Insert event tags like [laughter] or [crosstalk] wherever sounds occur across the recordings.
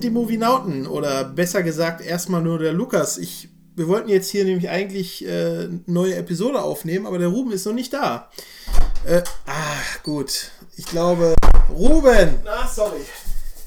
Sind die Movienauten oder besser gesagt erstmal nur der Lukas. Ich, wir wollten jetzt hier nämlich eigentlich äh, neue Episode aufnehmen, aber der Ruben ist noch nicht da. Äh, ah, gut. Ich glaube, Ruben, Na, sorry.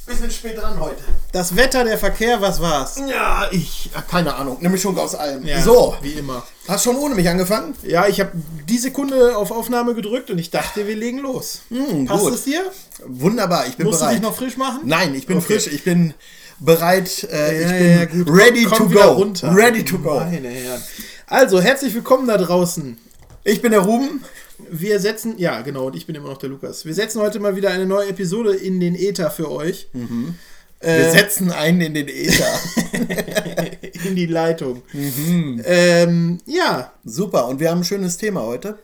Bisschen spät dran heute. das Wetter, der Verkehr, was war's? Ja, ich. Keine Ahnung. Eine Mischung aus allem. Ja, So. wie immer. Hast schon ohne mich angefangen? Ja, ich habe die Sekunde auf Aufnahme gedrückt und ich dachte, wir legen los. Hm, Passt gut. es dir? Wunderbar, ich bin Musst du bereit. dich noch frisch machen? Nein, ich bin Okay. frisch. Ich bin bereit. Äh, Ja, ich bin ja, ready Komm to go. runter. Ready to go. Meine Herren. Also, herzlich willkommen da draußen. Ich bin der Ruben. Wir setzen, ja genau, und ich bin immer noch der Lukas. Wir setzen heute mal wieder eine neue Episode in den Äther für euch. Mhm. Wir Äh, setzen einen in den Äther. [laughs] in die Leitung. Mhm. Ähm, ja, Super. Und wir haben ein schönes Thema heute.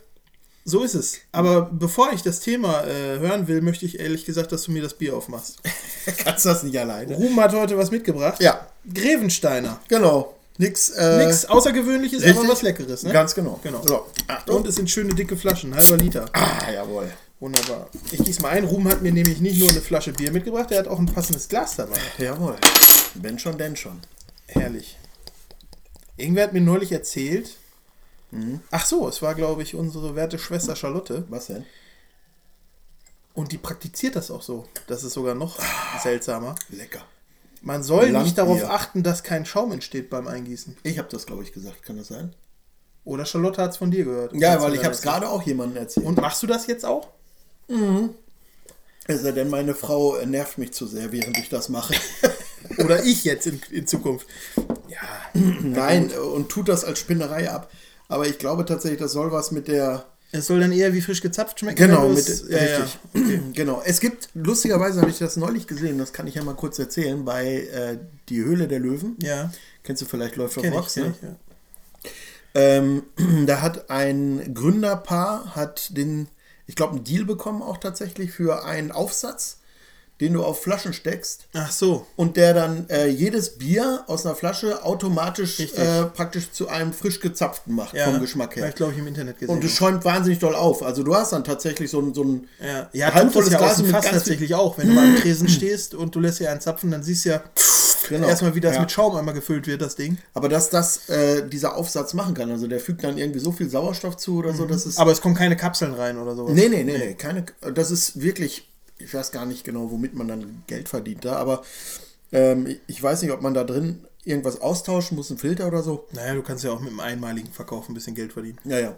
so ist es. Aber bevor ich das Thema äh, hören will, möchte ich ehrlich gesagt, dass du mir das Bier aufmachst. [laughs] Kannst du das nicht alleine? Ruben hat heute was mitgebracht. Ja, Grevensteiner. genau. Nix. Äh, Nichts Außergewöhnliches, richtig. aber was Leckeres, ne? Ganz genau. Genau. So. Achtung. Und es sind schöne dicke Flaschen, halber Liter. Ah, jawohl. Wunderbar. Ich gieße mal ein. Ruben hat mir nämlich nicht nur eine Flasche Bier mitgebracht, er hat auch ein passendes Glas dabei. Jawohl. Wenn schon, denn schon. Herrlich. Irgendwer hat mir neulich erzählt. Ach so, es war, glaube ich, unsere werte Schwester Charlotte. Was denn? Und die praktiziert das auch so. Das ist sogar noch seltsamer. Lecker. Man soll nicht darauf achten, dass kein Schaum entsteht beim Eingießen. Ich habe das, glaube ich, gesagt. Kann das sein? Oder Charlotte hat es von dir gehört. Ja, weil ich habe es gerade auch jemandem erzählt. Und machst du das jetzt auch? Es sei denn, meine Frau nervt mich zu sehr, während ich das mache. [laughs] Oder ich jetzt in, in Zukunft? Ja. Nein, und tut das als Spinnerei ab. Aber ich glaube tatsächlich, das soll was mit der. Es soll dann eher wie frisch gezapft schmecken. Genau, mit, es- ja, ja. richtig. [clears throat] Genau. Es gibt, lustigerweise habe ich das neulich gesehen, das kann ich ja mal kurz erzählen, bei äh, Die Höhle der Löwen. Ja, Kennst du vielleicht läuft auf kenn ne? ich, ja. Ähm, [clears throat] da hat ein Gründerpaar, hat den, ich glaube, einen Deal bekommen auch tatsächlich für einen Aufsatz, den du auf Flaschen steckst. Ach so. und der dann äh, jedes Bier aus einer Flasche automatisch äh, praktisch zu einem frisch gezapften macht Ja, vom Geschmack her. ich, glaube ich, im Internet gesehen. Und es schäumt wahnsinnig doll auf. Also du hast dann tatsächlich so ein, so ein Ja, ja das ja Glas mit Fass tatsächlich auch. Wenn du mal am Tresen stehst und du lässt ja einen zapfen, dann siehst du ja Genau. erstmal, wie das Ja. mit Schaum einmal gefüllt wird, das Ding. Aber dass das äh, dieser Aufsatz machen kann, also der fügt dann irgendwie so viel Sauerstoff zu oder so, dass es. Aber es kommen keine Kapseln rein oder sowas. nee, nee, nee, nee, keine. Das ist wirklich. Ich weiß gar nicht genau, womit man dann Geld verdient da, aber ähm, ich- weiß nicht, ob man da drin irgendwas austauschen muss, ein Filter oder so. Naja, du kannst ja auch mit dem einmaligen Verkauf ein bisschen Geld verdienen. Ja, ja.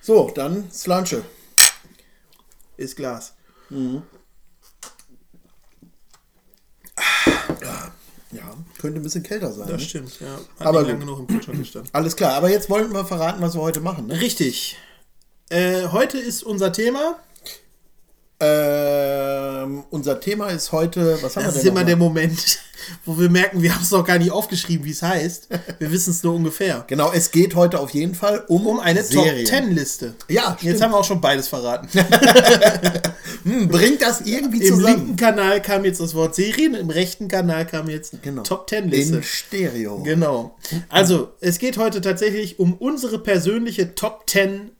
So, dann Slanche. Ist Glas. Ja, könnte ein bisschen kälter sein. Das ne? stimmt, ja. Hat Aber nicht lang gut. genug im Kühlschrank gestanden. Alles klar, aber jetzt wollten wir verraten, was wir heute machen. Ne? Richtig. Äh, heute ist unser Thema. Ähm, unser Thema ist heute, was haben Das wir ist denn immer noch der mal? Moment, [laughs] wo wir merken, wir haben es noch gar nicht aufgeschrieben, wie es heißt. Wir wissen es nur ungefähr. Genau, es geht heute auf jeden Fall um, Um eine Serien. Top 10 Liste. Ja, Jetzt stimmt. haben wir auch schon beides verraten. [laughs] Hm, bringt das irgendwie Im zusammen? linken Kanal kam jetzt das Wort Serien, im rechten Kanal kam jetzt Genau. Top 10 Liste. In Stereo. Genau. Also, es geht heute tatsächlich um unsere persönliche Top 10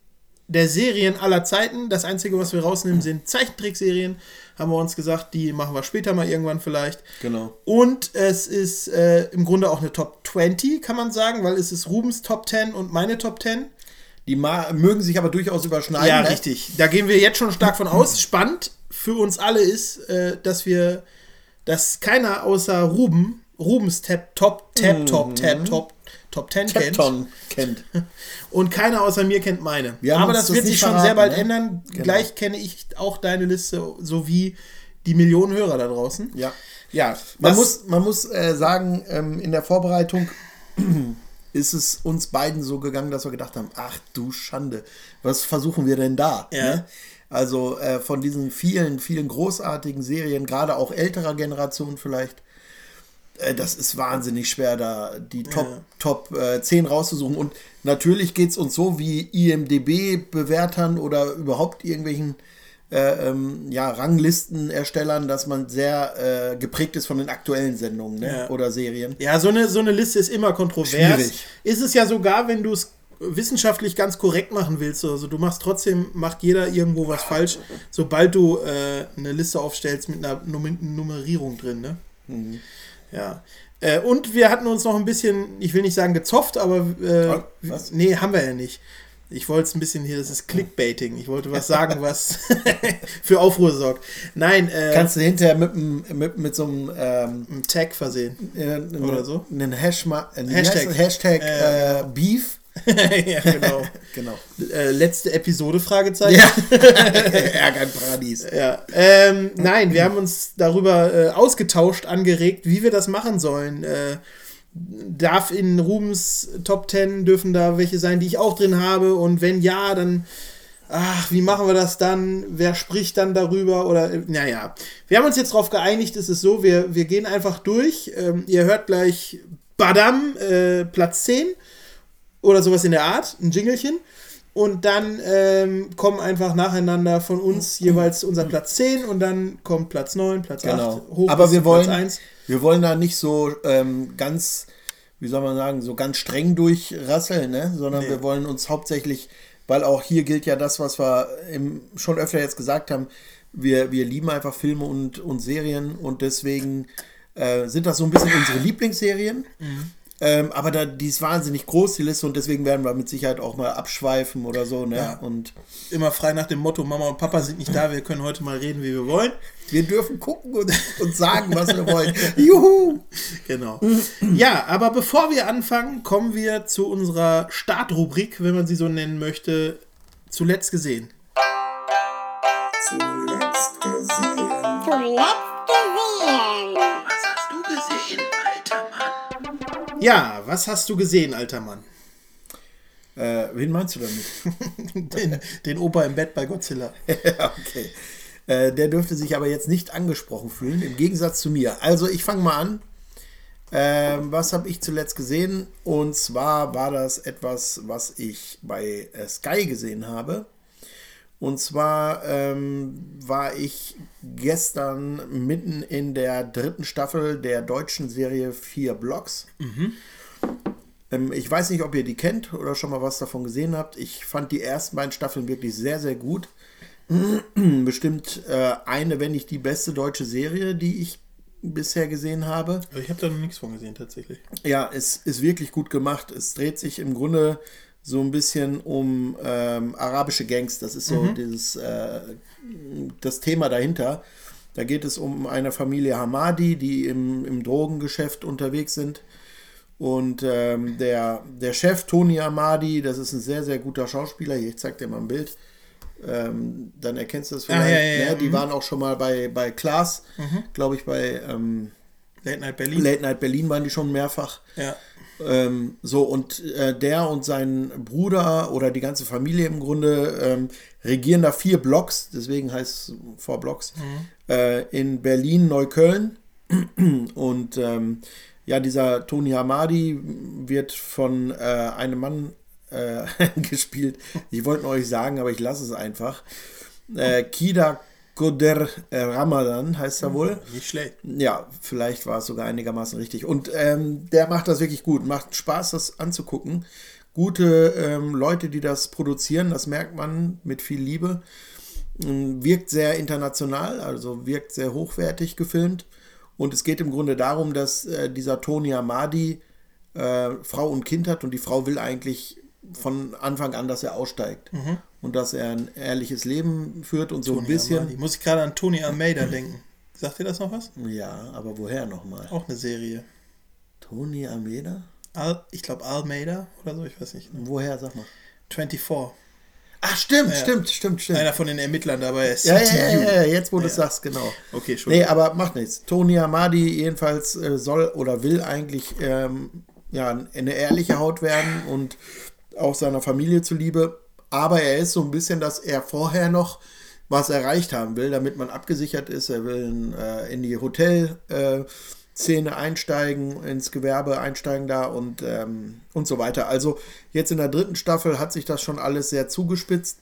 der Serien aller Zeiten. Das Einzige, was wir rausnehmen, sind Zeichentrickserien. Haben wir uns gesagt, die machen wir später mal irgendwann vielleicht. Genau. Und es ist äh, im Grunde auch eine Top 20, kann man sagen, weil es ist Rubens Top 10 und meine Top 10. Die mögen sich aber durchaus überschneiden. Ja, ne? richtig. Da gehen wir jetzt schon stark von aus. Spannend für uns alle ist, äh, dass wir, dass keiner außer Ruben, Rubens Tab, Top, Tab, Top, Tab, Top, Top 10 kennt. Tepton kennt. [laughs] Und keiner außer mir kennt meine. Wir Aber das das wird sich schon verraten, sehr bald ne? ändern. Genau. Gleich kenne ich auch deine Liste sowie die Millionen Hörer da draußen. Ja. Ja, Man das- muss, man muss äh, sagen, ähm, in der Vorbereitung [clears throat] ist es uns beiden so gegangen, dass wir gedacht haben, ach du Schande, was versuchen wir denn da? Ja. Ne? Also äh, von diesen vielen, vielen großartigen Serien, gerade auch älterer Generation vielleicht, das ist wahnsinnig schwer, da die Top, Top äh, 10 rauszusuchen. Und natürlich geht es uns so wie IMDB-Bewertern oder überhaupt irgendwelchen äh, ähm, ja, Ranglistenerstellern, dass man sehr äh, geprägt ist von den aktuellen Sendungen ne? Ja. oder Serien. Ja, so eine, so eine Liste ist immer kontrovers. Schwierig. Ist es ja sogar, wenn du es wissenschaftlich ganz korrekt machen willst. Also du machst trotzdem, macht jeder irgendwo was falsch, sobald du äh, eine Liste aufstellst mit einer Num Nummerierung drin, ne? Mhm. Ja. Äh, und wir hatten uns noch ein bisschen, ich will nicht sagen gezofft, aber äh, Was? nee, haben wir ja nicht. Ich wollte es ein bisschen hier, das ist Clickbaiting. Ich wollte was sagen, [laughs] was [laughs] für Aufruhr sorgt. Nein. Äh, Kannst du hinterher mit, mit, mit so einem ähm, Tag versehen. Äh, oder so? Einen Hashtag, Hashtag, Hashtag äh, äh, Beef. [laughs] ja, genau. [laughs] genau. Äh, letzte Episode, Fragezeichen. Ja. [laughs] Ärger im Paradies. Ja. Ähm, nein, wir haben uns darüber äh, ausgetauscht, angeregt, wie wir das machen sollen. Äh, darf in Rubens Top 10 dürfen da welche sein, die ich auch drin habe? Und wenn ja, dann. Ach, wie machen wir das dann? Wer spricht dann darüber? Oder, naja. Wir haben uns jetzt darauf geeinigt, es ist so, wir, wir gehen einfach durch. Ähm, ihr hört gleich Badam, äh, Platz 10 oder sowas in der Art, ein Jingelchen. Und dann ähm, kommen einfach nacheinander von uns jeweils unser Platz 10 und dann kommt Platz 9, Platz genau. 8, hoch Aber wir wollen, Platz 1. Wir wollen da nicht so ähm, ganz, wie soll man sagen, so ganz streng durchrasseln, ne? sondern nee. wir wollen uns hauptsächlich, weil auch hier gilt ja das, was wir im, schon öfter jetzt gesagt haben, wir, wir lieben einfach Filme und, und Serien und deswegen äh, sind das so ein bisschen unsere Lieblingsserien. Mhm. Ähm, aber da, die ist wahnsinnig groß, die Liste, und deswegen werden wir mit Sicherheit auch mal abschweifen oder so. Ne? Ja. Und Immer frei nach dem Motto, Mama und Papa sind nicht da, wir können heute mal reden, wie wir wollen. Wir dürfen gucken und, und sagen, was wir wollen. [laughs] Juhu! Genau. Ja, aber bevor wir anfangen, kommen wir zu unserer Startrubrik, wenn man sie so nennen möchte. Zuletzt gesehen. Zuletzt gesehen. Zuletzt Ja, was hast du gesehen, alter Mann? Äh, wen meinst du damit? [laughs] den, den Opa im Bett bei Godzilla. [laughs] okay. Äh, der dürfte sich aber jetzt nicht angesprochen fühlen, im Gegensatz zu mir. Also ich fange mal an. Ähm, was habe ich zuletzt gesehen? Und zwar war das etwas, was ich bei äh, Sky gesehen habe. Und zwar ähm, war ich gestern mitten in der dritten Staffel der deutschen Serie Vier Blocks. Mhm. Ähm, ich weiß nicht, ob ihr die kennt oder schon mal was davon gesehen habt. Ich fand die ersten beiden Staffeln wirklich sehr, sehr gut. [clears throat] Bestimmt äh, eine, wenn nicht die beste deutsche Serie, die ich bisher gesehen habe. Ich habe da noch nichts von gesehen, tatsächlich. Ja, es ist wirklich gut gemacht. Es dreht sich im Grunde so ein bisschen um ähm, arabische Gangs. Das ist so mhm. dieses, äh, das Thema dahinter. Da geht es um eine Familie Hamadi, die im, im Drogengeschäft unterwegs sind. Und ähm, der, der Chef Tony Hamadi, das ist ein sehr, sehr guter Schauspieler. Hier, ich zeig dir mal ein Bild. Ähm, dann erkennst du das vielleicht. Ah, ja, ja, ja. Die mhm. waren auch schon mal bei, bei Klaas, mhm. glaube ich, bei ähm, Late Night Berlin. Late Night Berlin waren die schon mehrfach. Ja. Ähm, so, und äh, der und sein Bruder oder die ganze Familie im Grunde ähm, regieren da vier Blocks, deswegen heißt es Four Blocks, mhm. äh, in Berlin, Neukölln. [clears throat] und ähm, ja, dieser Tony Hamadi wird von äh, einem Mann äh, [laughs] gespielt. Ich wollte euch sagen, aber ich lasse es einfach. Äh, Kida Goder äh, Ramadan heißt er wohl. Nicht schlecht. Ja, vielleicht war es sogar einigermaßen richtig. Und ähm, der macht das wirklich gut. Macht Spaß, das anzugucken. Gute ähm, Leute, die das produzieren, das merkt man mit viel Liebe. Ähm, wirkt sehr international, also wirkt sehr hochwertig gefilmt. Und es geht im Grunde darum, dass äh, dieser Tony Amadi äh, Frau und Kind hat und die Frau will eigentlich von Anfang an, dass er aussteigt. Mhm und dass er ein ehrliches Leben führt und so ein bisschen. Ich muss gerade an Tony Almeida denken. Sagt ihr das noch was? Ja, aber woher nochmal? Auch eine Serie. Tony Almeida? Al, ich glaube Almeida oder so, ich weiß nicht. Woher, sag mal? 24. Ach, stimmt, ja, stimmt, stimmt, stimmt. Einer von den Ermittlern dabei ist. Ja, ja, ja, ja, jetzt wo du es sagst, genau. Okay, schon. Nee, aber macht nichts. Tony Amadi jedenfalls äh, soll oder will eigentlich ähm, ja, eine ehrliche Haut werden und auch seiner Familie zuliebe aber er ist so ein bisschen, dass er vorher noch was erreicht haben will, damit man abgesichert ist. Er will äh, in die Hotelszene äh, einsteigen, ins Gewerbe einsteigen da und, ähm, und so weiter. Also jetzt in der dritten Staffel hat sich das schon alles sehr zugespitzt.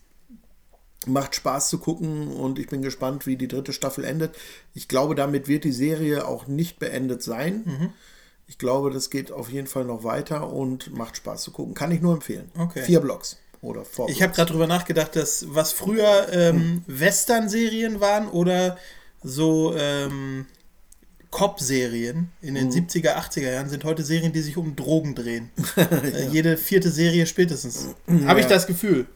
Macht Spaß zu gucken und ich bin gespannt, wie die dritte Staffel endet. Ich glaube, damit wird die Serie auch nicht beendet sein. Mhm. Ich glaube, das geht auf jeden Fall noch weiter und macht Spaß zu gucken. Kann ich nur empfehlen. Okay. Vier Blocks oder Vorwärts. Ich habe gerade darüber nachgedacht, dass was früher ähm, Western-Serien waren oder so ähm, Cop-Serien in den 70er, 80er Jahren sind heute Serien, die sich um Drogen drehen. [laughs] äh, jede vierte Serie spätestens. Habe ich das Gefühl.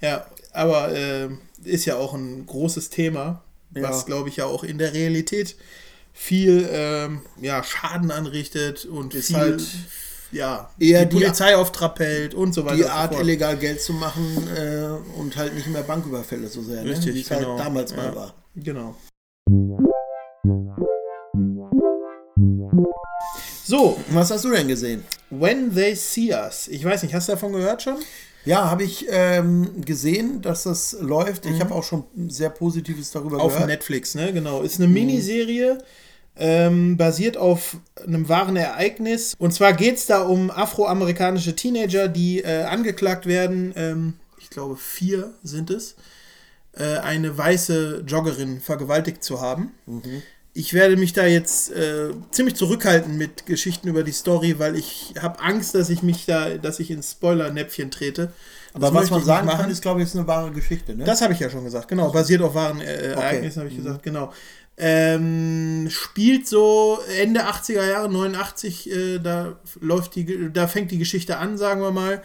Ja, aber äh, ist ja auch ein großes Thema, was, Ja. glaube ich, ja auch in der Realität viel ähm, ja, Schaden anrichtet und Ist viel, halt ja, eher die die- Polizei auftrappelt und so weiter. die so Art, fort. illegal Geld zu machen äh, und halt nicht mehr Banküberfälle so sehr, ne? Richtig, wie es genau. halt damals Ja. mal war. Genau. So, Was hast du denn gesehen? When They See Us. Ich weiß nicht, hast du davon gehört schon? Ja, habe ich ähm, gesehen, dass das läuft. Ich habe auch schon sehr Positives darüber Mhm. Auf gehört. Netflix, ne? Genau. Ist eine Miniserie, ähm, basiert auf einem wahren Ereignis. Und zwar geht es da um afroamerikanische Teenager, die äh, angeklagt werden. Ähm, ich glaube, vier sind es. Äh, eine weiße Joggerin vergewaltigt zu haben. Ich werde mich da jetzt äh, ziemlich zurückhalten mit Geschichten über die Story, weil ich habe Angst, dass ich mich da, dass ich ins Spoiler-Näpfchen trete. Aber Das was man sagen kann, ist, glaube ich, ist eine wahre Geschichte. Ne? das habe ich ja schon gesagt, genau. Basiert auf wahren äh, Ereignissen, habe ich gesagt, genau. Ähm, spielt so Ende 80er Jahre, 89, äh, da läuft die, da fängt die Geschichte an, sagen wir mal.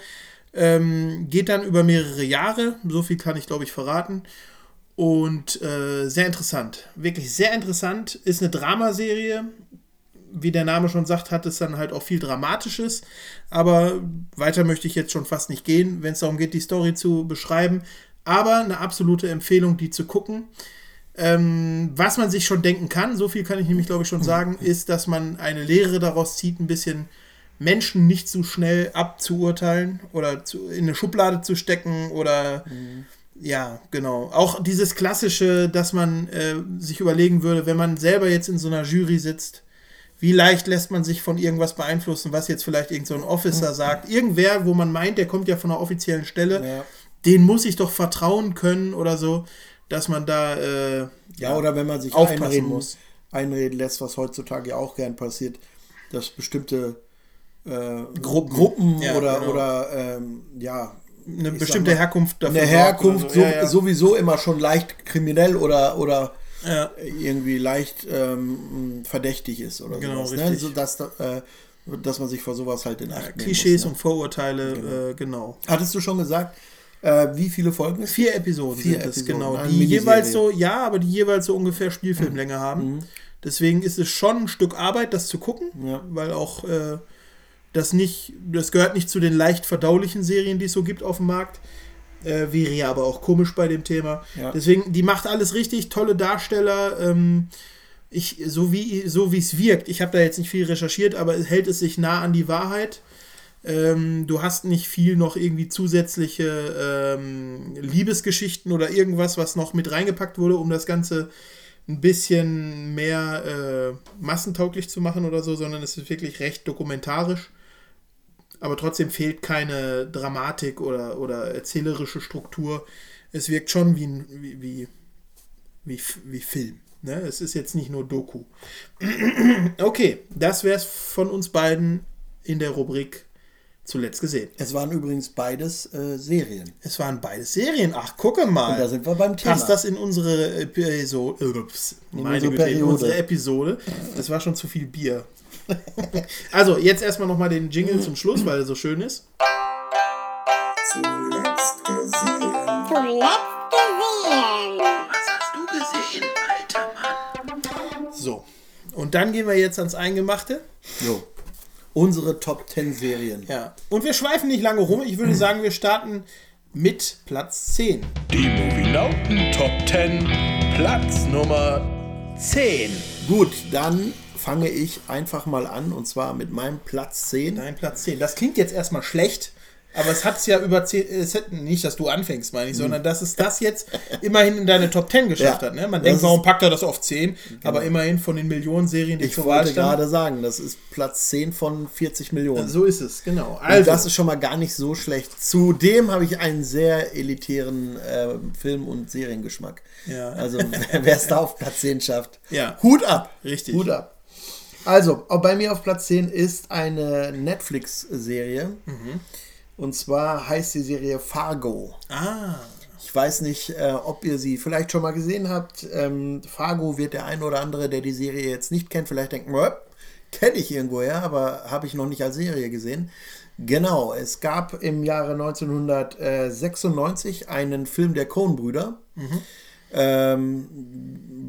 Ähm, geht dann über mehrere Jahre, so viel kann ich, glaube ich, verraten. Und äh, sehr interessant. Wirklich sehr interessant. Ist eine Dramaserie. Wie der Name schon sagt, hat es dann halt auch viel Dramatisches. Aber weiter möchte ich jetzt schon fast nicht gehen, wenn es darum geht, die Story zu beschreiben. Aber eine absolute Empfehlung, die zu gucken. Ähm, was man sich schon denken kann, so viel kann ich nämlich, glaube ich, schon sagen, ist, dass man eine Lehre daraus zieht, ein bisschen Menschen nicht zu schnell abzuurteilen oder zu, in eine Schublade zu stecken oder ja, genau. Auch dieses klassische, dass man äh, sich überlegen würde, wenn man selber jetzt in so einer Jury sitzt, wie leicht lässt man sich von irgendwas beeinflussen, was jetzt vielleicht irgend so ein Officer sagt. Irgendwer, wo man meint, der kommt ja von einer offiziellen Stelle, Ja. den muss ich doch vertrauen können oder so, dass man da äh, Ja, oder wenn man sich aufpassen einreden, muss. einreden lässt, was heutzutage ja auch gern passiert, dass bestimmte äh, Gruppen. Gruppen Ja, oder, genau. oder ähm, ja, eine bestimmte mal, Herkunft dafür eine Herkunft oder so, Ja, ja. sowieso immer schon leicht kriminell oder, oder Ja. irgendwie leicht ähm, verdächtig ist oder Genau, sowas. Ne? richtig. So, dass, da, äh, dass man sich vor sowas halt in Acht Klischees muss, und Vorurteile, äh, genau. ne? Hattest du schon gesagt, äh, wie viele Folgen es Vier Episoden Vier sind es, Episoden, genau. eine Die Miniserie. jeweils so, ja, aber die jeweils so ungefähr Spielfilmlänge haben. Deswegen ist es schon ein Stück Arbeit, das zu gucken, Ja. weil auch äh, das nicht, das gehört nicht zu den leicht verdaulichen Serien, die es so gibt auf dem Markt. Äh, wäre ja aber auch komisch bei dem Thema. Ja. Deswegen, die macht alles richtig, tolle Darsteller. Ähm, ich, so wie so es wirkt, ich habe da jetzt nicht viel recherchiert, aber es hält es sich nah an die Wahrheit. Ähm, du hast nicht viel noch irgendwie zusätzliche ähm, Liebesgeschichten oder irgendwas, was noch mit reingepackt wurde, um das Ganze ein bisschen mehr äh, massentauglich zu machen oder so, sondern es ist wirklich recht dokumentarisch. Aber trotzdem fehlt keine Dramatik oder, oder erzählerische Struktur. Es wirkt schon wie, ein- wie, wie, wie, wie Film. Ne? Es ist jetzt nicht nur Doku. [clears throat] Okay, das wäre es von uns beiden in der Rubrik zuletzt gesehen. Es waren übrigens beides äh, Serien. Es waren beides Serien. Ach, gucke mal. Und da sind wir beim Thema. Passt das in unsere Episode? Ups, meine unsere Güte, in unsere Episode. Das war schon zu viel Bier. [laughs] also, jetzt erstmal nochmal den Jingle zum Schluss, weil er so schön ist. Zuletzt gesehen. Zuletzt gesehen. Was hast du gesehen, alter Mann? So. Und dann gehen wir jetzt ans Eingemachte. Jo. Unsere Top 10 Serien. Ja. Und wir schweifen nicht lange rum. Ich würde sagen, wir starten mit Platz 10. Die Movienauten Top 10, Platz Nummer 10. Gut, dann fange ich einfach mal an und zwar mit meinem Platz 10. Nein, Platz 10. Das klingt jetzt erstmal schlecht, aber es hat es ja über 10, es hat, nicht, dass du anfängst, meine ich, sondern dass es das jetzt immerhin in deine Top 10 geschafft Ja. hat. Ne? Man denkt, Genau. warum packt er das auf 10? Aber immerhin von den Millionen Serien, die Ich zur wollte gerade sagen, das ist Platz 10 von 40 Millionen. So ist es, genau. Und Also, das ist schon mal gar nicht so schlecht. Zudem habe ich einen sehr elitären äh, Film- und Seriengeschmack. Ja. Also wer es da auf Platz 10 schafft, Ja. Hut ab. Richtig. Hut ab. Also, auch bei mir auf Platz 10 ist eine Netflix-Serie. Mhm. Und zwar heißt die Serie Fargo. ah, Ich weiß nicht, äh, ob ihr sie vielleicht schon mal gesehen habt. Ähm, Fargo wird der ein oder andere, der die Serie jetzt nicht kennt, vielleicht denken, kenne ich irgendwoher, aber habe ich noch nicht als Serie gesehen. Genau, es gab im Jahre 1996 einen Film der Coen-Brüder. Ähm,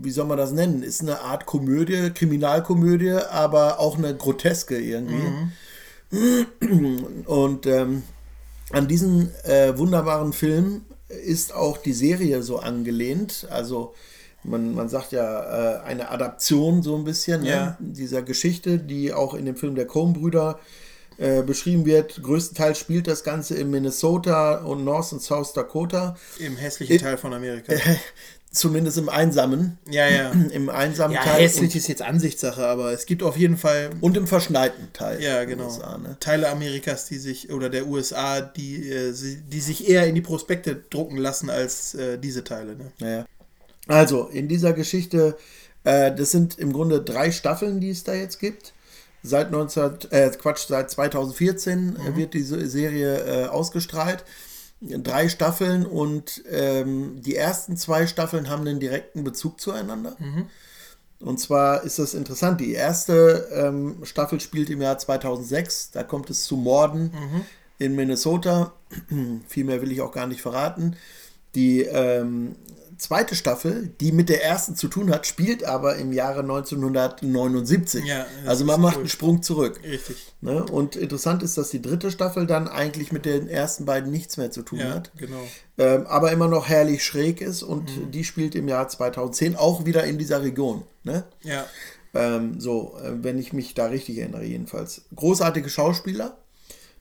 wie soll man das nennen? Ist eine Art Komödie, Kriminalkomödie, aber auch eine groteske irgendwie. Und ähm, an diesen äh, wunderbaren Film ist auch die Serie so angelehnt. Also man, man sagt ja äh, eine Adaption so ein bisschen Ja. ne? dieser Geschichte, die auch in dem Film der Coen-Brüder äh, beschrieben wird. Größtenteils spielt das Ganze in Minnesota und North und South Dakota. Im hässlichen Teil von Amerika. [laughs] Zumindest im einsamen. Ja, ja. [clears throat] Im einsamen Ja, Teil hässlich ist jetzt Ansichtssache, aber es gibt auf jeden Fall und im verschneiten Teil. ja, genau. USA, ne? Teile Amerikas, die sich, oder der USA, die, äh, sie- die sich eher in die Prospekte drucken lassen als äh, diese Teile. Ne? Naja. Also, in dieser Geschichte, äh, das sind im Grunde drei Staffeln, die es da jetzt gibt. Seit 19, äh, Quatsch, seit 2014 äh, wird diese Serie äh, ausgestrahlt. Drei Staffeln und ähm, die ersten zwei Staffeln haben einen direkten Bezug zueinander. Und zwar ist das interessant. Die erste ähm, Staffel spielt im Jahr 2006. Da kommt es zu Morden in Minnesota. [clears throat] Viel mehr will ich auch gar nicht verraten. Die ähm, zweite Staffel, die mit der ersten zu tun hat, spielt aber im Jahre 1979. Ja, also man macht cool. einen Sprung zurück. Richtig. Ne? Und interessant ist, dass die dritte Staffel dann eigentlich mit den ersten beiden nichts mehr zu tun Ja, hat genau. ähm, aber immer noch herrlich schräg ist und Mhm. die spielt im Jahr 2010 auch wieder in dieser Region. Ne? Ja. Ähm, so, äh, wenn ich mich da richtig erinnere, jedenfalls. Großartige Schauspieler.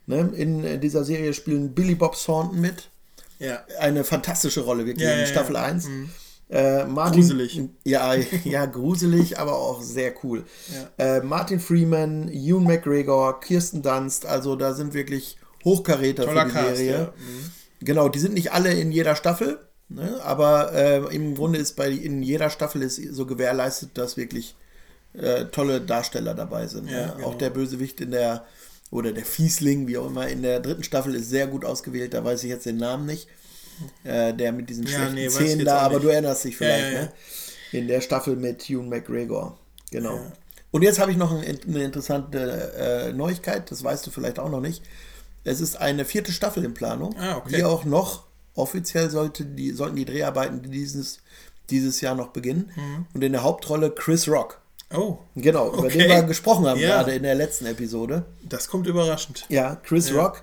Ne? In äh, dieser Serie spielen Billy Bob Thornton mit. Ja. Eine fantastische Rolle, wirklich, Ja, in Staffel ja. 1. Äh, Martin, Gruselig. Ja, ja, gruselig, [laughs] aber auch sehr cool. Ja. Äh, Martin Freeman, Ewan McGregor, Kirsten Dunst, also da sind wirklich Hochkaräter Toller für die Cast, Serie. ja. Mhm. Genau, die sind nicht alle in jeder Staffel, ne? aber äh, im Grunde ist bei in jeder Staffel ist so gewährleistet, dass wirklich äh, tolle Darsteller dabei sind. Ja, ne? genau. Auch der Bösewicht in der oder der Fiesling, wie auch immer, in der dritten Staffel ist sehr gut ausgewählt. Da weiß ich jetzt den Namen nicht. Äh, der mit diesen Ja, schlechten nee, Zähnen da, aber du erinnerst dich vielleicht, Ja, ja, ja. ne? In der Staffel mit Ewan McGregor. Genau. Und jetzt habe ich noch ein, eine interessante äh, Neuigkeit, das weißt du vielleicht auch noch nicht. Es ist eine vierte Staffel in Planung, Ah, okay. die auch noch offiziell sollte die, sollten die Dreharbeiten dieses, dieses Jahr noch beginnen. Mhm. Und in der Hauptrolle Chris Rock. Oh, Genau, über Okay. den wir gesprochen haben Ja. gerade in der letzten Episode. das kommt überraschend. Ja, Chris Rock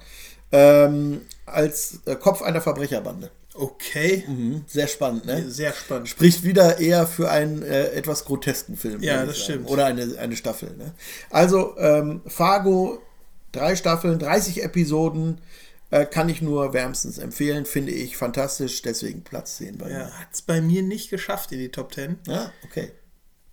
ähm, als äh, Kopf einer Verbrecherbande. Okay. Mhm, sehr spannend, ne? Sehr spannend. Spricht wieder eher für einen äh, etwas grotesken Film. Ja, das sagen. stimmt. Oder eine, eine Staffel. Ne? Also, ähm, Fargo, drei Staffeln, 30 Episoden, äh, kann ich nur wärmstens empfehlen. Finde ich fantastisch, deswegen Platz 10 bei Ja, mir. hat es bei mir nicht geschafft in die Top 10. Ja, okay.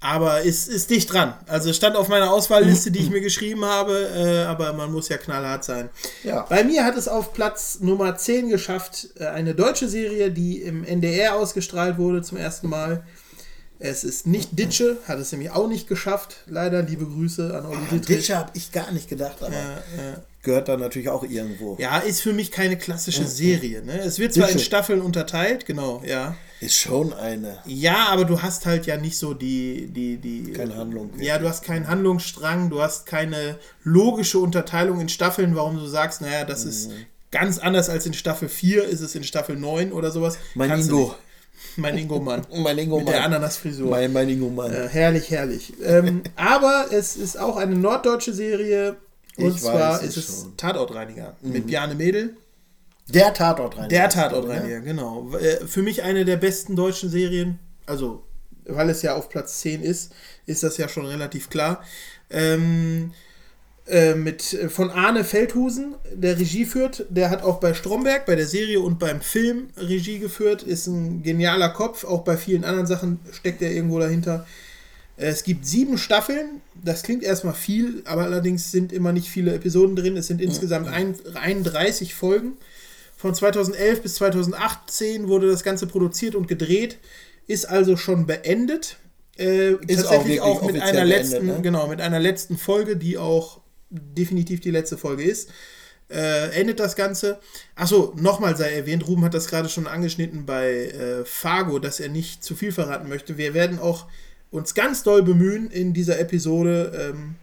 Aber ist, ist dicht dran. Also stand auf meiner Auswahlliste, die ich [clears throat] mir geschrieben habe, äh, aber man muss ja knallhart sein. Ja. Bei mir hat es auf Platz Nummer 10 geschafft, äh, eine deutsche Serie, die im NDR ausgestrahlt wurde zum ersten Mal. Es ist nicht Ditsche, hat es nämlich auch nicht geschafft. Leider liebe Grüße an Olli Dittrich. Ditcher habe ich gar nicht gedacht, aber ja. gehört da natürlich auch irgendwo. Ja, ist für mich keine klassische Serie. Ne? Es wird zwar in Ditsche. Staffeln unterteilt, genau, ja. Ist schon eine. Ja, aber du hast halt ja nicht so die, die, die. Keine Handlung. Ja, du hast keinen Handlungsstrang, du hast keine logische Unterteilung in Staffeln, warum du sagst, naja, das ist Mhm. ganz anders als in Staffel 4, ist es in Staffel 9 oder sowas. Mein Kannst Ingo. Mein Ingo-Mann. [laughs] Mein Ingo Mit der Mann. Ananasfrisur. Mein, mein Ingo Mann. Äh, herrlich, herrlich. ähm, [laughs] aber es ist auch eine norddeutsche Serie. Und Ich zwar weiß es ist es schon. Mhm. Tatortreiniger mit Bjarne Mädel. Der Tatort rein. Der Tatortreiniger, genau. Äh, Für mich eine der besten deutschen Serien. Also, weil es ja auf Platz 10 ist, ist das ja schon relativ klar. Ähm, äh, mit, äh, von Arne Feldhusen, der Regie führt. Der hat auch bei Stromberg, bei der Serie und beim Film Regie geführt. Ist ein genialer Kopf. Auch bei vielen anderen Sachen steckt er irgendwo dahinter. Äh, Es gibt sieben Staffeln. Das klingt erstmal viel, aber allerdings sind immer nicht viele Episoden drin. Es sind insgesamt ein, 31 Folgen. Von 2011 bis 2018 wurde das Ganze produziert und gedreht. Ist also schon beendet. Äh, Ist auch tatsächlich wirklich auch, mit einer beendet, letzten, ne? genau, mit einer letzten Folge, die auch definitiv die letzte Folge ist. äh, endet das Ganze. Achso, nochmal sei erwähnt, Ruben hat das gerade schon angeschnitten bei äh, Fargo, dass er nicht zu viel verraten möchte. Wir werden auch uns ganz doll bemühen, in dieser Episode ähm,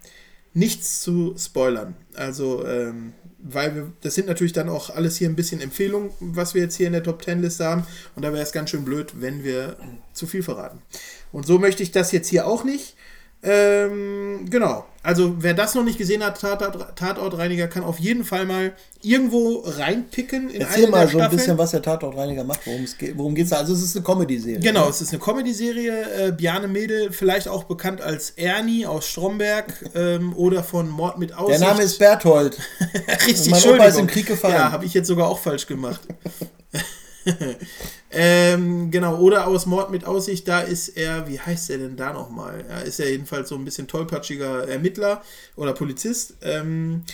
nichts zu spoilern. Also, ähm, weil wir, das sind natürlich dann auch alles hier ein bisschen Empfehlungen, was wir jetzt hier in der Top 10 Liste haben. Und da wäre es ganz schön blöd, wenn wir zu viel verraten. Und so möchte ich das jetzt hier auch nicht. Ähm, genau. Also, wer das noch nicht gesehen hat, Tatort, Tatortreiniger, kann auf jeden Fall mal irgendwo reinpicken. In Erzähl mal der so ein bisschen, was der Tatortreiniger macht, worum es geht. Worum geht's da? Also es ist eine Comedy-Serie. Genau, es ist eine Comedy-Serie. Äh, Bjarne Mädel, vielleicht auch bekannt als Ernie aus Stromberg [laughs] ähm, oder von Mord mit Der Aussicht. Name ist Berthold. [laughs] Richtig, mein Opa ist im Krieg gefallen. Ja, habe ich jetzt sogar auch falsch gemacht. [laughs] [laughs] ähm, genau, oder aus Mord mit Aussicht, da ist er, wie heißt er denn da nochmal? Ja, ist er jedenfalls so ein bisschen tollpatschiger Ermittler oder Polizist. Ähm,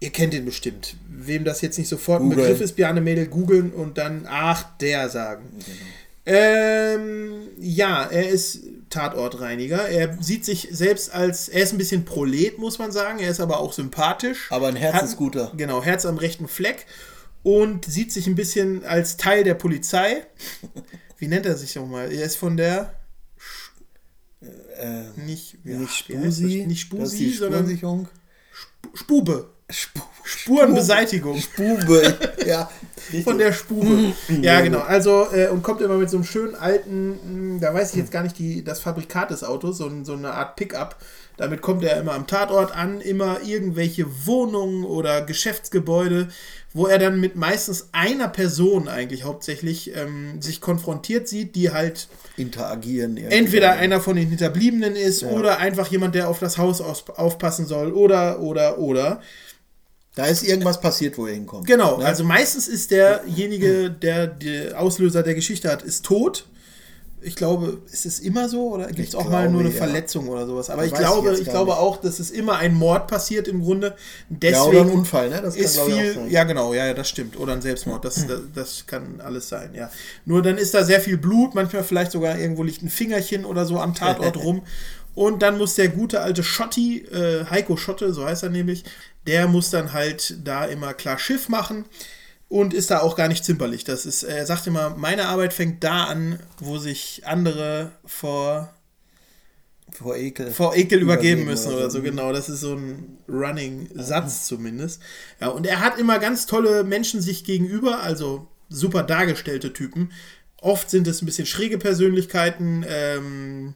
ihr kennt ihn bestimmt. Wem das jetzt nicht sofort ein Googeln. Begriff ist, Bjarne Mädel googeln und dann, ach, der sagen. Genau. Ähm, ja, er ist Tatortreiniger. Er sieht sich selbst als, er ist ein bisschen Prolet, muss man sagen. Er ist aber auch sympathisch. Aber ein Herzensguter. Hat, genau, Herz am rechten Fleck. Und sieht sich ein bisschen als Teil der Polizei. Wie nennt er sich nochmal? Er ist von der. Äh, Nicht, ja, nicht? Spusi. Nicht Spusi, sondern Spurensicherung. Spube. Spu Spurenbeseitigung. Spube. ja. [laughs] Von der Spube. ja, genau. Also, äh, und kommt immer mit so einem schönen alten, mh, da weiß ich jetzt gar nicht die, das Fabrikat des Autos, so, so eine Art Pickup. Damit kommt er immer am Tatort an, immer irgendwelche Wohnungen oder Geschäftsgebäude, wo er dann mit meistens einer Person eigentlich hauptsächlich ähm, sich konfrontiert sieht, die halt Interagieren. entweder einer von den Hinterbliebenen ist oder einfach jemand, der auf das Haus aus, aufpassen soll oder, oder, oder. Da ist irgendwas passiert, wo er hinkommt. Genau, Ne? also meistens ist derjenige, der die Auslöser der Geschichte hat, ist tot. Ich glaube, ist es immer so oder gibt es Ich auch mal nur eine glaube, ja. Verletzung oder sowas? Aber Das ich ich glaube, ich gar glaube nicht. auch, dass es immer ein Mord passiert im Grunde. ja, Deswegen oder ein Unfall, ne? Das ist glaube ich, auch viel, ja genau, ja, ja, das stimmt. Oder ein Selbstmord, das, das, das kann alles sein, ja. Nur dann ist da sehr viel Blut, manchmal vielleicht sogar irgendwo liegt ein Fingerchen oder so am Tatort [laughs] rum. Und dann muss der gute alte Schotti, äh, Heiko Schotte, so heißt er nämlich, der muss dann halt da immer klar Schiff machen und ist da auch gar nicht zimperlich. Das ist, er sagt immer, meine Arbeit fängt da an, wo sich andere vor Vor Ekel. vor Ekel übergeben Übergeben müssen oder oder so. genau. Das ist so ein Running-Satz zumindest. Ja, und er hat immer ganz tolle Menschen sich gegenüber, also super dargestellte Typen. Oft sind es ein bisschen schräge Persönlichkeiten. Ähm,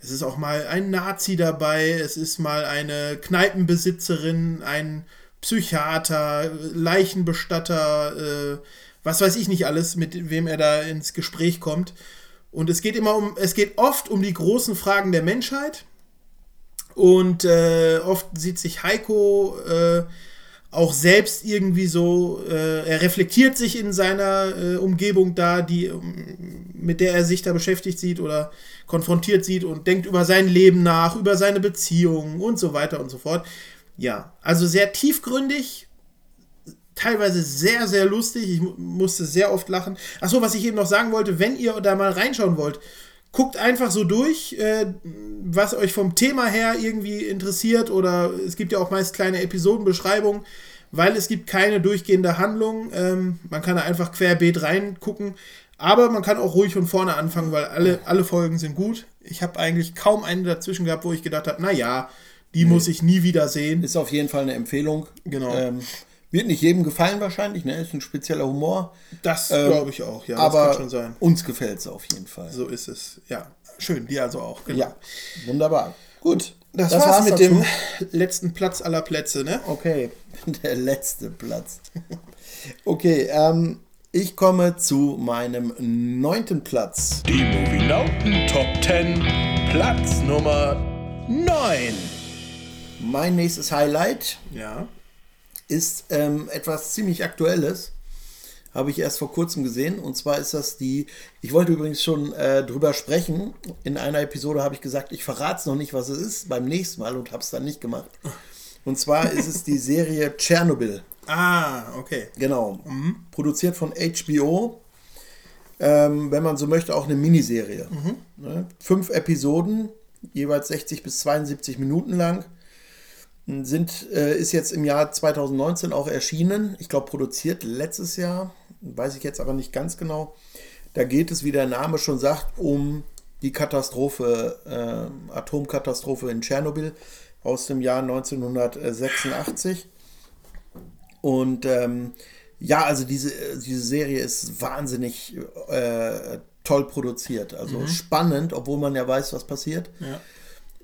es ist auch mal ein Nazi dabei, es ist mal eine Kneipenbesitzerin, ein Psychiater, Leichenbestatter, äh, was weiß ich nicht alles, mit wem er da ins Gespräch kommt. Und es geht immer um, es geht oft um die großen Fragen der Menschheit. Und äh, oft sieht sich Heiko äh, auch selbst irgendwie so, äh, er reflektiert sich in seiner äh, Umgebung da, die, mit der er sich da beschäftigt sieht oder konfrontiert sieht und denkt über sein Leben nach, über seine Beziehungen und so weiter und so fort. Ja, also sehr tiefgründig, teilweise sehr, sehr lustig. Ich mu- musste sehr oft lachen. Achso, was ich eben noch sagen wollte, wenn ihr da mal reinschauen wollt, guckt einfach so durch, äh, was euch vom Thema her irgendwie interessiert oder es gibt ja auch meist kleine Episodenbeschreibungen, weil es gibt keine durchgehende Handlung. Ähm, man kann da einfach querbeet reingucken, aber man kann auch ruhig von vorne anfangen, weil alle, alle Folgen sind gut. Ich habe eigentlich kaum eine dazwischen gehabt, wo ich gedacht habe, naja, die muss ich nie wieder sehen. Ist auf jeden Fall eine Empfehlung. Genau. Ähm, wird nicht jedem gefallen wahrscheinlich, ne? Ist ein spezieller Humor. Das Ähm, glaube ich auch, ja, aber das kann schon sein. uns gefällt es auf jeden Fall. So ist es, ja. Schön, dir also auch, genau. Ja, wunderbar. Gut. Das, war's, mit dazu. dem letzten Platz aller Plätze, ne? Okay, [laughs] der letzte Platz. Okay, ähm, ich komme zu meinem neunten Platz. Die Movie Nauten Top 10, Platz Nummer 9. Mein nächstes Highlight Ja. ist ähm, etwas ziemlich Aktuelles. Habe ich erst vor kurzem gesehen. Und zwar ist das die. Ich wollte übrigens schon äh, drüber sprechen. In einer Episode habe ich gesagt, ich verrate es noch nicht, was es ist, beim nächsten Mal und habe es dann nicht gemacht. Und zwar ist es die Serie [laughs] Tschernobyl. Ah, okay. Genau. Produziert von HBO. Ähm, wenn man so möchte, auch eine Miniserie. Ne? Fünf Episoden, jeweils 60 bis 72 Minuten lang. Sind, äh, ist jetzt im Jahr 2019 auch erschienen. Ich glaube, produziert letztes Jahr, weiß ich jetzt aber nicht ganz genau. Da geht es, wie der Name schon sagt, um die Katastrophe, äh, Atomkatastrophe in Tschernobyl aus dem Jahr 1986. Und ähm, ja, also diese, diese Serie ist wahnsinnig äh, toll produziert. Also spannend, obwohl man ja weiß, was passiert. Ja.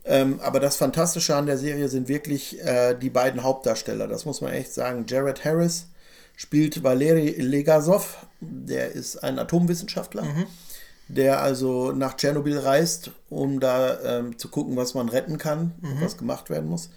Ähm, aber das Fantastische an der Serie sind wirklich äh, die beiden Hauptdarsteller. Das muss man echt sagen. Jared Harris spielt Valeri Legasov. Der ist ein Atomwissenschaftler, der also nach Tschernobyl reist, um da ähm, zu gucken, was man retten kann, was gemacht werden muss.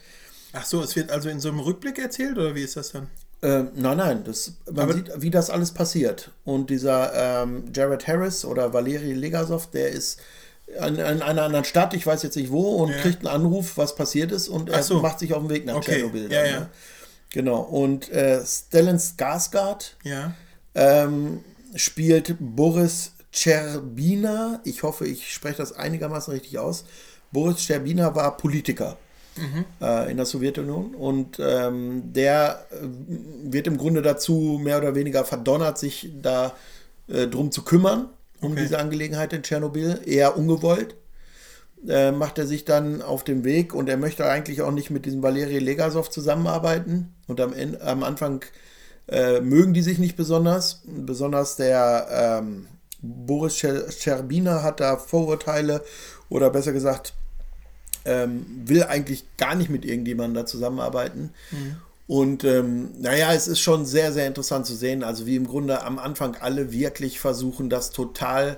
Ach so, es wird also in so einem Rückblick erzählt oder wie ist das dann? Ähm, nein, nein, das, man Aber- sieht, wie das alles passiert. Und dieser ähm, Jared Harris oder Valeri Legasov, der ist in, in einer anderen Stadt, ich weiß jetzt nicht wo, und Ja. kriegt einen Anruf, was passiert ist, und er so. macht sich auf den Weg nach Okay, Tschernobyl. ja, dann, ja. ne? Genau. Und äh, Stellan Skarsgård ähm, spielt Boris Cherbina. Ich hoffe, ich spreche das einigermaßen richtig aus. Boris Cherbina war Politiker äh, in der Sowjetunion und ähm, der äh, wird im Grunde dazu mehr oder weniger verdonnert, sich da äh, drum zu kümmern, um Okay. diese Angelegenheit in Tschernobyl. Eher ungewollt äh, macht er sich dann auf den Weg und er möchte eigentlich auch nicht mit diesem Valeri Legasov zusammenarbeiten. Und am, Ende, am Anfang äh, mögen die sich nicht besonders. Besonders der ähm, Boris Scher- Scherbina hat da Vorurteile oder besser gesagt, ähm, will eigentlich gar nicht mit irgendjemandem da zusammenarbeiten. Und ähm, naja, es ist schon sehr, sehr interessant zu sehen, also wie im Grunde am Anfang alle wirklich versuchen, das total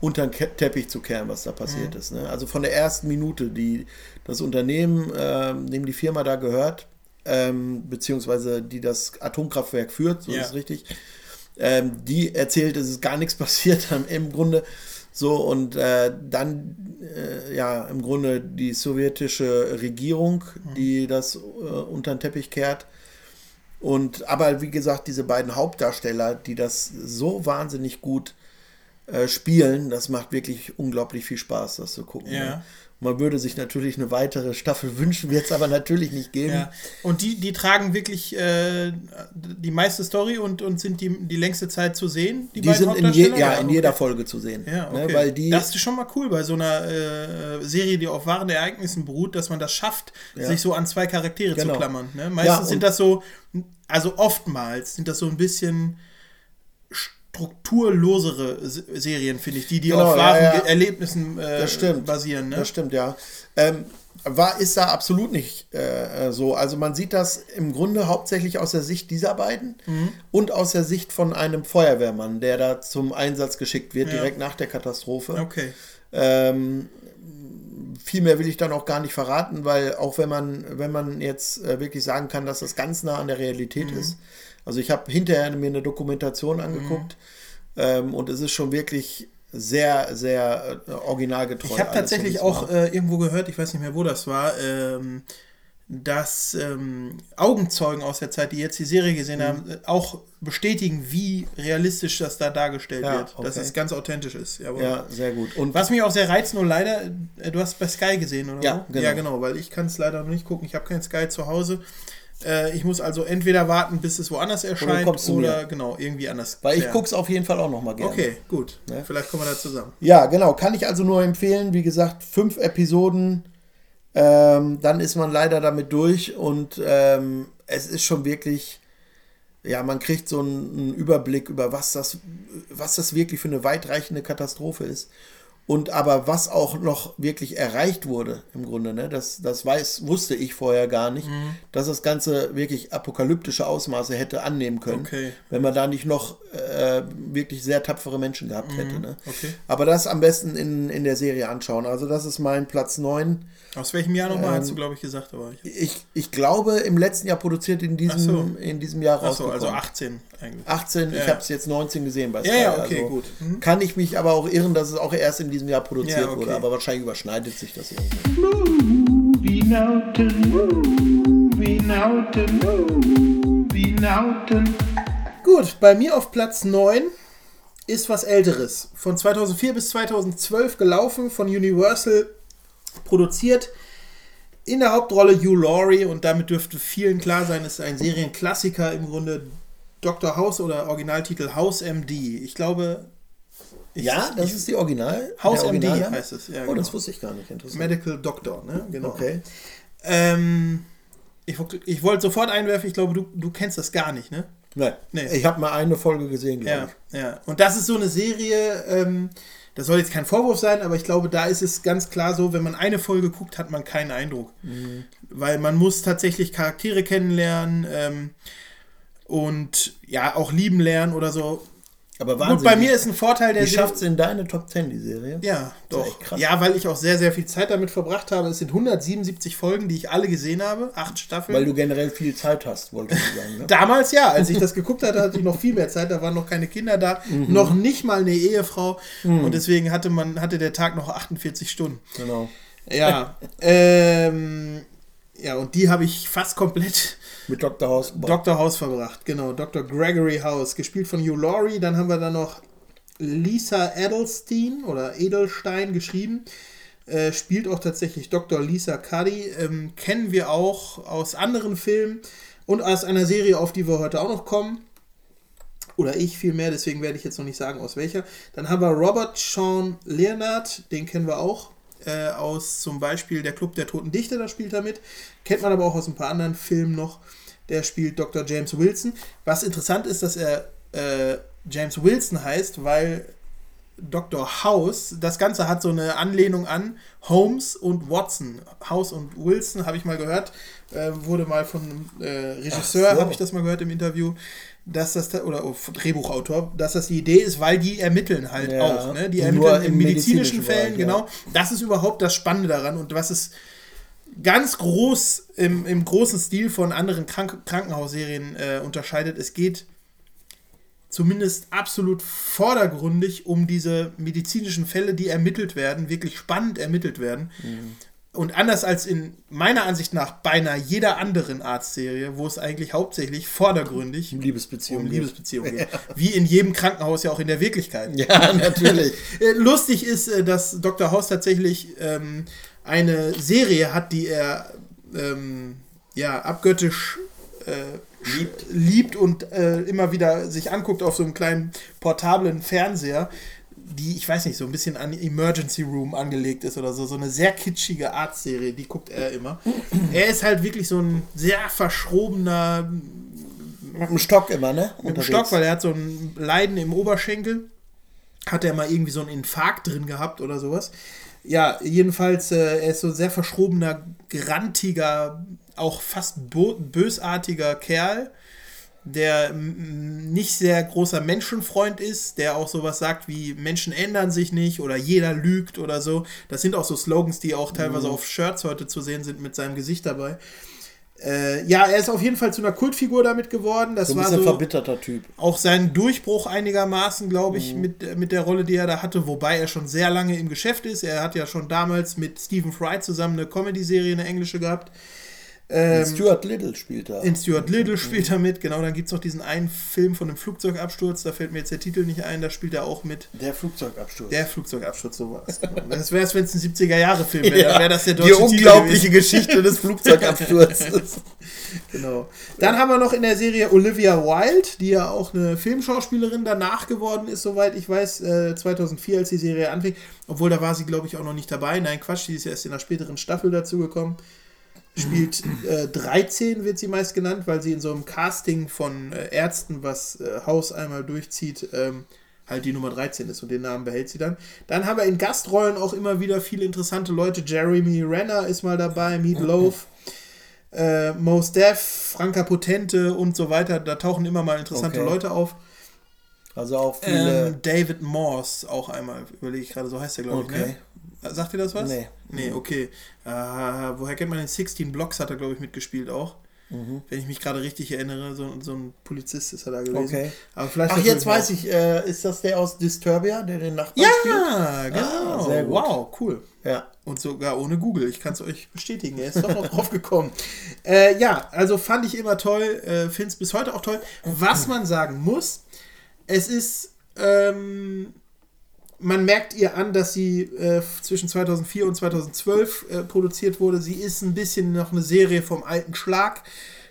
unter den Teppich zu kehren, was da passiert ist. Ne? Also von der ersten Minute, die das Unternehmen, ähm, dem die Firma da gehört, ähm, beziehungsweise die das Atomkraftwerk führt, so Ja. ist es richtig, ähm, die erzählt, es ist gar nichts [laughs] passiert im Grunde. So, und äh, dann, äh, ja, im Grunde die sowjetische Regierung, die das äh, unter den Teppich kehrt. Und aber wie gesagt, diese beiden Hauptdarsteller, die das so wahnsinnig gut äh, spielen, das macht wirklich unglaublich viel Spaß, das zu gucken. Ja. Ne? Man würde sich natürlich eine weitere Staffel [laughs] wünschen, wird es aber natürlich nicht geben. Ja. Und die, die tragen wirklich äh, die meiste Story und, und sind die, die längste Zeit zu sehen? Die sind in, je, ja, in jeder okay. Folge zu sehen. Ja, okay. ne, weil die, das ist schon mal cool bei so einer äh, Serie, die auf wahren Ereignissen beruht, dass man das schafft, Ja. sich so an zwei Charaktere Genau. zu klammern. Ne? Meistens sind das so, also oftmals sind das so ein bisschen strukturlosere Serien, finde ich, die, die Genau, auf ja, wahren ja. Ge- Erlebnissen äh, Das stimmt. basieren. Ne? Das stimmt, ja. Ähm, war, ist da absolut nicht äh, so. Also man sieht das im Grunde hauptsächlich aus der Sicht dieser beiden Mhm. und aus der Sicht von einem Feuerwehrmann, der da zum Einsatz geschickt wird, Ja. direkt nach der Katastrophe. Okay. Ähm, viel mehr will ich dann auch gar nicht verraten, weil auch wenn man, wenn man jetzt äh, wirklich sagen kann, dass das ganz nah an der Realität Mhm. ist. Also ich habe hinterher mir eine Dokumentation angeguckt ähm, und es ist schon wirklich sehr, sehr äh, originalgetreu. Ich habe tatsächlich auch äh, irgendwo gehört, ich weiß nicht mehr, wo das war, ähm, dass ähm, Augenzeugen aus der Zeit, die jetzt die Serie gesehen haben, äh, auch bestätigen, wie realistisch das da dargestellt Ja, wird. Dass okay. es ganz authentisch ist. Jawohl. Ja, sehr gut. Und Was mich auch sehr reizt, nur leider, äh, du hast bei Sky gesehen, oder? Ja, genau. Ja, genau, weil ich kann es leider noch nicht gucken. Ich habe kein Sky zu Hause. Äh, ich muss also entweder warten, bis es woanders erscheint oder mir. genau, irgendwie anders. weil ich klären. gucke es auf jeden Fall auch noch mal gerne. Okay, gut. Ne? Vielleicht kommen wir da zusammen. Ja, genau. Kann ich also nur empfehlen. Wie gesagt, fünf Episoden. Ähm, dann ist man leider damit durch und ähm, es ist schon wirklich, ja, man kriegt so einen, einen Überblick über was das, was das wirklich für eine weitreichende Katastrophe ist. Und aber was auch noch wirklich erreicht wurde im Grunde, ne, das, das weiß, wusste ich vorher gar nicht, Mhm. dass das Ganze wirklich apokalyptische Ausmaße hätte annehmen können, Okay. wenn man da nicht noch äh, wirklich sehr tapfere Menschen gehabt hätte. Ne? Mhm. okay. Aber das am besten in, in der Serie anschauen. Also das ist mein Platz 9. Aus welchem Jahr nochmal, Ähm, hast du, glaube ich, gesagt, aber ich. Ich, ich glaube, im letzten Jahr produziert, in diesem, so. in diesem Jahr Achso, rausgekommen. also 18 eigentlich. 18, ich Ja. habe es jetzt 19 gesehen bei Ja, Sky. ja, okay, also gut. Mhm. Kann ich mich aber auch irren, dass es auch erst in diesem Jahr produziert Ja, okay. wurde. Aber wahrscheinlich überschneidet sich das irgendwie. Movie Nauten, Movie Nauten, Movie Nauten. Gut, bei mir auf Platz 9 ist was Älteres. Von 2004 bis 2012 gelaufen, von Universal produziert. In der Hauptrolle Hugh Laurie und damit dürfte vielen klar sein, ist ein Serienklassiker im Grunde Dr. House oder Originaltitel House MD. Ich glaube, Ja, das ist die Original. House MD Originalname? heißt es, ja, oh, genau. das wusste ich gar nicht. Interessant. Medical Doctor, ne? Genau. Okay. Ähm, ich, ich wollte sofort einwerfen, ich glaube, du, du kennst das gar nicht, ne? Nein. Nee. Ich habe mal eine Folge gesehen, glaube Ja, ja. Und das ist so eine Serie, ähm, das soll jetzt kein Vorwurf sein, aber ich glaube, da ist es ganz klar so, wenn man eine Folge guckt, hat man keinen Eindruck. Mhm. Weil man muss tatsächlich Charaktere kennenlernen ähm, und ja, auch lieben lernen oder so. Aber Gut, Wahnsinn. bei mir ist ein Vorteil, der Wie schafft es in deine Top 10, die Serie? Ja, doch. echt krass. Ja, weil ich auch sehr, sehr viel Zeit damit verbracht habe. Es sind 177 Folgen, die ich alle gesehen habe. Acht Staffeln. Weil du generell viel Zeit hast, wollte ich sagen. Ne? [laughs] Damals ja, als ich das geguckt hatte, hatte ich noch viel mehr Zeit. Da waren noch keine Kinder da, Mhm. noch nicht mal eine Ehefrau. Und deswegen hatte man hatte der Tag noch 48 Stunden. Genau. Ja, [laughs] ähm, ja, und die habe ich fast komplett Mit Dr. House. [laughs] Dr. House verbracht. Genau, Dr. Gregory House, gespielt von Hugh Laurie. Dann haben wir da noch Lisa Edelstein oder Edelstein geschrieben. Äh, spielt auch tatsächlich Dr. Lisa Cuddy. Ähm, kennen wir auch aus anderen Filmen und aus einer Serie, auf die wir heute auch noch kommen. Oder ich vielmehr, deswegen werde ich jetzt noch nicht sagen, aus welcher. Dann haben wir Robert Sean Leonard, den kennen wir auch äh, aus zum Beispiel Der Club der Toten Dichter, da spielt er mit. Kennt man aber auch aus ein paar anderen Filmen noch. Der spielt Dr. James Wilson. Was interessant ist, dass er äh, James Wilson heißt, weil Dr. House, das Ganze hat so eine Anlehnung an Holmes und Watson. House und Wilson, habe ich mal gehört, äh, wurde mal von einem äh, Regisseur, so. habe ich das mal gehört im Interview, dass das, da- oder oh, Drehbuchautor, dass das die Idee ist, weil die ermitteln halt Ja. auch. Ne? Die ermitteln in im medizinischen medizinischen Fällen, Bereich, ja. genau. Das ist überhaupt das Spannende daran und was es ganz groß im, im großen Stil von anderen Krank Krankenhausserien äh, unterscheidet. Es geht zumindest absolut vordergründig um diese medizinischen Fälle, die ermittelt werden, wirklich spannend ermittelt werden. Und anders als in meiner Ansicht nach beinahe jeder anderen Arztserie, wo es eigentlich hauptsächlich vordergründig Um Liebesbeziehungen um geht. Liebesbeziehungen geht. [laughs] Wie in jedem Krankenhaus ja auch in der Wirklichkeit. Ja, natürlich. [laughs] Äh, Lustig ist, äh, dass Dr. House tatsächlich ähm, eine Serie hat, die er ähm, ja, abgöttisch äh, liebt. liebt und äh, immer wieder sich anguckt auf so einem kleinen portablen Fernseher, die, ich weiß nicht, so ein bisschen an Emergency Room angelegt ist oder so. So eine sehr kitschige Arztserie, die guckt er immer. er ist halt wirklich so ein sehr verschrobener Mit dem Stock immer, ne? mit dem Stock, weil er hat so ein Leiden im Oberschenkel. Hat er mal irgendwie so einen Infarkt drin gehabt oder sowas. Ja, jedenfalls, äh, er ist so ein sehr verschrobener, grantiger, auch fast bösartiger Kerl, der nicht sehr großer Menschenfreund ist, der auch sowas sagt wie Menschen ändern sich nicht oder jeder lügt oder so. Das sind auch so Slogans, die auch teilweise auf Shirts heute zu sehen sind mit seinem Gesicht dabei. Äh, ja, er ist auf jeden Fall zu einer Kultfigur damit geworden. Das So ein war so verbitterter Typ. auch sein Durchbruch einigermaßen, glaube ich, mit, äh, mit der Rolle, die er da hatte, wobei er schon sehr lange im Geschäft ist. Er hat ja schon damals mit Stephen Fry zusammen eine Comedy-Serie, eine englische gehabt. Ähm, Stuart Little spielt da. in Stuart Little spielt er mit, genau, dann gibt es noch diesen einen Film von einem Flugzeugabsturz, da fällt mir jetzt der Titel nicht ein, da spielt er auch mit. der Flugzeugabsturz. Der Flugzeugabsturz, sowas. Genau. Das wäre es, wenn es ein 70er-Jahre-Film wäre, dann wäre das der die deutsche Titel unglaubliche gewesen. Geschichte des Flugzeugabsturzes. [laughs] Genau. Dann haben wir noch in der Serie Olivia Wilde, die ja auch eine Filmschauspielerin danach geworden ist, soweit ich weiß, äh, 2004, als die Serie anfing. Obwohl, da war sie, glaube ich, auch noch nicht dabei. Nein, Quatsch, die ist erst in einer späteren Staffel dazugekommen. Spielt äh, 13, wird sie meist genannt, weil sie in so einem Casting von äh, Ärzten, was äh, Haus einmal durchzieht, ähm, halt die Nummer 13 ist und den Namen behält sie dann. Dann haben wir in Gastrollen auch immer wieder viele interessante Leute. Jeremy Renner ist mal dabei, Meat Loaf äh, Mos Def, Franka Potente und so weiter. Da tauchen immer mal interessante Okay. Leute auf. Also auch viele. Ähm, David Morse auch einmal, überlege ich gerade, so heißt er, glaube ich. Okay. Ne? Sagt ihr das was? Nee. Nee, okay. Äh, woher kennt man den 16 Blocks? Hat er, glaube ich, mitgespielt auch. Wenn ich mich gerade richtig erinnere, so, so ein Polizist ist er da gewesen. Okay. Aber vielleicht Ach, jetzt weiß ich, äh, ist das der aus Disturbia, der den Nachbarn spielt? Ja, genau. Ah, sehr gut. Wow, cool. Ja. Und sogar ohne Google. Ich kann es euch bestätigen. Er ist doch noch [laughs] drauf gekommen. Äh, ja, also fand ich immer toll. Äh, Finde es bis heute auch toll. Was man sagen muss, es ist. Ähm, man merkt ihr an, dass sie äh, zwischen 2004 und 2012 äh, produziert wurde. Sie ist ein bisschen noch eine Serie vom alten Schlag.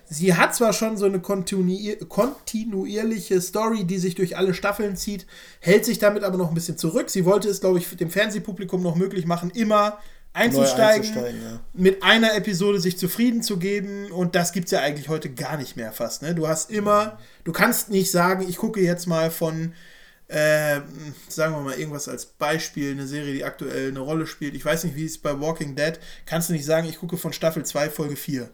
Sie hat zwar schon so eine kontinuier kontinuierliche Story, die sich durch alle Staffeln zieht, hält sich damit aber noch ein bisschen zurück. Sie wollte es, glaube ich, dem Fernsehpublikum noch möglich machen, immer einzusteigen, einzusteigen, ja. mit einer Episode sich zufrieden zu geben und das gibt es ja eigentlich heute gar nicht mehr fast. Ne? Du hast immer, du kannst nicht sagen, ich gucke jetzt mal von, äh, sagen wir mal irgendwas als Beispiel, eine Serie, die aktuell eine Rolle spielt. Ich weiß nicht, wie es bei Walking Dead, kannst du nicht sagen, ich gucke von Staffel 2, Folge 4.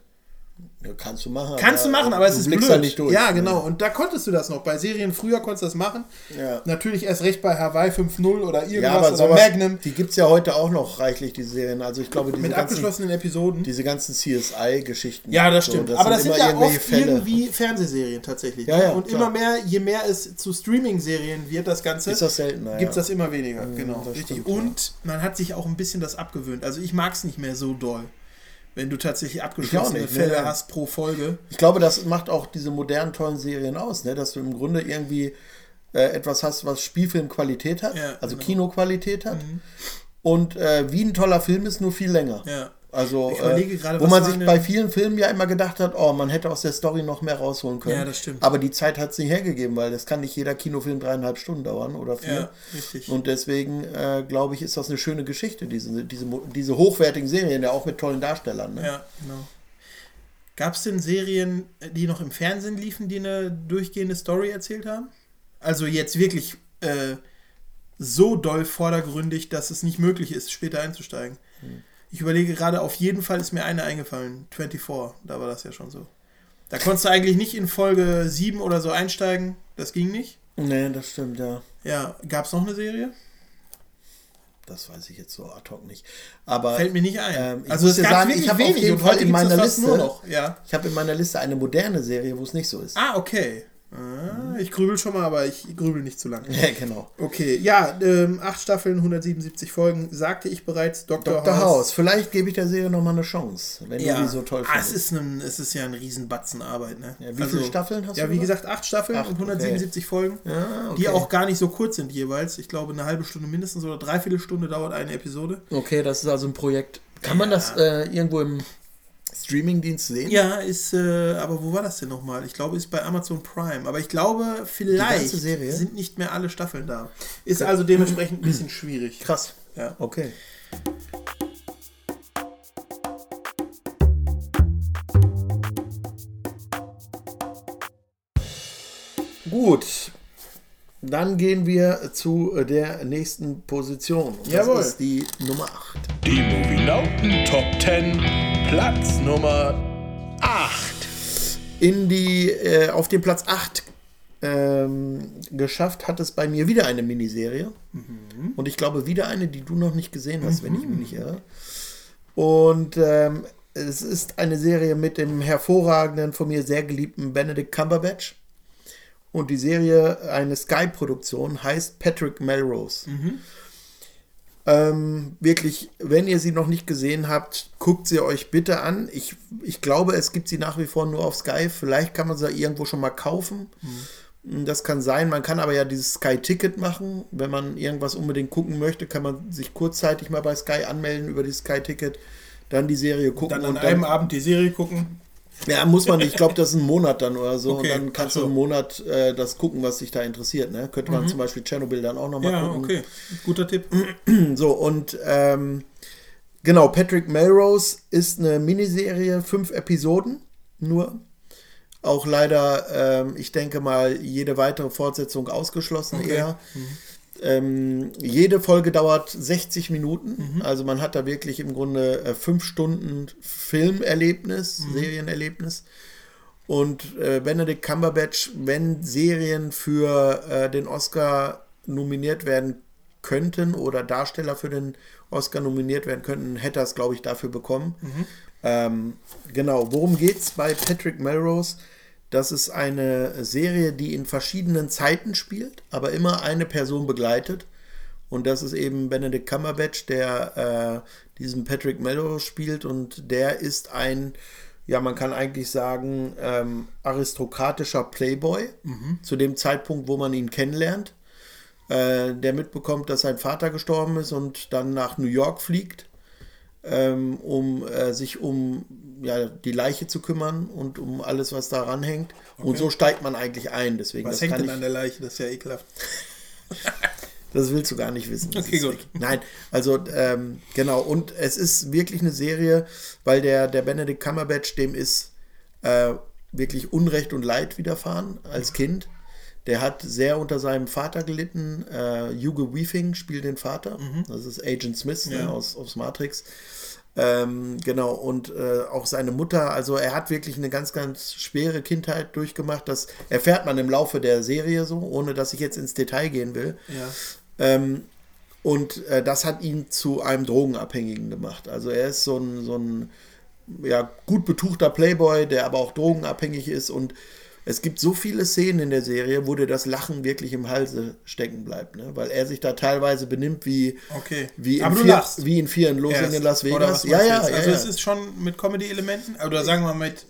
Ja, kannst du machen. Kannst du machen, aber es du ist blickst blöd. nicht durch. ja, genau. Und da konntest du das noch. Bei Serien früher konntest du das machen. Ja. Natürlich erst recht bei Hawaii 5.0 oder irgendwas Ja, aber sowas, Magnum die gibt es ja heute auch noch reichlich, die Serien. Also ich glaube, diese mit ganzen, abgeschlossenen Episoden. diese ganzen CSI-Geschichten. Ja, das so, stimmt. aber das sind ja oft Fälle. irgendwie Fernsehserien tatsächlich. Ja, ne? ja, und klar. immer mehr, je mehr es zu Streaming-Serien wird, das Ganze, Ist das seltener, gibt es das immer weniger. genau, das richtig. stimmt, und man hat sich auch ein bisschen das abgewöhnt. Also ich mag es nicht mehr so doll. Wenn du tatsächlich abgeschlossene nicht, Fälle ne? hast pro Folge. Ich glaube, das macht auch diese modernen, tollen Serien aus, ne? dass du im Grunde irgendwie äh, etwas hast, was Spielfilmqualität hat, Ja, also genau. Kinoqualität hat. Und äh, wie ein toller Film ist, nur viel länger. Ja. Also, äh, gerade, wo man sich bei vielen Filmen ja immer gedacht hat, oh, man hätte aus der Story noch mehr rausholen können. Ja, das stimmt. Aber die Zeit hat es nicht hergegeben, weil das kann nicht jeder Kinofilm dreieinhalb Stunden dauern oder vier. Ja, richtig. Und deswegen, äh, glaube ich, ist das eine schöne Geschichte, diese, diese, diese hochwertigen Serien, ja auch mit tollen Darstellern. Ne? Ja, genau. Gab es denn Serien, die noch im Fernsehen liefen, die eine durchgehende Story erzählt haben? Also jetzt wirklich äh, so doll vordergründig, dass es nicht möglich ist, später einzusteigen. Ich überlege gerade, auf jeden Fall ist mir eine eingefallen. 24, da war das ja schon so. Da konntest du eigentlich nicht in Folge 7 oder so einsteigen. Das ging nicht. Nee, das stimmt, ja. Ja, gab es noch eine Serie? Das weiß ich jetzt so ad hoc nicht. Aber Fällt mir nicht ein. Ähm, ich also es gab sagen, ich habe auf wenig jeden und Fall heute in meiner Liste. Ja. ich habe in meiner Liste eine moderne Serie, wo es nicht so ist. Ah, okay. Ah, ich grübel schon mal, aber ich grübel nicht zu lange. [laughs] Ja, genau. Okay, ja, ähm, acht Staffeln, 177 Folgen, sagte ich bereits. Dr. Dr. House. House. Vielleicht gebe ich der Serie nochmal eine Chance, wenn Ja, du die so toll ah, findest. es, ist ein, es ist ja ein Riesenbatzen Arbeit. Ne? Ja, wie viele Staffeln hast ja, du wie gesagt? acht Staffeln Acht, und 177 Folgen, Ja, die okay. auch gar nicht so kurz sind jeweils. Ich glaube, eine halbe Stunde mindestens oder dreiviertel Stunde dauert eine Episode. Okay, das ist also ein Projekt. Kann man Ja. das äh, irgendwo im Streamingdienst sehen? Ja, ist, äh, aber wo war das denn nochmal? Ich glaube, ist bei Amazon Prime. Aber ich glaube, vielleicht sind nicht mehr alle Staffeln da. Ist also dementsprechend ein bisschen schwierig. [clears throat] Krass. Ja. Okay. Gut. Dann gehen wir zu der nächsten Position. Und Jawohl. Das ist die Nummer 8. Die Movienauten Top 10, Platz Nummer 8. In die, äh, auf den Platz 8 ähm, geschafft hat es bei mir wieder eine Miniserie. Und ich glaube wieder eine, die du noch nicht gesehen hast, wenn ich mich nicht irre. Und ähm, es ist eine Serie mit dem hervorragenden, von mir sehr geliebten Benedict Cumberbatch. Und die Serie, eine Sky-Produktion, heißt Patrick Melrose. Ähm, wirklich, wenn ihr sie noch nicht gesehen habt, guckt sie euch bitte an. Ich, ich glaube, es gibt sie nach wie vor nur auf Sky. Vielleicht kann man sie irgendwo schon mal kaufen. Das kann sein. Man kann aber ja dieses Sky-Ticket machen. Wenn man irgendwas unbedingt gucken möchte, kann man sich kurzzeitig mal bei Sky anmelden über dieses Sky-Ticket. Dann die Serie gucken. Dann an und einem Abend die Serie gucken. Ja, muss man nicht. Ich glaube, das ist ein Monat dann oder so. Okay, und dann kannst so. du einen Monat äh, das gucken, was dich da interessiert. Ne? Könnte man zum Beispiel Tschernobyl dann auch nochmal Ja, gucken. okay. Guter Tipp. [clears throat] So, und ähm, genau, Patrick Melrose ist eine Miniserie, fünf Episoden nur. Auch leider, ähm, ich denke mal, jede weitere Fortsetzung ausgeschlossen Okay. eher. Ähm, jede Folge dauert 60 Minuten. Also man hat da wirklich im Grunde äh, fünf Stunden Filmerlebnis, Serienerlebnis. Und äh, Benedict Cumberbatch, wenn Serien für äh, den Oscar nominiert werden könnten oder Darsteller für den Oscar nominiert werden könnten, hätte er es, glaube ich, dafür bekommen. Ähm, genau, worum geht's bei Patrick Melrose? Das ist eine Serie, die in verschiedenen Zeiten spielt, aber immer eine Person begleitet. Und das ist eben Benedict Cumberbatch, der äh, diesen Patrick Melrose spielt. Und der ist ein, ja, man kann eigentlich sagen, ähm, aristokratischer Playboy zu dem Zeitpunkt, wo man ihn kennenlernt. äh, der mitbekommt, dass sein Vater gestorben ist und dann nach New York fliegt, ähm, um äh, sich um ja, die Leiche zu kümmern und um alles, was daran hängt. Und so steigt man eigentlich ein. Deswegen, Was das hängt kann denn ich- an der Leiche? Das ist ja ekelhaft. [laughs] Das willst du gar nicht wissen. Das Okay, gut. wirklich- Nein, also ähm, genau. Und es ist wirklich eine Serie, weil der, der Benedict Cumberbatch, dem ist äh, wirklich Unrecht und Leid widerfahren als Kind. Der hat sehr unter seinem Vater gelitten. Äh, Hugo Weaving spielt den Vater. Das ist Agent Smith ne, Ja. aus, aus Matrix. Ähm, genau, und äh, auch seine Mutter, also er hat wirklich eine ganz, ganz schwere Kindheit durchgemacht. Das erfährt man im Laufe der Serie so, ohne dass ich jetzt ins Detail gehen will. Ja. Ähm, und äh, das hat ihn zu einem Drogenabhängigen gemacht. Also er ist so ein, so ein ja, gut betuchter Playboy, der aber auch drogenabhängig ist. Und es gibt so viele Szenen in der Serie, wo dir das Lachen wirklich im Halse stecken bleibt. Ne? Weil er sich da teilweise benimmt wie, Okay. wie, in, vier, wie in Vier in Losing Erst. in Las Vegas. Ja, ja, ja, Also ja. es ist schon mit Comedy-Elementen? Oder sagen wir mal mit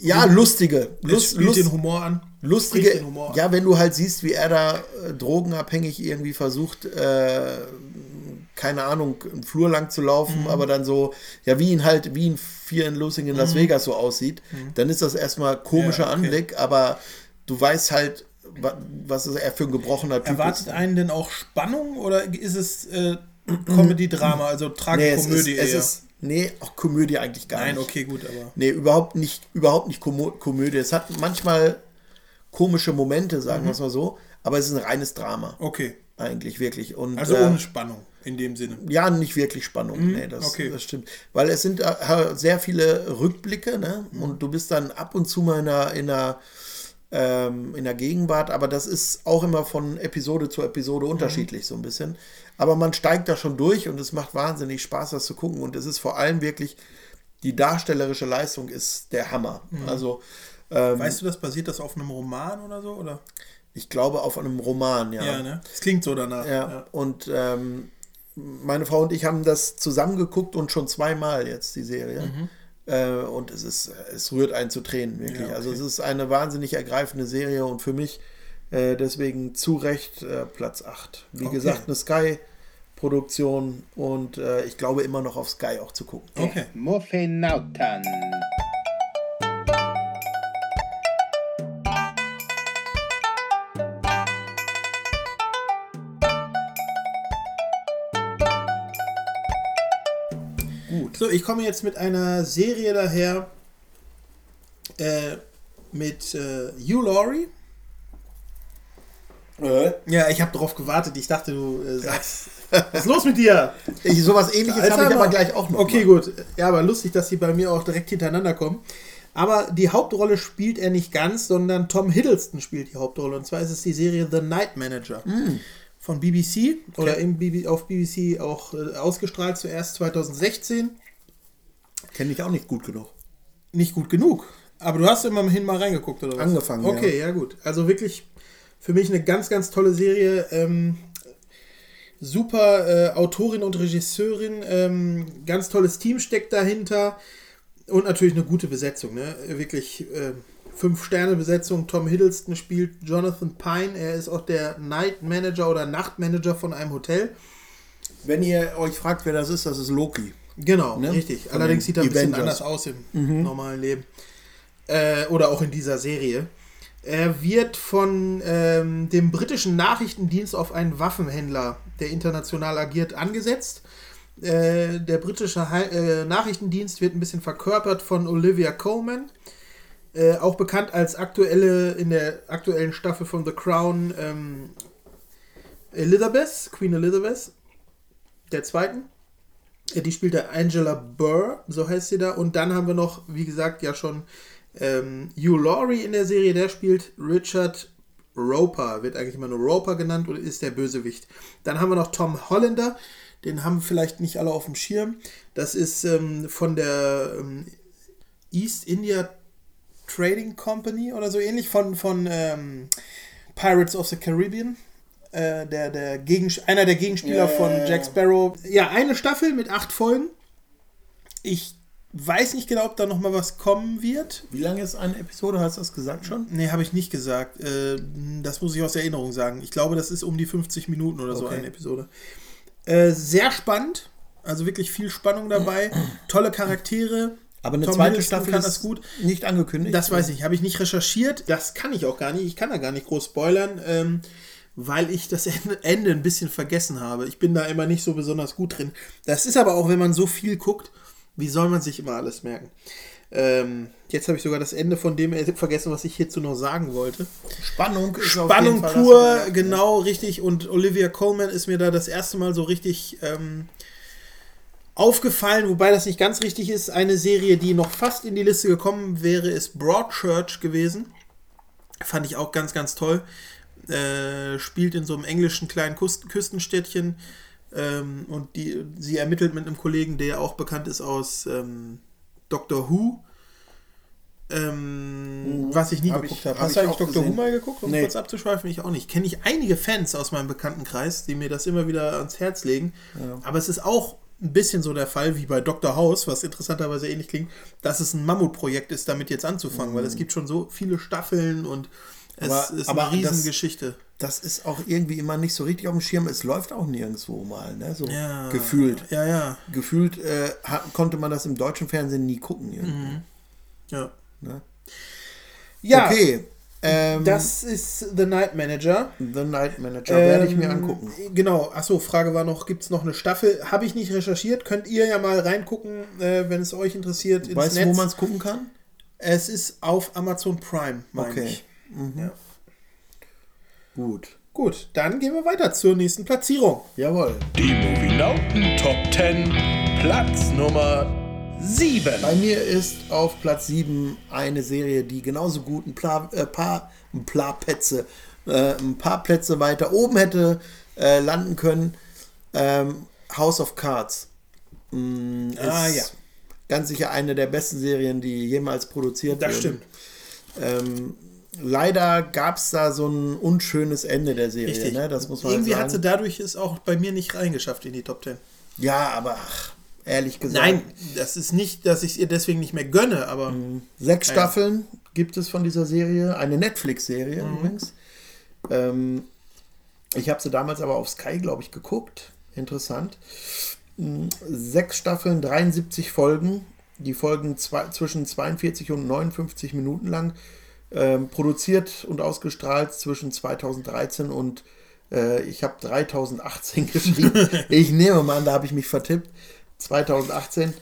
ja, lustige. Lust, spielt lust, den Humor an. lustige, Humor an. ja, wenn du halt siehst, wie er da äh, drogenabhängig irgendwie versucht, äh, keine Ahnung, einen Flur lang zu laufen, Mhm. aber dann so, ja, wie ihn halt, wie ihn Fear and Losing in Las Vegas so aussieht, dann ist das erstmal komischer Mhm. Ja, okay. Anblick, aber du weißt halt, wa- was ist er für ein gebrochener Typ Erwartet ist. einen denn auch Spannung oder ist es äh, [clears throat] Comedy-Drama, also Nee, es ist, Tragikomödie es eher? ist, nee, auch Komödie eigentlich gar Nein, nicht. okay, gut, aber. Nee, überhaupt nicht, überhaupt nicht Komo Komödie. Es hat manchmal komische Momente, Mhm. sagen wir es mal so, aber es ist ein reines Drama. Okay. Eigentlich, wirklich. Und, Also äh, ohne Spannung in dem Sinne. Ja, nicht wirklich Spannung. nee, das, okay. das stimmt. Weil es sind äh, sehr viele Rückblicke, ne? Und du bist dann ab und zu mal in einer, in einer, ähm, in der Gegenwart, aber das ist auch immer von Episode zu Episode unterschiedlich, so ein bisschen. Aber man steigt da schon durch und es macht wahnsinnig Spaß, das zu gucken. Und es ist vor allem wirklich, die darstellerische Leistung ist der Hammer. Also, ähm, Weißt du, das basiert das auf einem Roman oder so? Oder? Ich glaube auf einem Roman, ja. Ja, ne? Das klingt so danach. Ja, und ähm, meine Frau und ich haben das zusammengeguckt und schon zweimal jetzt die Serie. Äh, und es ist, es rührt einen zu Tränen, wirklich. Mhm. Ja, okay. Also es ist eine wahnsinnig ergreifende Serie und für mich äh, deswegen zu Recht äh, Platz 8. Wie Okay. gesagt, eine Sky-Produktion und äh, ich glaube immer noch auf Sky auch zu gucken. Okay. Muffinauten. So, ich komme jetzt mit einer Serie daher äh, mit äh, Hugh Laurie. Ja, ich habe darauf gewartet. Ich dachte, du äh, sagst. [laughs] Was ist los mit dir? Ich, sowas ähnliches habe ich aber gleich auch noch. Okay, mal. gut. Ja, aber lustig, dass sie bei mir auch direkt hintereinander kommen. Aber die Hauptrolle spielt er nicht ganz, sondern Tom Hiddleston spielt die Hauptrolle. Und zwar ist es die Serie The Night Manager Hm. von BBC oder im auf BBC auch äh, ausgestrahlt zuerst 2016. Kenne ich auch nicht gut genug. Nicht gut genug. Aber du hast immerhin mal reingeguckt, oder was? Angefangen, Okay, ja. gut. Also wirklich für mich eine ganz, ganz tolle Serie. Ähm, super äh, Autorin und Regisseurin. Ähm, ganz tolles Team steckt dahinter. Und natürlich eine gute Besetzung. Ne? Wirklich äh, Fünf-Sterne-Besetzung. Tom Hiddleston spielt Jonathan Pine. Er ist auch der Night Manager oder Nachtmanager von einem Hotel. Wenn ihr euch fragt, wer das ist, das ist Loki. Genau, Ne? richtig. Von Allerdings sieht er ein bisschen anders aus im normalen Leben. Äh, oder auch in dieser Serie. Er wird von ähm, dem britischen Nachrichtendienst auf einen Waffenhändler, der international agiert, angesetzt. Äh, der britische Hei- äh, Nachrichtendienst wird ein bisschen verkörpert von Olivia Coleman. Äh, auch bekannt als aktuelle, in der aktuellen Staffel von The Crown ähm, Elizabeth, Queen Elizabeth, der zweiten. Die spielt da Angela Burr, so heißt sie da. Und dann haben wir noch, wie gesagt, ja schon ähm, Hugh Laurie in der Serie. Der spielt Richard Roper, wird eigentlich immer nur Roper genannt und ist der Bösewicht. Dann haben wir noch Tom Hollander, den haben vielleicht nicht alle auf dem Schirm. Das ist ähm, von der ähm, East India Trading Company oder so ähnlich, von, von ähm, Pirates of the Caribbean. Äh, der, der Gegen, einer der Gegenspieler Ja, von ja, ja. Jack Sparrow. Ja, eine Staffel mit acht Folgen. Ich weiß nicht genau, ob da noch mal was kommen wird. Wie lange ist eine Episode? Hast du das gesagt schon? Nee, habe ich nicht gesagt. Äh, das muss ich aus Erinnerung sagen. Ich glaube, das ist um die 50 Minuten oder so Okay. eine Episode. Äh, sehr spannend. Also wirklich viel Spannung dabei. [clears throat] Tolle Charaktere. Aber eine Tom zweite Hiddleston Staffel kann ist das gut. nicht angekündigt. Das weiß ich, habe ich nicht recherchiert. Das kann ich auch gar nicht. Ich kann da gar nicht groß spoilern, ähm, weil ich das Ende, ein bisschen vergessen habe. Ich bin da immer nicht so besonders gut drin. Das ist aber auch, wenn man so viel guckt, wie soll man sich immer alles merken? Ähm, jetzt habe ich sogar das Ende von dem vergessen, was ich hierzu noch sagen wollte. Spannung ist auf Spannung jeden Fall pur, das- genau, richtig. Und Olivia Colman ist mir da das erste Mal so richtig ähm, aufgefallen, wobei das nicht ganz richtig ist. Eine Serie, die noch fast in die Liste gekommen wäre, ist Broadchurch gewesen. Fand ich auch ganz, ganz toll. Äh, spielt in so einem englischen kleinen Küst Küstenstädtchen. Ähm, und die, sie ermittelt mit einem Kollegen, der auch bekannt ist aus ähm, Doctor Who. Ähm, was ich nie Hab geguckt habe. hab Hast du eigentlich Doctor Who mal geguckt, um Nee. kurz abzuschweifen? Ich auch nicht. Kenne ich einige Fans aus meinem Bekanntenkreis, die mir das immer wieder ans Herz legen. Aber es ist auch ein bisschen so der Fall wie bei Dr. House, was interessanterweise ähnlich klingt, dass es ein Mammutprojekt ist, damit jetzt anzufangen, weil es gibt schon so viele Staffeln und es Mhm. Aber- ist aber eine das- Riesengeschichte. Das ist auch irgendwie immer nicht so richtig auf dem Schirm. Es läuft auch nirgendwo mal, ne? So Ja. gefühlt. Ja, ja, Gefühlt äh, konnte man das im deutschen Fernsehen nie gucken. Irgendwie. ja. Ne? Ja, Okay. Ähm, das ist The Night Manager. The Night Manager werde ich mir Ähm, angucken. Genau, achso, Frage war noch, gibt es noch eine Staffel? Habe ich nicht recherchiert, könnt ihr ja mal reingucken, äh, wenn es euch interessiert. ins Weißt du, wo man es gucken kann? Es ist auf Amazon Prime, meine Okay. ich. Ja. Gut. Gut, dann gehen wir weiter zur nächsten Platzierung. Jawohl. Die Movienauten Top 10, Platz Nummer 7. Bei mir ist auf Platz 7 eine Serie, die genauso gut ein paar, äh, paar, ein paar Plätze, äh, ein paar Plätze weiter oben hätte äh, landen können. Ähm, House of Cards. Mm, ist Ah, ja. Ganz sicher eine der besten Serien, die jemals produziert Das wurden. stimmt. Ähm, leider gab es da so ein unschönes Ende der Serie, Richtig. ne? Das muss man Irgendwie sagen. hat sie dadurch es auch bei mir nicht reingeschafft in die Top 10. ja, aber ach, ehrlich gesagt. Nein, das ist nicht, dass ich es ihr deswegen nicht mehr gönne, aber Sechs Ja. Staffeln gibt es von dieser Serie. Eine Netflix-Serie Mhm. übrigens. Ähm, ich habe sie damals aber auf Sky, glaube ich, geguckt. Interessant. Mm, Sechs Staffeln, 73 Folgen. Die Folgen zwei, zwischen 42 und 59 Minuten lang. Ähm, produziert und ausgestrahlt zwischen 2013 und äh, ich habe 3018 [laughs] geschrieben. ich nehme mal an, da habe ich mich vertippt. 2018.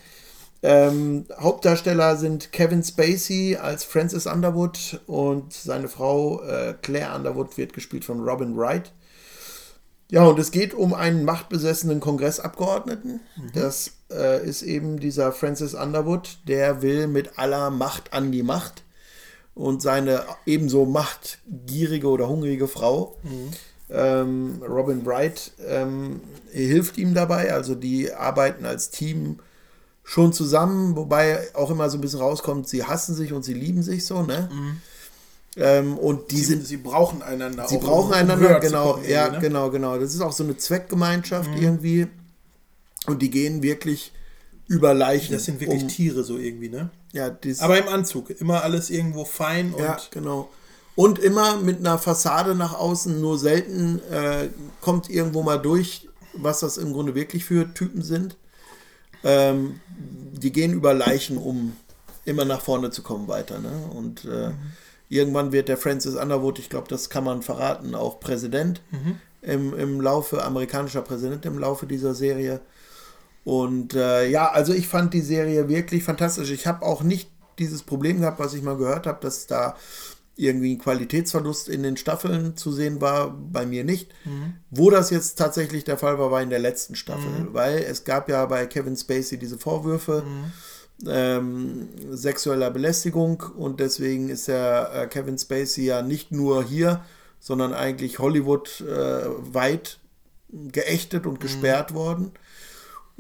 Ähm, Hauptdarsteller sind Kevin Spacey als Francis Underwood und seine Frau äh, Claire Underwood wird gespielt von Robin Wright. Ja, und es geht um einen machtbesessenen Kongressabgeordneten. Das äh, ist eben dieser Francis Underwood, der will mit aller Macht an die Macht. Und seine ebenso machtgierige oder hungrige Frau, ähm, Robin Wright, ähm, hilft ihm dabei. Also die arbeiten als Team schon zusammen, wobei auch immer so ein bisschen rauskommt, sie hassen sich und sie lieben sich so, ne? Ähm, und die sie, sind sie brauchen einander. Sie auch, brauchen um einander, genau, kommen ja, ne? genau, genau. Das ist auch so eine Zweckgemeinschaft irgendwie. Und die gehen wirklich über Leichen. Das sind wirklich um, Tiere so irgendwie, ne? Ja, Aber im Anzug, immer alles irgendwo fein und ja, genau. Und immer mit einer Fassade nach außen, nur selten äh, kommt irgendwo mal durch, was das im Grunde wirklich für Typen sind. Ähm, die gehen über Leichen, um immer nach vorne zu kommen weiter. Ne? Und äh, irgendwann wird der Francis Underwood, ich glaube, das kann man verraten, auch Präsident im, im Laufe, amerikanischer Präsident im Laufe dieser Serie. Und äh, ja, also ich fand die Serie wirklich fantastisch. Ich habe auch nicht dieses Problem gehabt, was ich mal gehört habe, dass da irgendwie ein Qualitätsverlust in den Staffeln zu sehen war, bei mir nicht. Wo das jetzt tatsächlich der Fall war, war in der letzten Staffel, weil es gab ja bei Kevin Spacey diese Vorwürfe ähm, sexueller Belästigung. Und deswegen ist der äh, Kevin Spacey ja nicht nur hier, sondern eigentlich Hollywood äh, weit geächtet und gesperrt worden.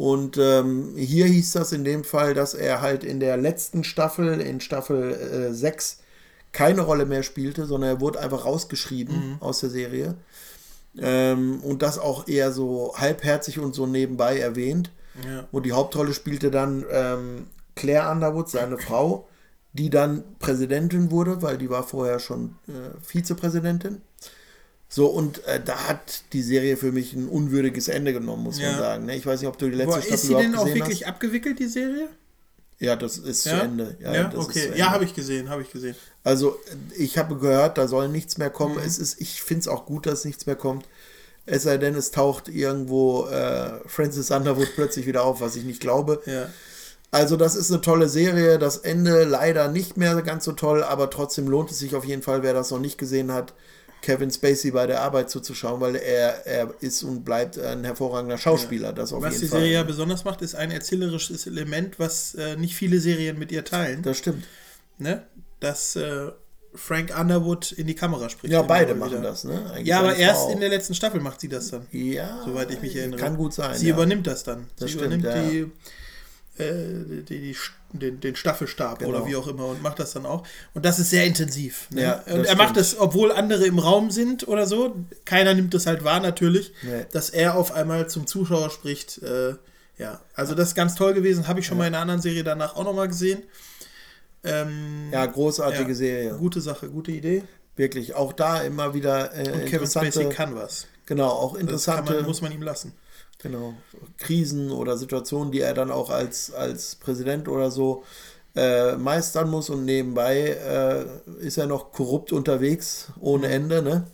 Und ähm, hier hieß das in dem Fall, dass er halt in der letzten Staffel, in Staffel äh, 6, keine Rolle mehr spielte, sondern er wurde einfach rausgeschrieben aus der Serie. Ähm, und das auch eher so halbherzig und so nebenbei erwähnt. Ja. Und die Hauptrolle spielte dann ähm, Claire Underwood, seine Frau, die dann Präsidentin wurde, weil die war vorher schon äh, Vizepräsidentin. So, und äh, da hat die Serie für mich ein unwürdiges Ende genommen, muss Ja. man sagen. Ne? Ich weiß nicht, ob du die letzte Boah, Staffel ist sie denn auch wirklich hast. abgewickelt, die Serie? Ja, das ist zu Ende. Ja, Ja, okay. Ja, habe ich gesehen, habe ich gesehen. Also, ich habe gehört, da soll nichts mehr kommen. Mhm. Es ist, ich finde es auch gut, dass nichts mehr kommt. Es sei denn, es taucht irgendwo äh, Francis Underwood plötzlich wieder auf, was ich nicht glaube. Ja. Also, das ist eine tolle Serie. Das Ende leider nicht mehr ganz so toll, aber trotzdem lohnt es sich auf jeden Fall, wer das noch nicht gesehen hat, Kevin Spacey bei der Arbeit zuzuschauen, weil er, er ist und bleibt ein hervorragender Schauspieler. Das auf Was jeden die Fall. Serie ja besonders macht, ist ein erzählerisches Element, was äh, nicht viele Serien mit ihr teilen. das stimmt. ne? Dass äh, Frank Underwood in die Kamera spricht. Ja, beide machen wieder. das, ne? Eigentlich Ja, aber erst Frau. in der letzten Staffel macht sie das dann. Ja, Soweit ich mich erinnere. Kann gut sein. Sie ja. übernimmt das dann. Das sie stimmt, übernimmt ja. die, äh, die, die, den, den Staffelstab Genau. oder wie auch immer und macht das dann auch. Und das ist sehr intensiv. Ne? Ja, und das er macht stimmt. es, obwohl andere im Raum sind oder so. Keiner nimmt es halt wahr, natürlich, Nee. dass er auf einmal zum Zuschauer spricht. Äh, ja, also das ist ganz toll gewesen. Habe ich schon mal in einer anderen Serie danach auch nochmal gesehen. Ähm, Ja, großartige ja, Serie. Gute Sache, gute Idee. Wirklich. Auch da immer wieder äh, Und Kevin Spacey kann was. genau, auch Das kann interessante, man, muss man ihm lassen. Genau, Krisen oder Situationen, die er dann auch als, als Präsident oder so äh, meistern muss und nebenbei äh, ist er noch korrupt unterwegs ohne Mhm. Ende, ne?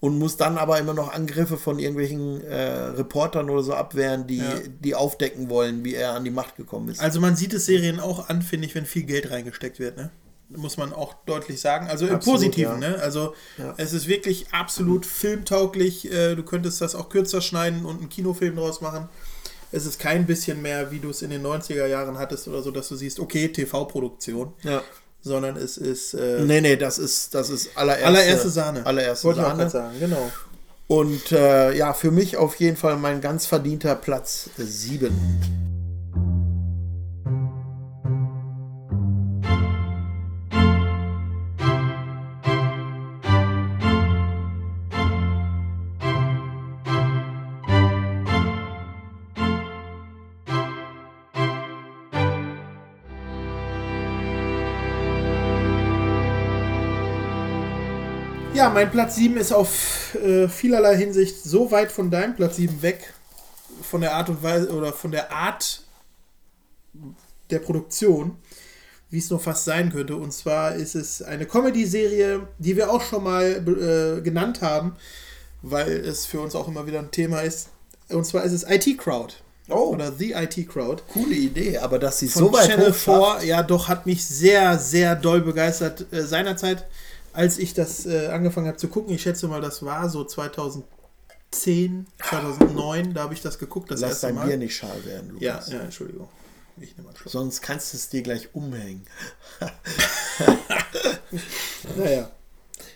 Und muss dann aber immer noch Angriffe von irgendwelchen äh, Reportern oder so abwehren, die, Ja. die aufdecken wollen, wie er an die Macht gekommen ist. Also man sieht es Serien auch an, finde ich, wenn viel Geld reingesteckt wird, ne? Muss man auch deutlich sagen. Also im Absolut, Positiven, ja. ne? Also Ja. es ist wirklich absolut filmtauglich. Äh, du könntest das auch kürzer schneiden und einen Kinofilm draus machen. Es ist kein bisschen mehr, wie du es in den 90er Jahren hattest oder so, dass du siehst, okay, TV-Produktion. ja. Sondern es ist äh, Nee, nee, das ist, das ist allererste, allererste Sahne. Allererste Wollte ich auch Sahne. gerade sagen, genau. Und äh, ja, für mich auf jeden Fall mein ganz verdienter Platz 7. mein Platz 7 ist auf äh, vielerlei Hinsicht so weit von deinem Platz 7 weg, von der Art und Weise oder von der Art der Produktion, wie es nur fast sein könnte. Und zwar ist es eine Comedy-Serie, die wir auch schon mal äh, genannt haben, weil es für uns auch immer wieder ein Thema ist. Und zwar ist es IT Crowd. Oh. Oder The IT Crowd. Coole Idee, aber dass sie so weit Channel hoch schafft, 4, ja doch, hat mich sehr, sehr doll begeistert. Äh, seinerzeit, als ich das äh, angefangen habe zu gucken, ich schätze mal, das war so 2010, 2009, da habe ich das geguckt, das lass dein Mal. Bier nicht schal werden, ja, Lukas. ja, Entschuldigung. Ich nehme Schluck. Sonst kannst du es dir gleich umhängen. [laughs] Naja.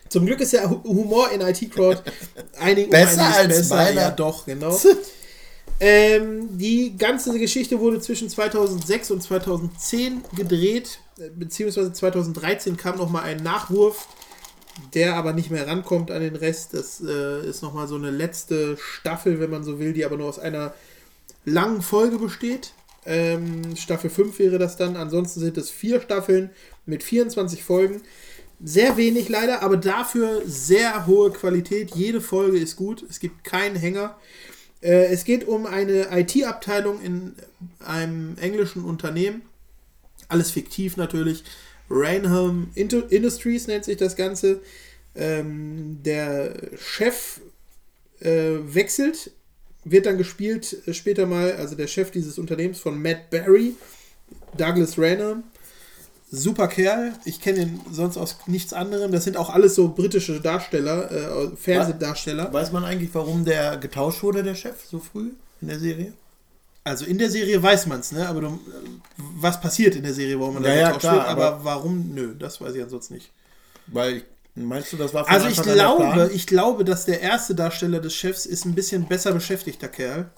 Zum Glück ist ja Hu- Humor in IT Crowd einigen Besser um als meiner. Ja, doch, genau. [laughs] ähm, die ganze Geschichte wurde zwischen 2006 und 2010 gedreht, äh, beziehungsweise 2013 kam noch mal ein Nachwurf, der aber nicht mehr rankommt an den Rest. Das äh, ist noch mal so eine letzte Staffel, wenn man so will, die aber nur aus einer langen Folge besteht. Ähm, Staffel 5 wäre das dann. Ansonsten sind es vier Staffeln mit 24 Folgen. Sehr wenig leider, aber dafür sehr hohe Qualität. Jede Folge ist gut. Es gibt keinen Hänger. Äh, es geht um eine IT-Abteilung in einem englischen Unternehmen. Alles fiktiv natürlich. Rainham Industries nennt sich das Ganze. Ähm, der Chef äh, wechselt, wird dann gespielt äh, später mal, also der Chef dieses Unternehmens von Matt Barry, Douglas Rainham. Super Kerl. Ich kenne ihn sonst aus nichts anderem. Das sind auch alles so britische Darsteller, äh, Fernsehdarsteller. Weiß man eigentlich, warum der getauscht wurde, der Chef, so früh in der Serie? Also in der Serie weiß man es, ne? Aber du, was passiert in der Serie, warum man Ja, da ja, klar, aber, aber- warum? Nö, das weiß ich ansonsten nicht. Weil, meinst du, das war Also ich glaube, ich glaube, dass der erste Darsteller des Chefs ist ein bisschen besser beschäftigter Kerl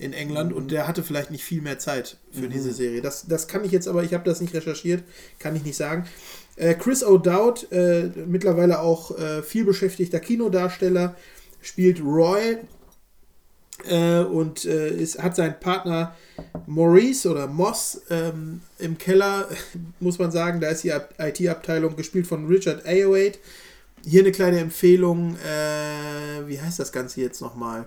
in England und der hatte vielleicht nicht viel mehr Zeit für diese Serie. Das, das kann ich jetzt aber, ich habe das nicht recherchiert, kann ich nicht sagen. Äh, Chris O'Dowd, äh, mittlerweile auch äh, viel beschäftigter Kinodarsteller, spielt Roy. Äh, und äh, ist, hat seinen Partner Maurice oder Moss ähm, im Keller, [laughs] muss man sagen. Da ist die IT-Abteilung gespielt von Richard Ayoade. Hier eine kleine Empfehlung. Äh, wie heißt das Ganze jetzt nochmal?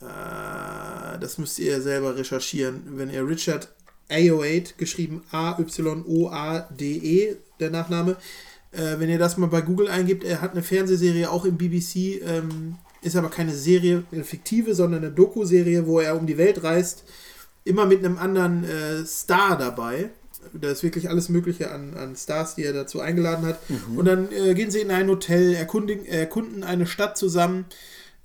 Äh, das müsst ihr selber recherchieren. Wenn ihr Richard Ayoade, geschrieben A-Y-O-A-D-E, der Nachname, äh, wenn ihr das mal bei Google eingibt, er hat eine Fernsehserie auch im BBC, ähm, ist aber keine Serie, eine fiktive, sondern eine Doku-Serie, wo er um die Welt reist, immer mit einem anderen äh, Star dabei. Da ist wirklich alles Mögliche an, an Stars, die er dazu eingeladen hat. Und dann äh, gehen sie in ein Hotel, erkundigen, erkunden eine Stadt zusammen,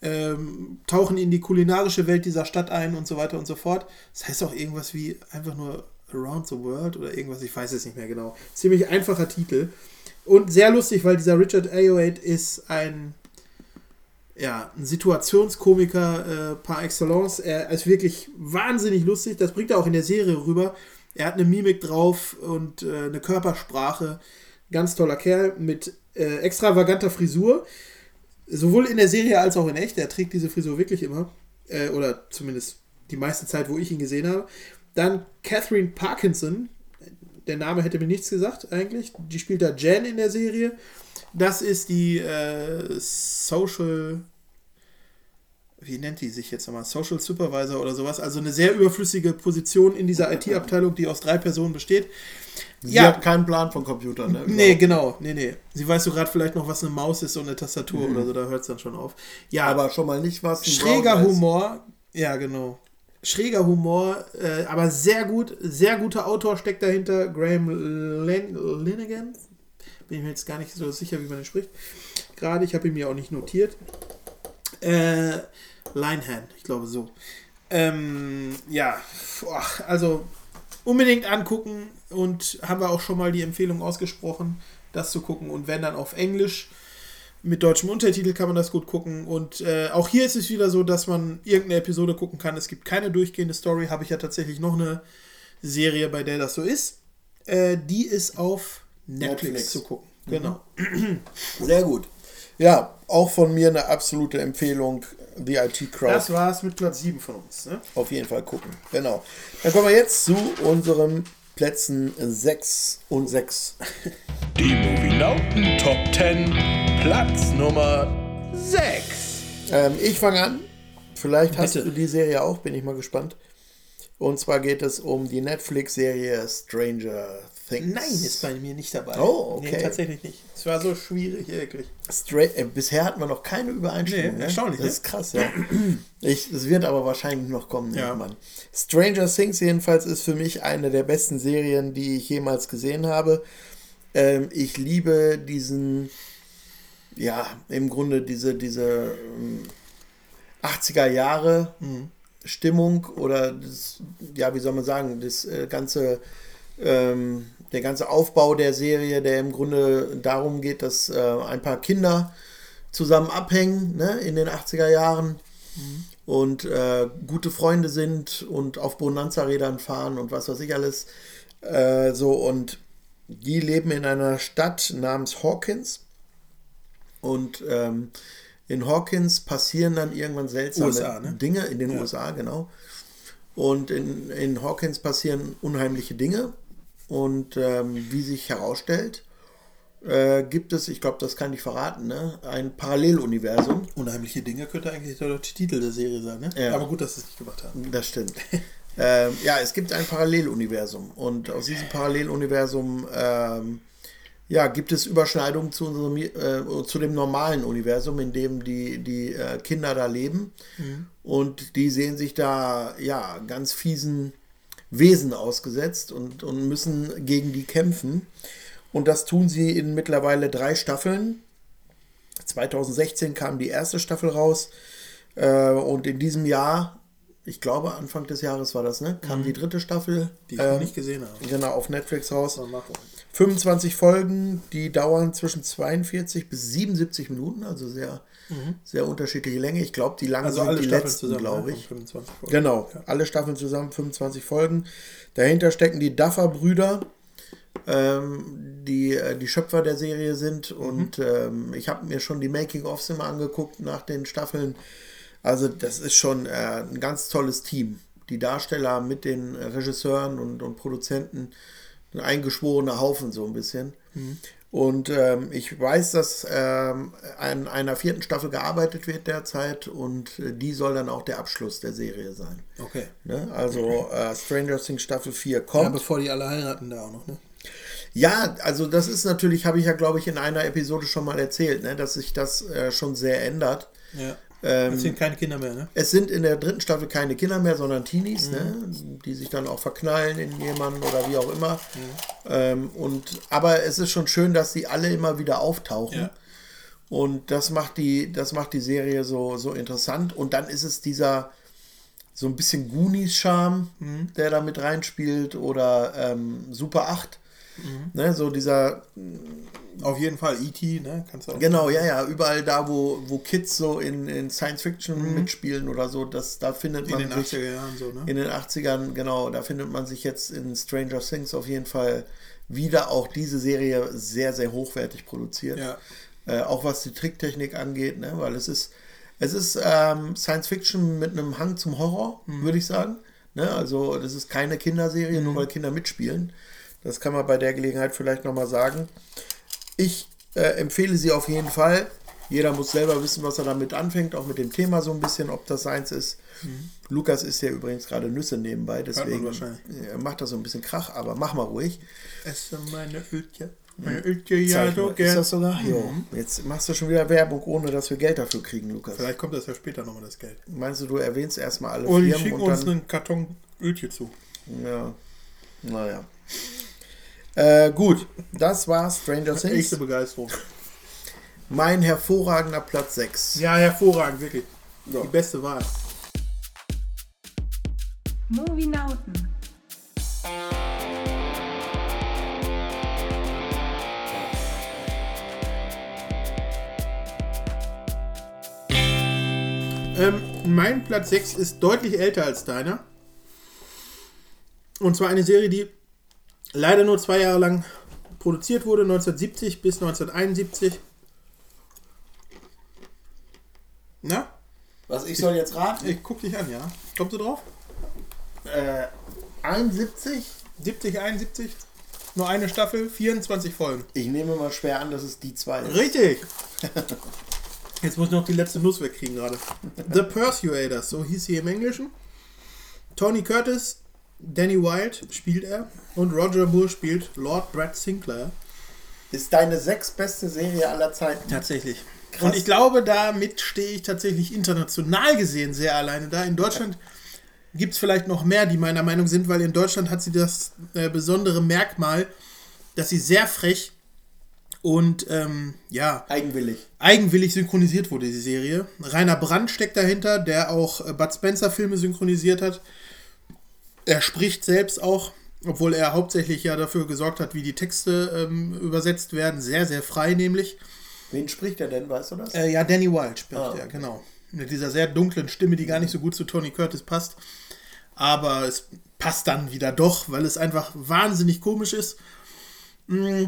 ähm, tauchen in die kulinarische Welt dieser Stadt ein und so weiter und so fort. Das heißt auch irgendwas wie einfach nur Around the World oder irgendwas, ich weiß es nicht mehr genau. Ziemlich einfacher Titel. Und sehr lustig, weil dieser Richard Ayoade ist ein, ja, ein Situationskomiker äh, par excellence. Er ist wirklich wahnsinnig lustig. Das bringt er auch in der Serie rüber. Er hat eine Mimik drauf und äh, eine Körpersprache. Ganz toller Kerl mit äh, extravaganter Frisur. Sowohl in der Serie als auch in echt. Er trägt diese Frisur wirklich immer. Äh, oder zumindest die meiste Zeit, wo ich ihn gesehen habe. Dann Catherine Parkinson. Der Name hätte mir nichts gesagt eigentlich. Die spielt da Jen in der Serie. Das ist die äh, Social. Wie nennt die sich jetzt nochmal? Social Supervisor oder sowas. Also eine sehr überflüssige Position in dieser IT-Abteilung, die aus drei Personen besteht. Sie Ja. hat keinen Plan von Computern. Ne? Nee, genau. Nee, nee. Sie weiß so gerade vielleicht noch, was eine Maus ist und eine Tastatur oder so. Da hört es dann schon auf. Ja, Aber schon mal nicht was. schräger. Humor. Ja, genau. Schräger Humor, äh, aber sehr gut. Sehr guter Autor steckt dahinter. Graham Lin Linigan. Bin ich mir jetzt gar nicht so sicher, wie man den spricht. Gerade, ich habe ihn mir auch nicht notiert. Äh, Linehan, ich glaube so. Ähm, ja, also unbedingt angucken und haben wir auch schon mal die Empfehlung ausgesprochen, das zu gucken und wenn dann auf Englisch mit deutschem Untertitel kann man das gut gucken und äh, auch hier ist es wieder so, dass man irgendeine Episode gucken kann. Es gibt keine durchgehende Story, habe ich ja tatsächlich noch eine Serie, bei der das so ist. Äh, die ist auf Netflix, Netflix. zu gucken. Genau. [clears throat] Sehr gut. Ja, auch von mir eine absolute Empfehlung. The IT Crowd. Das war's mit Platz 7 von uns. Ne? Auf jeden Fall gucken. Genau. Dann kommen wir jetzt zu unseren Plätzen 6 und 6. Die Movie Top 10, Platz Nummer 6. Ähm, ich fange an. Vielleicht hast Bitte. du die Serie auch, bin ich mal gespannt. Und zwar geht es um die Netflix-Serie Stranger Things. Nein, ist bei mir nicht dabei. Oh, okay. Nee, tatsächlich nicht. Es war so schwierig, wirklich. Stra äh, bisher hatten wir noch keine Übereinstimmung. Nee, ne? erstaunlich, Das ne? ist krass, ja. [clears throat] Ich, es wird aber wahrscheinlich noch kommen, Ja. irgendwann. Stranger Things jedenfalls ist für mich eine der besten Serien, die ich jemals gesehen habe. Ähm, ich liebe diesen, ja, im Grunde diese, diese ähm, 80er Jahre Stimmung oder das, ja, wie soll man sagen, das äh, ganze ähm, der ganze Aufbau der Serie, der im Grunde darum geht, dass äh, ein paar Kinder zusammen abhängen ne, in den 80er Jahren und äh, gute Freunde sind und auf Bonanza-Rädern fahren und was weiß ich alles. Äh, so und die leben in einer Stadt namens Hawkins und ähm, in Hawkins passieren dann irgendwann seltsame USA, ne? Dinge in den Ja. USA, genau. Und in, in Hawkins passieren unheimliche Dinge. Und ähm, wie sich herausstellt, äh, gibt es, ich glaube, das kann ich verraten, ne? ein Paralleluniversum. Unheimliche Dinge könnte eigentlich der deutsche Titel der Serie sein, ne? Ja. Aber gut, dass sie es nicht gemacht haben. Das stimmt. [laughs] ähm, ja, es gibt ein Paralleluniversum. Und aus diesem Paralleluniversum ähm, ja, gibt es Überschneidungen zu, unserem, äh, zu dem normalen Universum, in dem die, die äh, Kinder da leben. Und die sehen sich da ja ganz fiesen Wesen ausgesetzt und, und müssen gegen die kämpfen. Und das tun sie in mittlerweile drei Staffeln. 2016 kam die erste Staffel raus. Äh, und in diesem Jahr, ich glaube Anfang des Jahres war das, ne? Kam die dritte Staffel. Mhm. Die ich ähm, noch nicht gesehen habe. Genau, auf Netflix raus. Mal machen. 25 Folgen, die dauern zwischen 42 bis 77 Minuten, also sehr, sehr unterschiedliche Länge. Ich glaube, die langen Mhm. Also sind die Staffeln letzten, zusammen, glaube ne? ich. Von 25 Folgen. Genau, Ja. alle Staffeln zusammen, 25 Folgen. Dahinter stecken die Duffer-Brüder, ähm, die äh, die Schöpfer der Serie sind. Mhm. Und ähm, ich habe mir schon die Making-ofs immer angeguckt nach den Staffeln. Also das ist schon äh, ein ganz tolles Team. Die Darsteller mit den Regisseuren und, und Produzenten, ein eingeschworener Haufen so ein bisschen. Und ähm, ich weiß, dass ähm, an einer vierten Staffel gearbeitet wird derzeit und äh, die soll dann auch der Abschluss der Serie sein. Okay. Ne? Also äh, Stranger Things Staffel 4 Ja, kommt. bevor die alle heiraten, da auch noch, ne? Ja, also das ist natürlich, habe ich ja, glaube ich, in einer Episode schon mal erzählt, ne, dass sich das äh, schon sehr ändert. Ja. Ähm, Es sind keine Kinder mehr, ne? Es sind in der dritten Staffel keine Kinder mehr, sondern Teenies, ne, die sich dann auch verknallen in jemanden oder wie auch immer. Ähm, und, aber es ist schon schön, dass sie alle immer wieder auftauchen. Ja. Und das macht die, das macht die Serie so, so interessant. Und dann ist es dieser so ein bisschen Goonies-Charme, der da mit reinspielt oder ähm, Super 8. Ne, so dieser Auf jeden Fall E.T., ne? Kannst du auch. Genau, ja, ja, überall da, wo, wo Kids so in, in Science Fiction mitspielen oder so, das, da findet In man den sich 80er Jahren so, ne? in den 80ern, genau, da findet man sich jetzt in Stranger Things auf jeden Fall wieder auch diese Serie sehr, sehr hochwertig produziert. Ja. Äh, auch was die Tricktechnik angeht, ne, weil es ist, es ist ähm, Science Fiction mit einem Hang zum Horror, Mhm. würde ich sagen. Ne, also das ist keine Kinderserie, nur weil Kinder mitspielen. Das kann man bei der Gelegenheit vielleicht nochmal sagen. Ich äh, empfehle sie auf jeden Fall. Jeder muss selber wissen, was er damit anfängt, auch mit dem Thema so ein bisschen, ob das seins ist. Lukas ist ja übrigens gerade Nüsse nebenbei, deswegen äh, macht das so ein bisschen Krach, aber mach mal ruhig. Esse meine Öltje. Meine Öltje, ja, so ist das sogar? Jo. Jetzt machst du schon wieder Werbung, ohne dass wir Geld dafür kriegen, Lukas. Vielleicht kommt das ja später nochmal, das Geld. Meinst du, du erwähnst erstmal alle Und die Firmen schicken und uns dann... einen Karton Öltje zu. Ja, naja. Äh, gut, das war Stranger Things. Echte Begeisterung. Mein hervorragender Platz 6. Ja, hervorragend, wirklich. Ja. Die beste Wahl. Movienauten. Ähm, mein Platz 6 ist deutlich älter als deiner. Und zwar eine Serie, die leider nur zwei Jahre lang produziert wurde, 1970 bis 1971. Na, Was, ich soll jetzt raten? ich guck dich an, ja. Kommst du drauf? Äh, 71? 70, 71? Nur eine Staffel, 24 Folgen. Ich nehme mal schwer an, dass es die zwei ist. Richtig! [laughs] Jetzt muss ich noch die letzte Nuss wegkriegen gerade. The Persuaders, so hieß sie im Englischen. Tony Curtis, Danny Wilde spielt er und Roger Moore spielt Lord Brad Sinclair. Ist deine sechs beste Serie aller Zeiten. Tatsächlich. Krass. Und ich glaube, damit stehe ich tatsächlich international gesehen sehr alleine da. In Deutschland gibt es vielleicht noch mehr, die meiner Meinung sind, weil in Deutschland hat sie das äh, besondere Merkmal, dass sie sehr frech und ähm, ja, Eigenwillig. eigenwillig synchronisiert wurde, die Serie. Rainer Brandt steckt dahinter, der auch äh, Bud Spencer Filme synchronisiert hat. Er spricht selbst auch, obwohl er hauptsächlich ja dafür gesorgt hat, wie die Texte ähm, übersetzt werden. Sehr, sehr frei nämlich. Wen spricht er denn, weißt du das? Äh, ja, Danny Wilde spricht Ah, er, genau. Mit dieser sehr dunklen Stimme, die gar nicht so gut zu Tony Curtis passt. Aber es passt dann wieder doch, weil es einfach wahnsinnig komisch ist. Mm.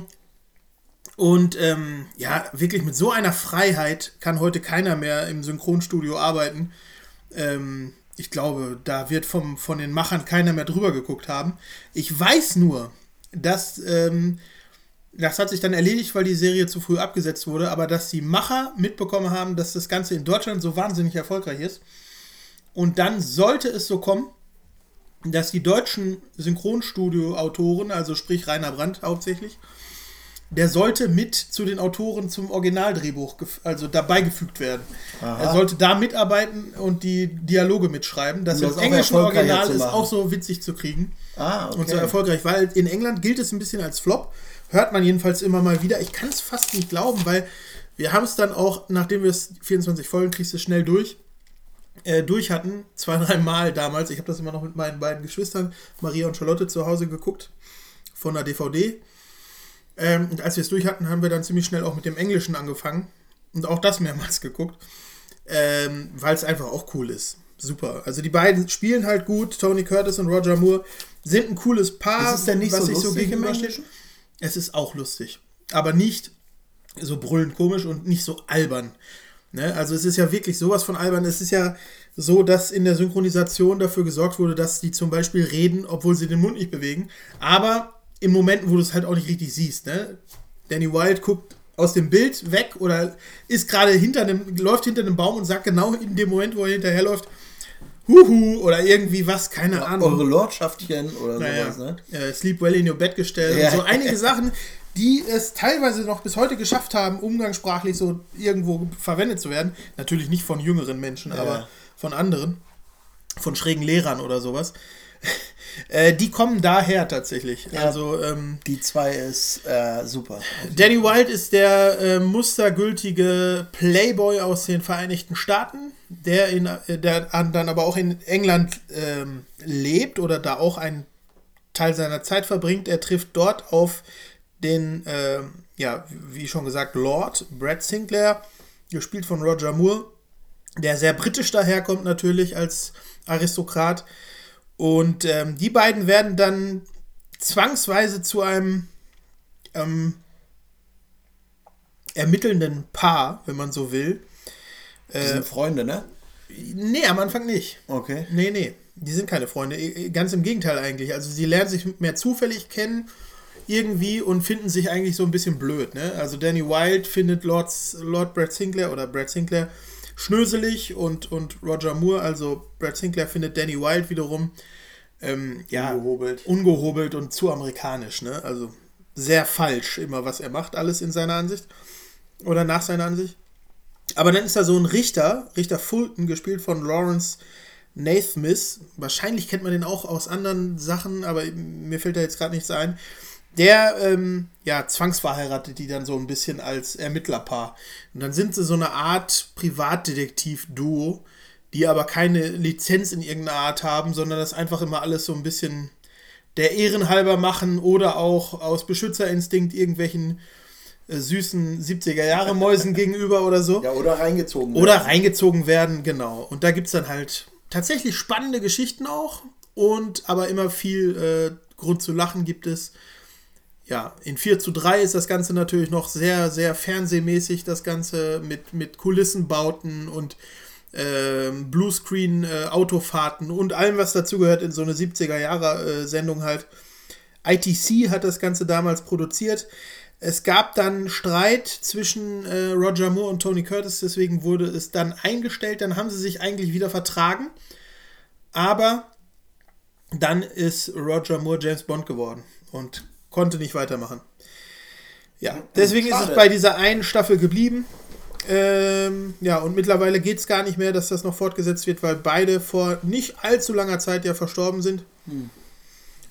Und ähm, ja, wirklich mit so einer Freiheit kann heute keiner mehr im Synchronstudio arbeiten. Ähm, ich glaube, da wird vom, von den Machern keiner mehr drüber geguckt haben. Ich weiß nur, dass ähm, das hat sich dann erledigt, weil die Serie zu früh abgesetzt wurde, aber dass die Macher mitbekommen haben, dass das Ganze in Deutschland so wahnsinnig erfolgreich ist. Und dann sollte es so kommen, dass die deutschen Synchronstudio-Autoren, also sprich Rainer Brandt hauptsächlich, der sollte mit zu den Autoren zum Originaldrehbuch, also dabei gefügt werden. Er sollte da mitarbeiten und die Dialoge mitschreiben. Das, Um das englischen erfolgreicher Original ist auch so witzig zu kriegen Ah, okay. und so erfolgreich, weil in England gilt es ein bisschen als Flop. Hört man jedenfalls immer mal wieder. Ich kann es fast nicht glauben, weil wir haben es dann auch, nachdem wir es 24 Folgen kriegst du schnell durch, äh, durch hatten, zwei, drei Mal damals. Ich habe das immer noch mit meinen beiden Geschwistern, Maria und Charlotte, zu Hause geguckt, von der DVD. Ähm, und als wir es durch hatten, haben wir dann ziemlich schnell auch mit dem Englischen angefangen und auch das mehrmals [laughs] geguckt, ähm, weil es einfach auch cool ist. Super. Also die beiden spielen halt gut. Tony Curtis und Roger Moore sind ein cooles Paar, Ist es denn nicht so sich lustig im gegenübersteht. Englischen? Es ist auch lustig, aber nicht so brüllend komisch und nicht so albern. Ne? Also es ist ja wirklich sowas von albern. Es ist ja so, dass in der Synchronisation dafür gesorgt wurde, dass die zum Beispiel reden, obwohl sie den Mund nicht bewegen. Aber in Momenten, wo du es halt auch nicht richtig siehst. Ne? Danny Wilde guckt aus dem Bild weg oder ist gerade hinter einem, läuft hinter einem Baum und sagt genau in dem Moment, wo er hinterherläuft, Huhu oder irgendwie was, keine Ahnung. Eure Lordschaftchen oder Naja, sowas, ne? äh, Sleep Well in Your Bed gestellt Ja. und so einige [laughs] Sachen, die es teilweise noch bis heute geschafft haben, umgangssprachlich so irgendwo verwendet zu werden. Natürlich nicht von jüngeren Menschen, aber von anderen, von schrägen Lehrern oder sowas. [laughs] äh, die kommen daher tatsächlich. Also ähm, Die zwei ist äh, super. Danny Wilde ist der äh, mustergültige Playboy aus den Vereinigten Staaten, der, in, äh, der an- dann aber auch in England ähm, lebt oder da auch einen Teil seiner Zeit verbringt. Er trifft dort auf den, ähm, ja, wie schon gesagt, Lord Brad Sinclair, gespielt von Roger Moore, der sehr britisch daherkommt natürlich als Aristokrat. Und ähm, die beiden werden dann zwangsweise zu einem ähm, ermittelnden Paar, wenn man so will. Die Äh, sind Freunde, ne? nee, am Anfang nicht. Okay. Nee, nee, die sind keine Freunde. Ganz im Gegenteil eigentlich. Also sie lernen sich mehr zufällig kennen irgendwie und finden sich eigentlich so ein bisschen blöd. Ne? Also Danny Wilde findet Lords, Lord Brad Sinclair oder Brad Sinclair schnöselig und, und Roger Moore, also Brad Sinclair findet Danny Wilde wiederum ähm, ja, Ungehobelt. ungehobelt und zu amerikanisch. Ne? Also sehr falsch immer, was er macht, alles in seiner Ansicht oder nach seiner Ansicht. Aber dann ist da so ein Richter, Richter Fulton, gespielt von Lawrence Nathmith. Wahrscheinlich kennt man den auch aus anderen Sachen, aber mir fällt da jetzt gerade nichts ein. Der, ähm, ja, zwangsverheiratet die dann so ein bisschen als Ermittlerpaar. Und dann sind sie so eine Art Privatdetektiv-Duo, die aber keine Lizenz in irgendeiner Art haben, sondern das einfach immer alles so ein bisschen der Ehrenhalber machen oder auch aus Beschützerinstinkt irgendwelchen äh, süßen 70er-Jahre-Mäusen [laughs] gegenüber oder so. Ja, oder reingezogen. Oder werden. reingezogen werden, genau. Und da gibt es dann halt tatsächlich spannende Geschichten auch. Und aber immer viel äh, Grund zu lachen gibt es. Ja, in 4 zu 3 ist das Ganze natürlich noch sehr, sehr fernsehmäßig, das Ganze mit, mit Kulissenbauten und ähm, Bluescreen-Autofahrten und allem, was dazugehört in so eine 70er-Jahre-Sendung halt. ITC hat das Ganze damals produziert. Es gab dann Streit zwischen äh, Roger Moore und Tony Curtis, deswegen wurde es dann eingestellt. Dann haben sie sich eigentlich wieder vertragen. Aber dann ist Roger Moore James Bond geworden und konnte nicht weitermachen. Ja, deswegen ist es bei dieser einen Staffel geblieben. Ähm, ja, und mittlerweile geht es gar nicht mehr, dass das noch fortgesetzt wird, weil beide vor nicht allzu langer Zeit ja verstorben sind.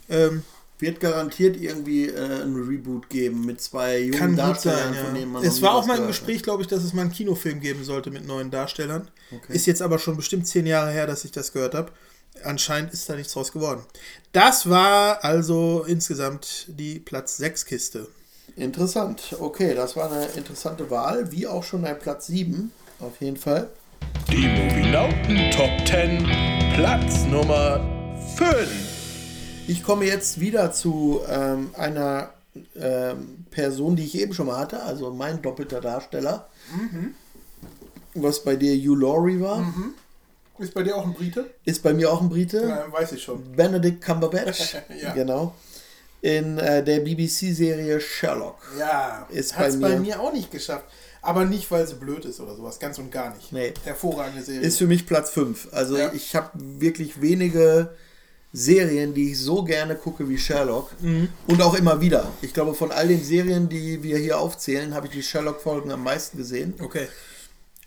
Ähm, Wird garantiert irgendwie äh, ein Reboot geben mit zwei jungen kann gut Darstellern, sein, von denen ja. man Es war auch mal im Gespräch, glaube ich, dass es mal einen Kinofilm geben sollte mit neuen Darstellern. Okay. Ist jetzt aber schon bestimmt zehn Jahre her, dass ich das gehört habe. Anscheinend ist da nichts draus geworden. Das war also insgesamt die Platz 6 Kiste. Interessant. Okay, das war eine interessante Wahl, wie auch schon ein Platz 7, auf jeden Fall. Die Movienauten Top 10, Platz Nummer 5. Ich komme jetzt wieder zu ähm, einer ähm, Person, die ich eben schon mal hatte, also mein doppelter Darsteller. Mhm. Was bei dir Hugh Laurie war, Ist bei dir auch ein Brite? ist bei mir auch ein Brite. weiß ich schon. Benedict Cumberbatch. [laughs] Ja. Genau. In äh, der BBC-Serie Sherlock. Ja, Ist hat es bei bei mir- mir auch nicht geschafft. Aber nicht, weil sie blöd ist oder sowas, ganz und gar nicht. Nee. Hervorragende Serie. Ist für mich Platz 5. Also Ja. ich habe wirklich wenige Serien, die ich so gerne gucke wie Sherlock. Mhm. Und auch immer wieder. Ich glaube, von all den Serien, die wir hier aufzählen, habe ich die Sherlock-Folgen am meisten gesehen. okay.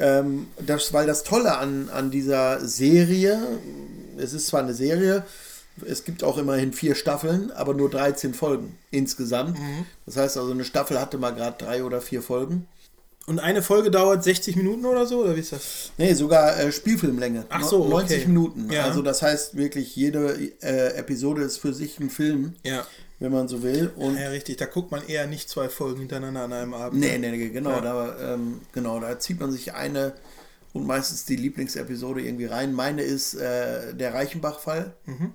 Ähm, das, weil das Tolle an, an dieser Serie, es ist zwar eine Serie, es gibt auch immerhin vier Staffeln, aber nur 13 Folgen insgesamt. Mhm. Das heißt also, eine Staffel hatte mal gerade drei oder vier Folgen. Und eine Folge dauert 60 Minuten oder so? Oder wie ist das? Nee, sogar äh, Spielfilmlänge. Ach so, No- 90 okay. Minuten. Ja. Also das heißt wirklich, jede äh, Episode ist für sich ein Film, Ja. Wenn man so will. Und Ja, richtig. Da guckt man eher nicht zwei Folgen hintereinander an einem Abend. nee, nee, nee, genau, Ja. da, ähm, genau, da zieht man sich eine und meistens die Lieblingsepisode irgendwie rein. Meine ist äh, der Reichenbach-Fall. Mhm.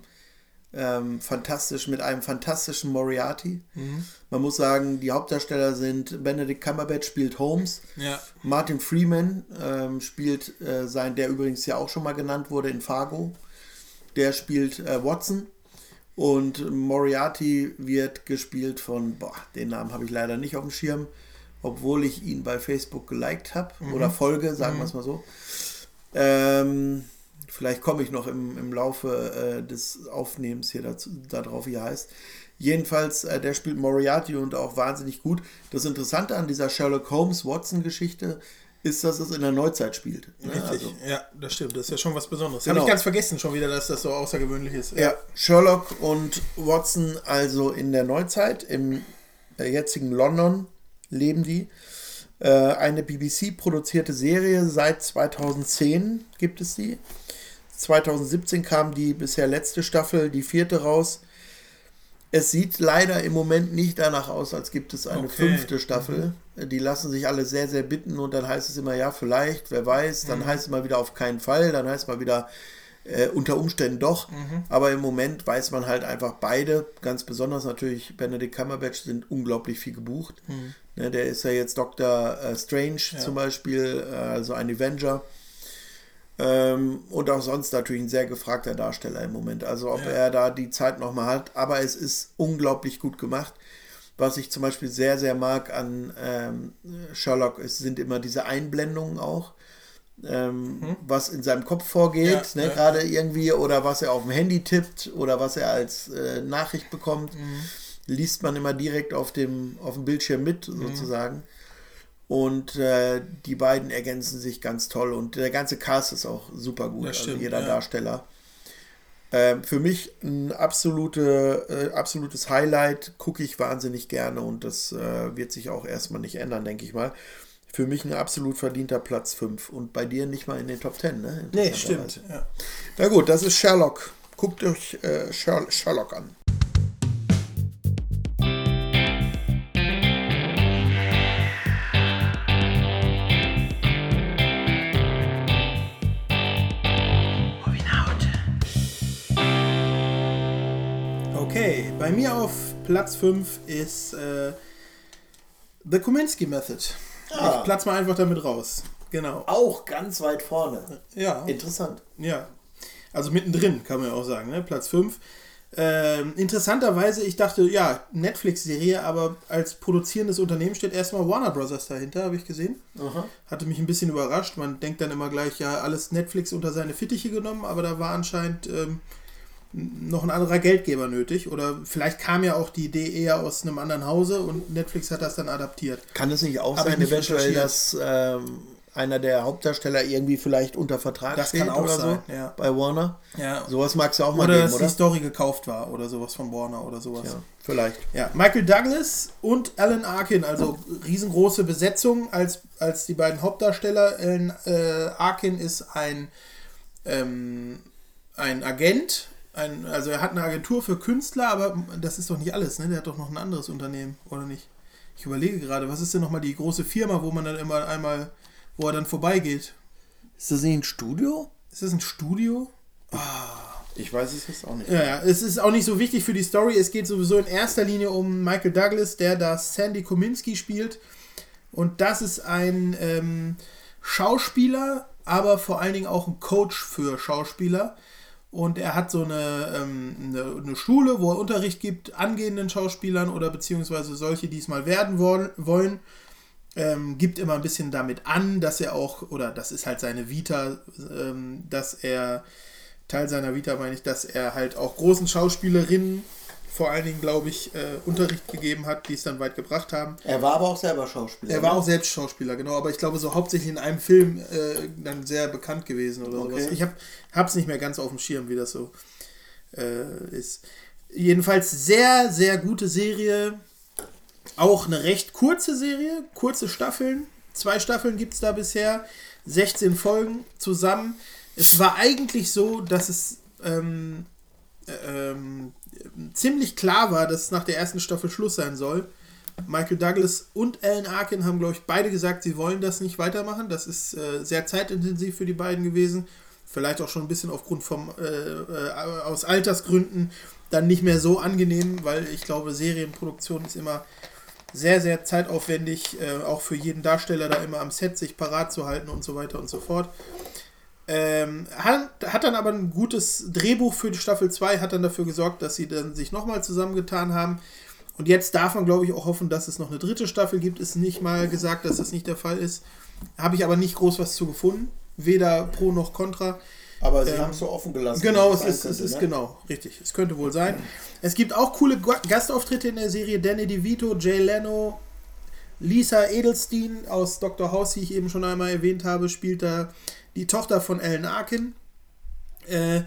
Ähm, fantastisch mit einem fantastischen Moriarty. Mhm. Man muss sagen, die Hauptdarsteller sind Benedict Cumberbatch spielt Holmes, Ja. Martin Freeman ähm, spielt äh, sein, der übrigens ja auch schon mal genannt wurde in Fargo. Der spielt äh, Watson und Moriarty wird gespielt von, boah, den Namen habe ich leider nicht auf dem Schirm, obwohl ich ihn bei Facebook geliked habe oder folge, sagen wir es mal so. Ähm, vielleicht komme ich noch im, im Laufe äh, des Aufnehmens hier dazu, darauf, wie er heißt. Jedenfalls, äh, der spielt Moriarty und auch wahnsinnig gut. Das Interessante an dieser Sherlock Holmes Watson-Geschichte ist, dass es in der Neuzeit spielt. Ne? Richtig. Also, ja, das stimmt. Das ist ja schon was Besonderes. Genau. Habe ich ganz vergessen schon wieder, dass das so außergewöhnlich ist. ja, Sherlock und Watson also in der Neuzeit, im äh, jetzigen London leben die. Äh, eine BBC-produzierte Serie, seit 2010 gibt es die. 2017 kam die bisher letzte Staffel, die vierte raus. Es sieht leider im Moment nicht danach aus, als gibt es eine Okay. fünfte Staffel. Die lassen sich alle sehr, sehr bitten und dann heißt es immer, ja, vielleicht, wer weiß. Dann heißt es mal wieder auf keinen Fall. Dann heißt es mal wieder äh, unter Umständen doch. Aber im Moment weiß man halt einfach beide, ganz besonders natürlich Benedict Cumberbatch, sind unglaublich viel gebucht. Ne, der ist ja jetzt Dr. Äh, Strange zum Beispiel, äh, also ein Avenger. Ähm, und auch sonst natürlich ein sehr gefragter Darsteller im Moment. Also ob er da die Zeit nochmal hat. Aber es ist unglaublich gut gemacht. Was ich zum Beispiel sehr, sehr mag an ähm, Sherlock, ist, sind immer diese Einblendungen auch. Ähm, Was in seinem Kopf vorgeht, Ja, ne, ja. gerade irgendwie, oder was er auf dem Handy tippt, oder was er als äh, Nachricht bekommt, liest man immer direkt auf dem, auf dem Bildschirm mit, Mhm. Und äh, die beiden ergänzen sich ganz toll und der ganze Cast ist auch super gut, also stimmt, jeder ja. Darsteller. Ähm, für mich ein absolute, äh, absolutes Highlight, gucke ich wahnsinnig gerne und das äh, wird sich auch erstmal nicht ändern, denke ich mal. Für mich ein absolut verdienter Platz 5 und bei dir nicht mal in den Top 10, ne? Nee, stimmt. Ja. Na gut, das ist Sherlock. Guckt euch äh, Sher- Sherlock an. Bei mir auf Platz 5 ist äh, The Kominsky Method. Ah. Ich platz mal einfach damit raus. Genau. Auch ganz weit vorne. Ja. Interessant. Ja. Also mittendrin, kann man ja auch sagen, ne? Platz 5. Ähm, interessanterweise, ich dachte, ja, Netflix-Serie, aber als produzierendes Unternehmen steht erstmal Warner Brothers dahinter, habe ich gesehen. Hatte mich ein bisschen überrascht. Man denkt dann immer gleich, ja, alles Netflix unter seine Fittiche genommen, aber da war anscheinend ähm, noch ein anderer Geldgeber nötig. Oder vielleicht kam ja auch die Idee eher aus einem anderen Hause und Netflix hat das dann adaptiert. Kann es nicht auch ich sein, nicht eventuell, dass ähm, einer der Hauptdarsteller irgendwie vielleicht unter Vertrag Das steht kann auch oder sein, so ja. bei Warner? Ja. Sowas mag es ja auch mal Oder geben, dass oder? die Story gekauft war oder sowas von Warner oder sowas. Ja, vielleicht. Ja, Michael Douglas und Alan Arkin, also riesengroße Besetzung als, als die beiden Hauptdarsteller. Alan äh, Arkin ist ein, ähm, ein Agent, ein, also er hat eine Agentur für Künstler, aber das ist doch nicht alles, ne? Der hat doch noch ein anderes Unternehmen, oder nicht? Ich überlege gerade, was ist denn nochmal die große Firma, wo man dann immer einmal, wo er dann vorbeigeht? Ist das nicht ein Studio? Ist das ein Studio? Ich weiß es jetzt auch nicht. Ja, ja, es ist auch nicht so wichtig für die Story. Es geht sowieso in erster Linie um Michael Douglas, der da Sandy Kominski spielt. Und das ist ein ähm, Schauspieler, aber vor allen Dingen auch ein Coach für Schauspieler. Und er hat so eine, ähm, eine, eine Schule, wo er Unterricht gibt, angehenden Schauspielern oder beziehungsweise solche, die es mal werden wollen. Ähm, gibt immer ein bisschen damit an, dass er auch, oder das ist halt seine Vita, ähm, dass er, Teil seiner Vita meine ich, dass er halt auch großen Schauspielerinnen, vor allen Dingen glaube ich, äh, Unterricht gegeben hat, die es dann weit gebracht haben. Er war aber auch selber Schauspieler. Er war ne? auch selbst Schauspieler, genau, aber ich glaube so hauptsächlich in einem Film äh, dann sehr bekannt gewesen oder Okay. sowas. Ich habe es nicht mehr ganz auf dem Schirm, wie das so äh, ist. Jedenfalls sehr, sehr gute Serie. Auch eine recht kurze Serie, kurze Staffeln. Zwei Staffeln gibt es da bisher. 16 Folgen zusammen. Es war eigentlich so, dass es ähm, ähm, ziemlich klar war, dass nach der ersten Staffel Schluss sein soll. Michael Douglas und Alan Arkin haben, glaube ich, beide gesagt, sie wollen das nicht weitermachen. Das ist äh, sehr zeitintensiv für die beiden gewesen. vielleicht auch schon ein bisschen aufgrund vom, äh, äh, aus Altersgründen dann nicht mehr so angenehm, weil ich glaube, Serienproduktion ist immer sehr, sehr zeitaufwendig, äh, auch für jeden Darsteller da immer am Set sich parat zu halten und so weiter und so fort. Ähm, hat, hat dann aber ein gutes Drehbuch für die Staffel 2, hat dann dafür gesorgt, dass sie dann sich nochmal zusammengetan haben. Und jetzt darf man, glaube ich, auch hoffen, dass es noch eine dritte Staffel gibt. Ist nicht mal gesagt, dass das nicht der Fall ist. Habe ich aber nicht groß was zu gefunden. Weder pro noch contra. Aber sie Ähm, haben es so offen gelassen. Genau, es ist, es ist ne? genau, richtig. Es könnte wohl sein. Es gibt auch coole Gastauftritte in der Serie. Danny DeVito, Jay Leno, Lisa Edelstein aus Dr. House, die ich eben schon einmal erwähnt habe, spielt da die Tochter von Alan Arkin. Äh,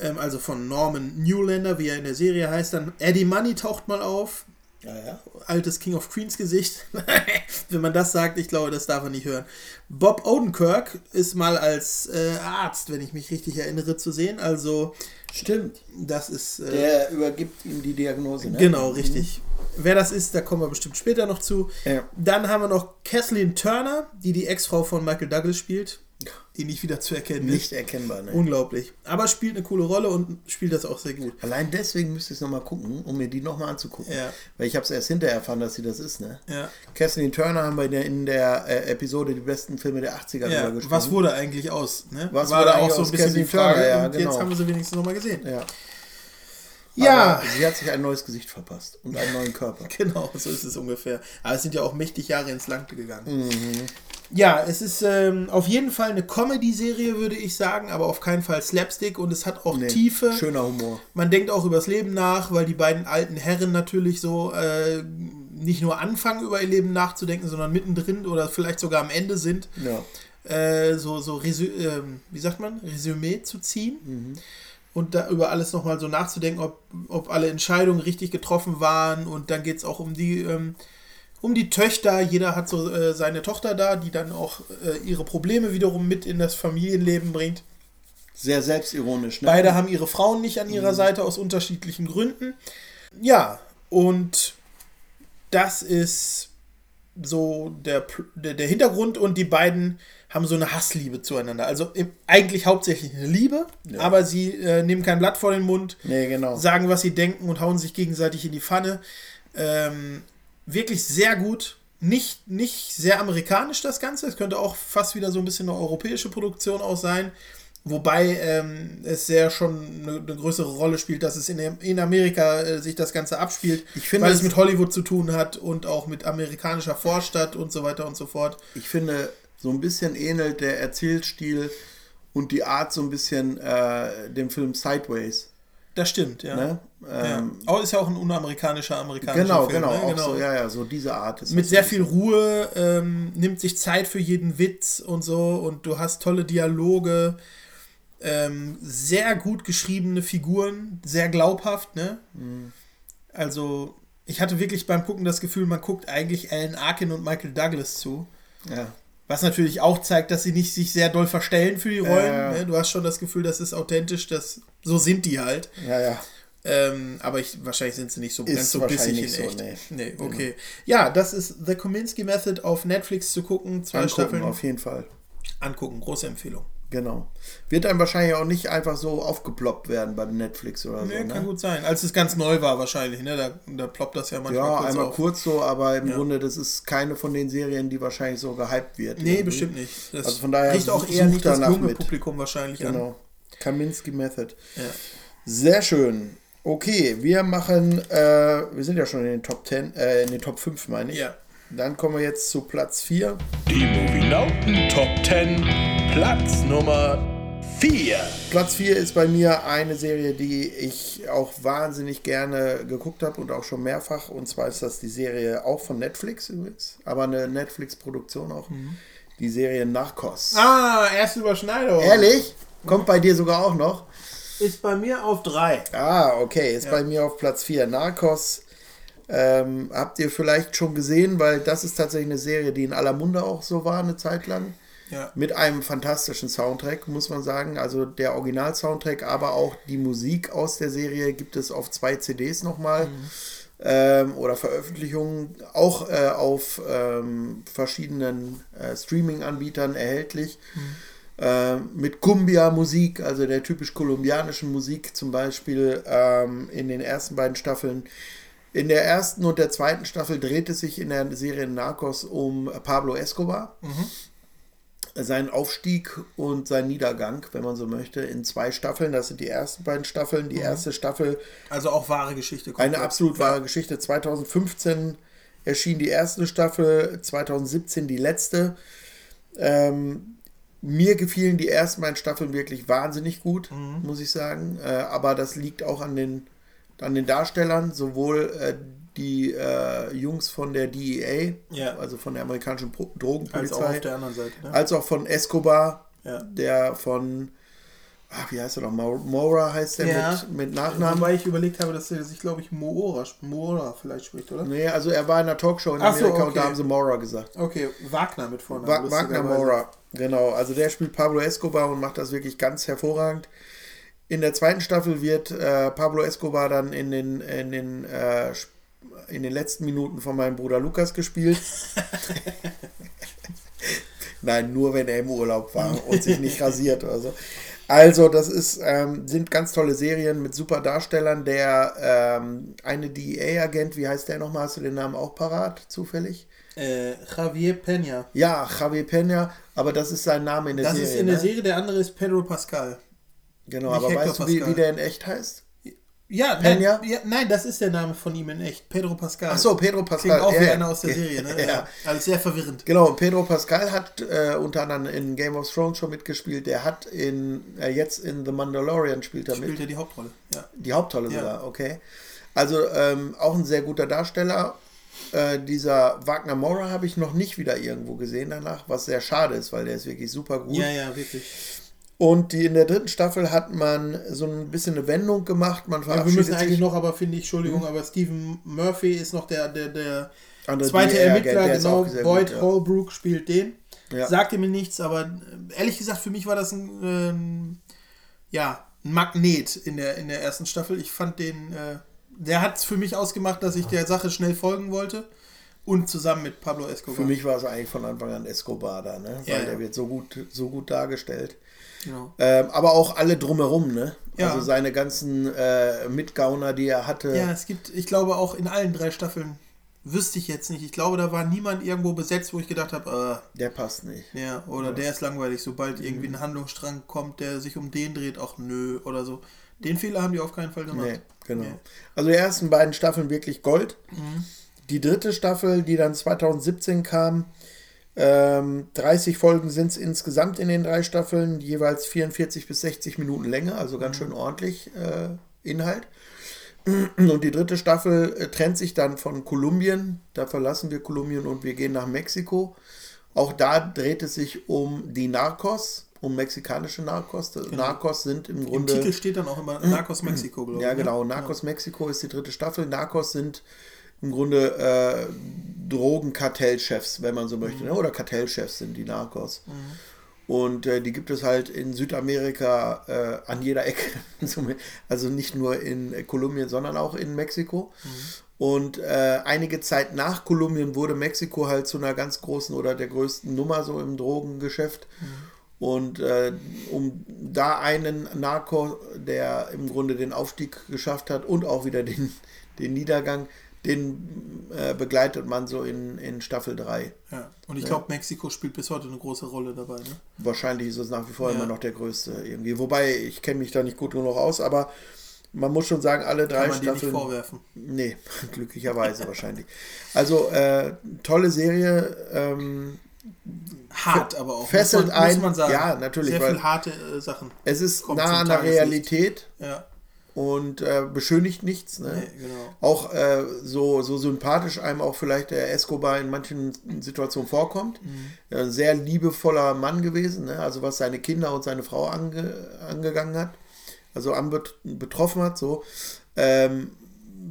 ähm, also von Norman Newlander, wie er in der Serie heißt. Dann Eddie Money taucht mal auf. Ja, ja. Altes King of Queens Gesicht. [laughs] Wenn man das sagt, ich glaube, das darf man nicht hören. Bob Odenkirk ist mal als äh, Arzt, wenn ich mich richtig erinnere, zu sehen. Also, Stimmt. das ist. Äh, Der übergibt ihm die Diagnose, ne? Genau, richtig. Wer das ist, da kommen wir bestimmt später noch zu. Ja. Dann haben wir noch Kathleen Turner, die die Ex-Frau von Michael Douglas spielt, die nicht wieder zu erkennen Nicht ist. erkennbar, ne? Unglaublich. Aber spielt eine coole Rolle und spielt das auch sehr gut. Allein deswegen müsste ich es nochmal gucken, um mir die nochmal anzugucken. Ja. Weil ich habe es erst hinterher erfahren, dass sie das ist, ne? Ja. Kathleen Turner haben wir in der, in der äh, Episode die besten Filme der 80er Ja, gesprochen. was wurde eigentlich aus? Ne? Was War wurde da auch so ein bisschen die Kathleen Turner? Frage. Ja, und genau. jetzt haben wir sie wenigstens nochmal gesehen. Ja. Ja, Aber sie hat sich ein neues Gesicht verpasst und einen neuen Körper. [laughs] genau, so ist es ungefähr. Aber es sind ja auch mächtig Jahre ins Land gegangen. Mhm. Ja, es ist ähm, auf jeden Fall eine Comedy-Serie, würde ich sagen, aber auf keinen Fall Slapstick und es hat auch Nee, Tiefe. Schöner Humor. Man denkt auch übers Leben nach, weil die beiden alten Herren natürlich so äh, nicht nur anfangen, über ihr Leben nachzudenken, sondern mittendrin oder vielleicht sogar am Ende sind, Ja. äh, so, so Resü ähm, wie sagt man, Resümee zu ziehen und da über alles nochmal so nachzudenken, ob, ob alle Entscheidungen richtig getroffen waren und dann geht es auch um die, ähm, um die Töchter. Jeder hat so äh, seine Tochter da, die dann auch äh, ihre Probleme wiederum mit in das Familienleben bringt. Sehr selbstironisch, ne? Beide haben ihre Frauen nicht an ihrer Seite aus unterschiedlichen Gründen. Ja, und das ist so der, der, der Hintergrund und die beiden haben so eine Hassliebe zueinander. Also im, eigentlich hauptsächlich eine Liebe, aber sie äh, nehmen kein Blatt vor den Mund, Nee, genau. sagen, was sie denken und hauen sich gegenseitig in die Pfanne. Ähm, wirklich sehr gut. Nicht, nicht sehr amerikanisch das Ganze. Es könnte auch fast wieder so ein bisschen eine europäische Produktion auch sein. Wobei ähm, es sehr schon eine, eine größere Rolle spielt, dass es in, in Amerika äh, sich das Ganze abspielt. Ich finde weil es mit Hollywood zu tun hat und auch mit amerikanischer Vorstadt und so weiter und so fort. Ich finde, so ein bisschen ähnelt der Erzählstil und die Art so ein bisschen äh, dem Film Sideways. Das stimmt, ja. Ne? ja. Ähm, Aber ist ja auch ein unamerikanischer amerikanischer genau, Film. genau, ne? auch so, ja, ja, so diese Art. Ist mit sehr so viel bisschen. Ruhe, ähm, nimmt sich Zeit für jeden Witz und so und du hast tolle Dialoge, ähm, sehr gut geschriebene Figuren, sehr glaubhaft, ne? Mhm. Also, ich hatte wirklich beim Gucken das Gefühl, man guckt eigentlich Alan Arkin und Michael Douglas zu. Ja. Was natürlich auch zeigt, dass sie nicht sich sehr doll verstellen für die Rollen. Ja. Ne? Du hast schon das Gefühl, das ist authentisch, das, so sind die halt. ja, ja. Ähm, aber ich, wahrscheinlich sind sie nicht so Ist ganz so bissig in so, echt. nee. Genau. Nee, okay. Ja, das ist The Kominsky Method auf Netflix zu gucken. Zwei Angucken, Staffeln auf jeden Fall. angucken. Große Empfehlung. Genau. Wird dann wahrscheinlich auch nicht einfach so aufgeploppt werden bei Netflix oder Nee, so. kann Ne? gut sein. Als es ganz neu war wahrscheinlich, ne? Da, da ploppt das ja manchmal Ja, kurz einmal auf. kurz so, aber im Ja. Grunde, das ist keine von den Serien, die wahrscheinlich so gehypt wird. Nee, irgendwie. bestimmt nicht. Das Also von daher riecht auch eher nicht das danach junge mit. Publikum wahrscheinlich an. Genau. Kaminski Method. Ja. Sehr schön. Okay, wir machen, äh, wir sind ja schon in den Top 10, äh, in den Top 5 meine ich. Ja. Dann kommen wir jetzt zu Platz 4. Die Movienauten Top 10, Platz Nummer 4. Platz 4 ist bei mir eine Serie, die ich auch wahnsinnig gerne geguckt habe und auch schon mehrfach. Und zwar ist das die Serie auch von Netflix übrigens, aber eine Netflix-Produktion auch. Die Serie Narcos. Ah, erste Überschneidung. Ehrlich? Kommt bei dir sogar auch noch? Ist bei mir auf drei. Ah, okay, ist bei mir auf Platz 4. Narcos ähm, habt ihr vielleicht schon gesehen, weil das ist tatsächlich eine Serie, die in aller Munde auch so war eine Zeit lang. Ja. Mit einem fantastischen Soundtrack, muss man sagen. Also der Original-Soundtrack, aber auch die Musik aus der Serie gibt es auf zwei CDs nochmal. Ähm, oder Veröffentlichungen auch äh, auf ähm, verschiedenen äh, Streaming-Anbietern erhältlich. äh, mit Cumbia-Musik, also der typisch kolumbianischen Musik zum Beispiel ähm, in den ersten beiden Staffeln. In der ersten und der zweiten Staffel dreht es sich in der Serie Narcos um Pablo Escobar. Seinen Aufstieg und seinen Niedergang, wenn man so möchte, in zwei Staffeln. Das sind die ersten beiden Staffeln. Die erste Staffel Also auch wahre Geschichte. eine absolut wahre Geschichte. 2015 erschien die erste Staffel, 2017 die letzte. Ähm, mir gefielen die ersten beiden Staffeln wirklich wahnsinnig gut, Mhm. muss ich sagen. Äh, aber das liegt auch an den, an den Darstellern, sowohl äh, die äh, Jungs von der DEA, Ja. also von der amerikanischen Pro Als auch Drogenpolizei, auf der anderen Seite. Ne? als auch von Escobar, Ja. der von, ach, wie heißt er noch, Mora heißt der Ja. mit, mit Nachnamen. Wobei ich überlegt habe, dass er sich, glaube ich, Moora, Moora vielleicht spricht, oder? Nee, also er war in einer Talkshow in Ach so, Amerika und da okay. haben sie Mora gesagt. Okay, Wagner mit vorne. Wa Wagner Mora, genau. Also der spielt Pablo Escobar und macht das wirklich ganz hervorragend. In der zweiten Staffel wird äh, Pablo Escobar dann in den, in, den, äh, in den letzten Minuten von meinem Bruder Lukas gespielt. [laughs] Nein, nur wenn er im Urlaub war und sich nicht rasiert oder so. Also, das ist, ähm, sind ganz tolle Serien mit super Darstellern. Der ähm, eine DEA-Agent, wie heißt der nochmal? Hast du den Namen auch parat, zufällig? Äh, Javier Peña. Ja, Javier Peña, aber das ist sein Name in der Das Serie. ist in der ne? Serie, der andere ist Pedro Pascal. Genau, aber Hector weißt du, wie, wie der in echt heißt? Ja, nein, ja, nein, das ist der Name von ihm in echt. Pedro Pascal. Ach so, Pedro Pascal. Klingt auch wie ja, einer aus der. Serie, ne? [laughs] Ja. Ja. Also sehr verwirrend. Genau, Pedro Pascal hat äh, unter anderem in Game of Thrones schon mitgespielt. Der hat in äh, jetzt in The Mandalorian spielt er Spielt mit. er die Hauptrolle. Ja. Die Hauptrolle Ja. sogar, okay. Also ähm, auch ein sehr guter Darsteller. Äh, dieser Wagner Mora habe ich noch nicht wieder irgendwo gesehen danach, was sehr schade ist, weil der ist wirklich super gut. ja, ja, wirklich. Und die, in der dritten Staffel hat man so ein bisschen eine Wendung gemacht. Man Ja, wir müssen eigentlich noch, aber finde ich, Entschuldigung, aber Stephen Murphy ist noch der, der, der Andere zweite DEA-Agent, Ermittler, der genau. Boyd gut, ja. Holbrook spielt den. Ja. Sagte mir nichts, aber äh, ehrlich gesagt, für mich war das ein, ähm, ja, ein Magnet in der, in der ersten Staffel. Ich fand den, äh, der hat es für mich ausgemacht, dass ich der Sache schnell folgen wollte. Und zusammen mit Pablo Escobar. Für mich war es eigentlich von Anfang an Escobar da, ne? Weil der wird so gut, so gut dargestellt. Genau. Ähm, aber auch alle drumherum, ne? Ja. Also seine ganzen äh, Mitgauner, die er hatte. Ja, es gibt, ich glaube auch in allen drei Staffeln, wüsste ich jetzt nicht. Ich glaube, da war niemand irgendwo besetzt, wo ich gedacht habe, Der passt nicht. äh, ja, oder der ist langweilig, sobald irgendwie Mhm. ein Handlungsstrang kommt, der sich um den dreht, auch nö, oder so. Den Fehler haben die auf keinen Fall gemacht. Nee, genau. Nee. Also die ersten beiden Staffeln wirklich Gold. Mhm. Die dritte Staffel, die dann 2017 kam, ähm, 30 Folgen sind es insgesamt in den drei Staffeln, jeweils 44 bis 60 Minuten Länge, also ganz Mhm. schön ordentlich äh, Inhalt. [clears throat] Und die dritte Staffel äh, trennt sich dann von Kolumbien. Da verlassen wir Kolumbien und wir gehen nach Mexiko. Auch da dreht es sich um die Narcos, um mexikanische Narcos. Narcos sind im Im Grunde. Titel steht dann auch immer Narcos Mexiko, [clears throat] glaube ich. Ja, ne? genau. Narcos Mexiko ist die dritte Staffel. Narcos sind im Grunde äh, Drogenkartellchefs, wenn man so möchte. Ne? Oder Kartellchefs sind die Narcos. Und äh, die gibt es halt in Südamerika äh, an jeder Ecke. [laughs] also nicht nur in Kolumbien, sondern auch in Mexiko. Und äh, einige Zeit nach Kolumbien wurde Mexiko halt zu einer ganz großen oder der größten Nummer so im Drogengeschäft. Und äh, um da einen Narco, der im Grunde den Aufstieg geschafft hat und auch wieder den, den Niedergang, den äh, begleitet man so in, in Staffel 3. Ja. Und ich glaube, Mexiko spielt bis heute eine große Rolle dabei. Ne? Wahrscheinlich ist es nach wie vor Ja. immer noch der größte irgendwie. Wobei, ich kenne mich da nicht gut genug aus, aber man muss schon sagen, alle drei Kann man dir nicht Staffeln. vorwerfen. Nee, [laughs] glücklicherweise wahrscheinlich. Also, äh, tolle Serie. Ähm, Hart aber auch. fesselt muss man, ein. Muss man sagen. Ja, natürlich, Sehr weil- viel harte äh, Sachen. es ist nah an der. Realität Ja, und äh, beschönigt nichts. Ne? nee, genau. Auch äh, so, so sympathisch einem auch vielleicht der Escobar in manchen Situationen vorkommt. Mhm. Ein sehr liebevoller Mann gewesen, ne? also was seine Kinder und seine Frau ange, angegangen hat, also anbet betroffen hat, so. Ähm,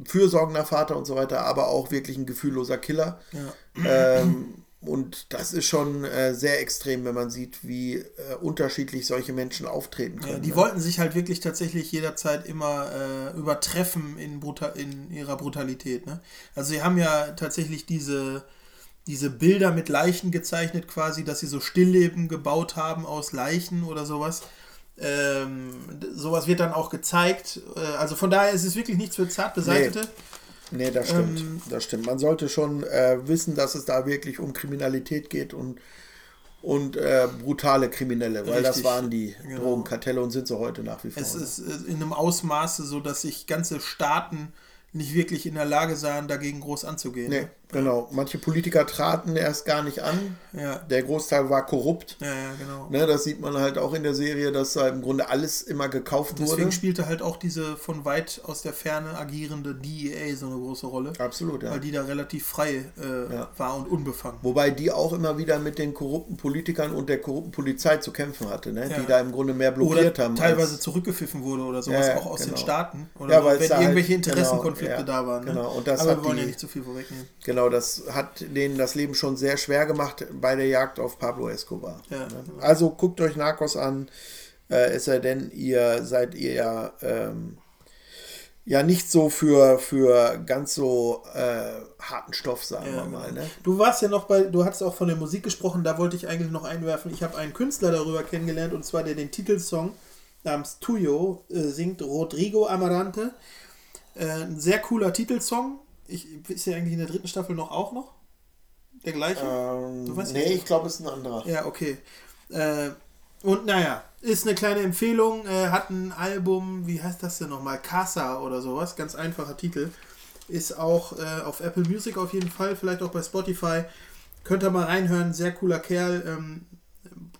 fürsorgender Vater und so weiter, aber auch wirklich ein gefühlloser Killer. Ja. Ähm, und das ist schon äh, sehr extrem, wenn man sieht, wie äh, unterschiedlich solche Menschen auftreten können. Ja, die ne? wollten sich halt wirklich tatsächlich jederzeit immer äh, übertreffen in, in ihrer Brutalität. Ne? Also sie haben ja tatsächlich diese, diese Bilder mit Leichen gezeichnet, quasi, dass sie so Stillleben gebaut haben aus Leichen oder sowas. Ähm, sowas wird dann auch gezeigt. Äh, also von daher ist es wirklich nichts für zart beseitete. Nee, das stimmt. Ähm, das stimmt. Man sollte schon äh, wissen, dass es da wirklich um Kriminalität geht und, und äh, brutale Kriminelle, weil das Richtig, waren die genau. Drogenkartelle und sind sie heute nach wie vor. Es ne? ist äh, in einem Ausmaße so, dass sich ganze Staaten nicht wirklich in der Lage sahen, dagegen groß anzugehen. Nee, genau. Manche Politiker traten erst gar nicht an. Ja. Der Großteil war korrupt. Ja, ja, genau. Ne, das sieht man halt auch in der Serie, dass da im Grunde alles immer gekauft Deswegen wurde. spielte halt auch diese von weit aus der Ferne agierende DEA so eine große Rolle. Absolut, ja. Weil die da relativ frei äh, Ja. war und unbefangen. Wobei die auch immer wieder mit den korrupten Politikern und der korrupten Polizei zu kämpfen hatte, ne? Ja. die da im Grunde mehr Oder blockiert haben. teilweise als- zurückgepfiffen wurde oder sowas, Ja, ja, auch aus genau. den Staaten. Oder Ja, so, weil es wenn da halt- irgendwelche Interessenkonflikte genau, ja, da waren. Ne? genau. Und das Aber wir wollen ja die- nicht zu viel vorwegnehmen. Genau, das hat denen das Leben schon sehr schwer gemacht bei der Jagd auf Pablo Escobar. Ja, genau. Also guckt euch Narcos an, äh, es sei denn, ihr seid ihr ja, ähm, ja nicht so für, für ganz so äh, harten Stoff, sagen Ja, wir mal. genau. Ne? Du warst ja noch bei, du hattest auch von der Musik gesprochen, da wollte ich eigentlich noch einwerfen. Ich habe einen Künstler darüber kennengelernt und zwar der den Titelsong namens Tuyo äh, singt Rodrigo Amarante. Äh, ein sehr cooler Titelsong. Ich, ist ja eigentlich in der dritten Staffel noch auch noch? Der gleiche? Ähm, Du weißt nee, ich glaube, es ist ein anderer. Ja, okay. Äh, und naja, ist eine kleine Empfehlung. Äh, hat ein Album, wie heißt das denn nochmal? Casa oder sowas. Ganz einfacher Titel. Ist auch äh, auf Apple Music auf jeden Fall, vielleicht auch bei Spotify. Könnt ihr mal reinhören. Sehr cooler Kerl. Ähm,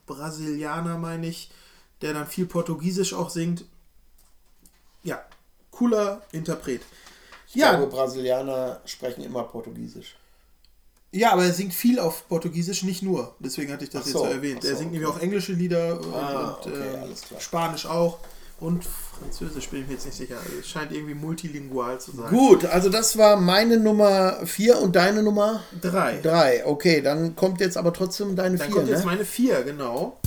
Brasilianer, meine ich. Der dann viel Portugiesisch auch singt. Ja, cooler Interpret. Ich Ja, glaube, Brasilianer sprechen immer Portugiesisch. Ja, aber er singt viel auf Portugiesisch, nicht nur. Deswegen hatte ich das Ach jetzt so, so erwähnt. so, er singt okay. nämlich auch englische Lieder und, Ah, und okay, äh. Spanisch auch. Und Französisch bin ich mir jetzt nicht sicher. Es scheint irgendwie multilingual zu sein. Gut, also das war meine Nummer 4 und deine Nummer Drei. 3. Okay, dann kommt jetzt aber trotzdem deine Dann 4, kommt jetzt ne? meine vier, genau.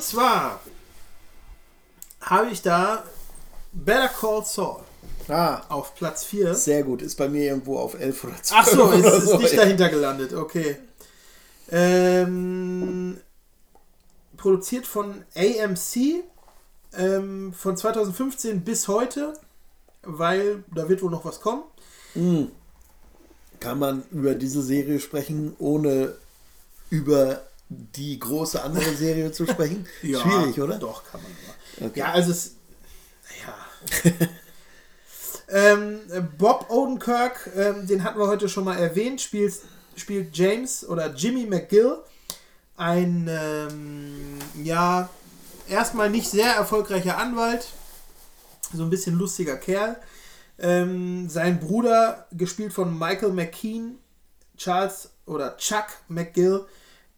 Und zwar habe ich da Better Call Saul Ah, auf Platz 4. sehr gut. Ist bei mir irgendwo auf 11 oder 12 Ach so, ist, ist so. nicht dahinter gelandet, okay. Ähm, produziert von AMC ähm, von 2015 bis heute, weil da wird wohl noch was kommen. Kann man über diese Serie sprechen, ohne über die große andere Serie zu sprechen? [laughs] Schwierig, oder? Doch, kann man. aber. Okay. Ja, also es. Ja. ähm, Bob Odenkirk, ähm, den hatten wir heute schon mal erwähnt, spielt, spielt James oder Jimmy McGill. Ein, ähm, ja, erstmal nicht sehr erfolgreicher Anwalt. So ein bisschen lustiger Kerl. Ähm, sein Bruder, gespielt von Michael McKean, Charles oder Chuck McGill,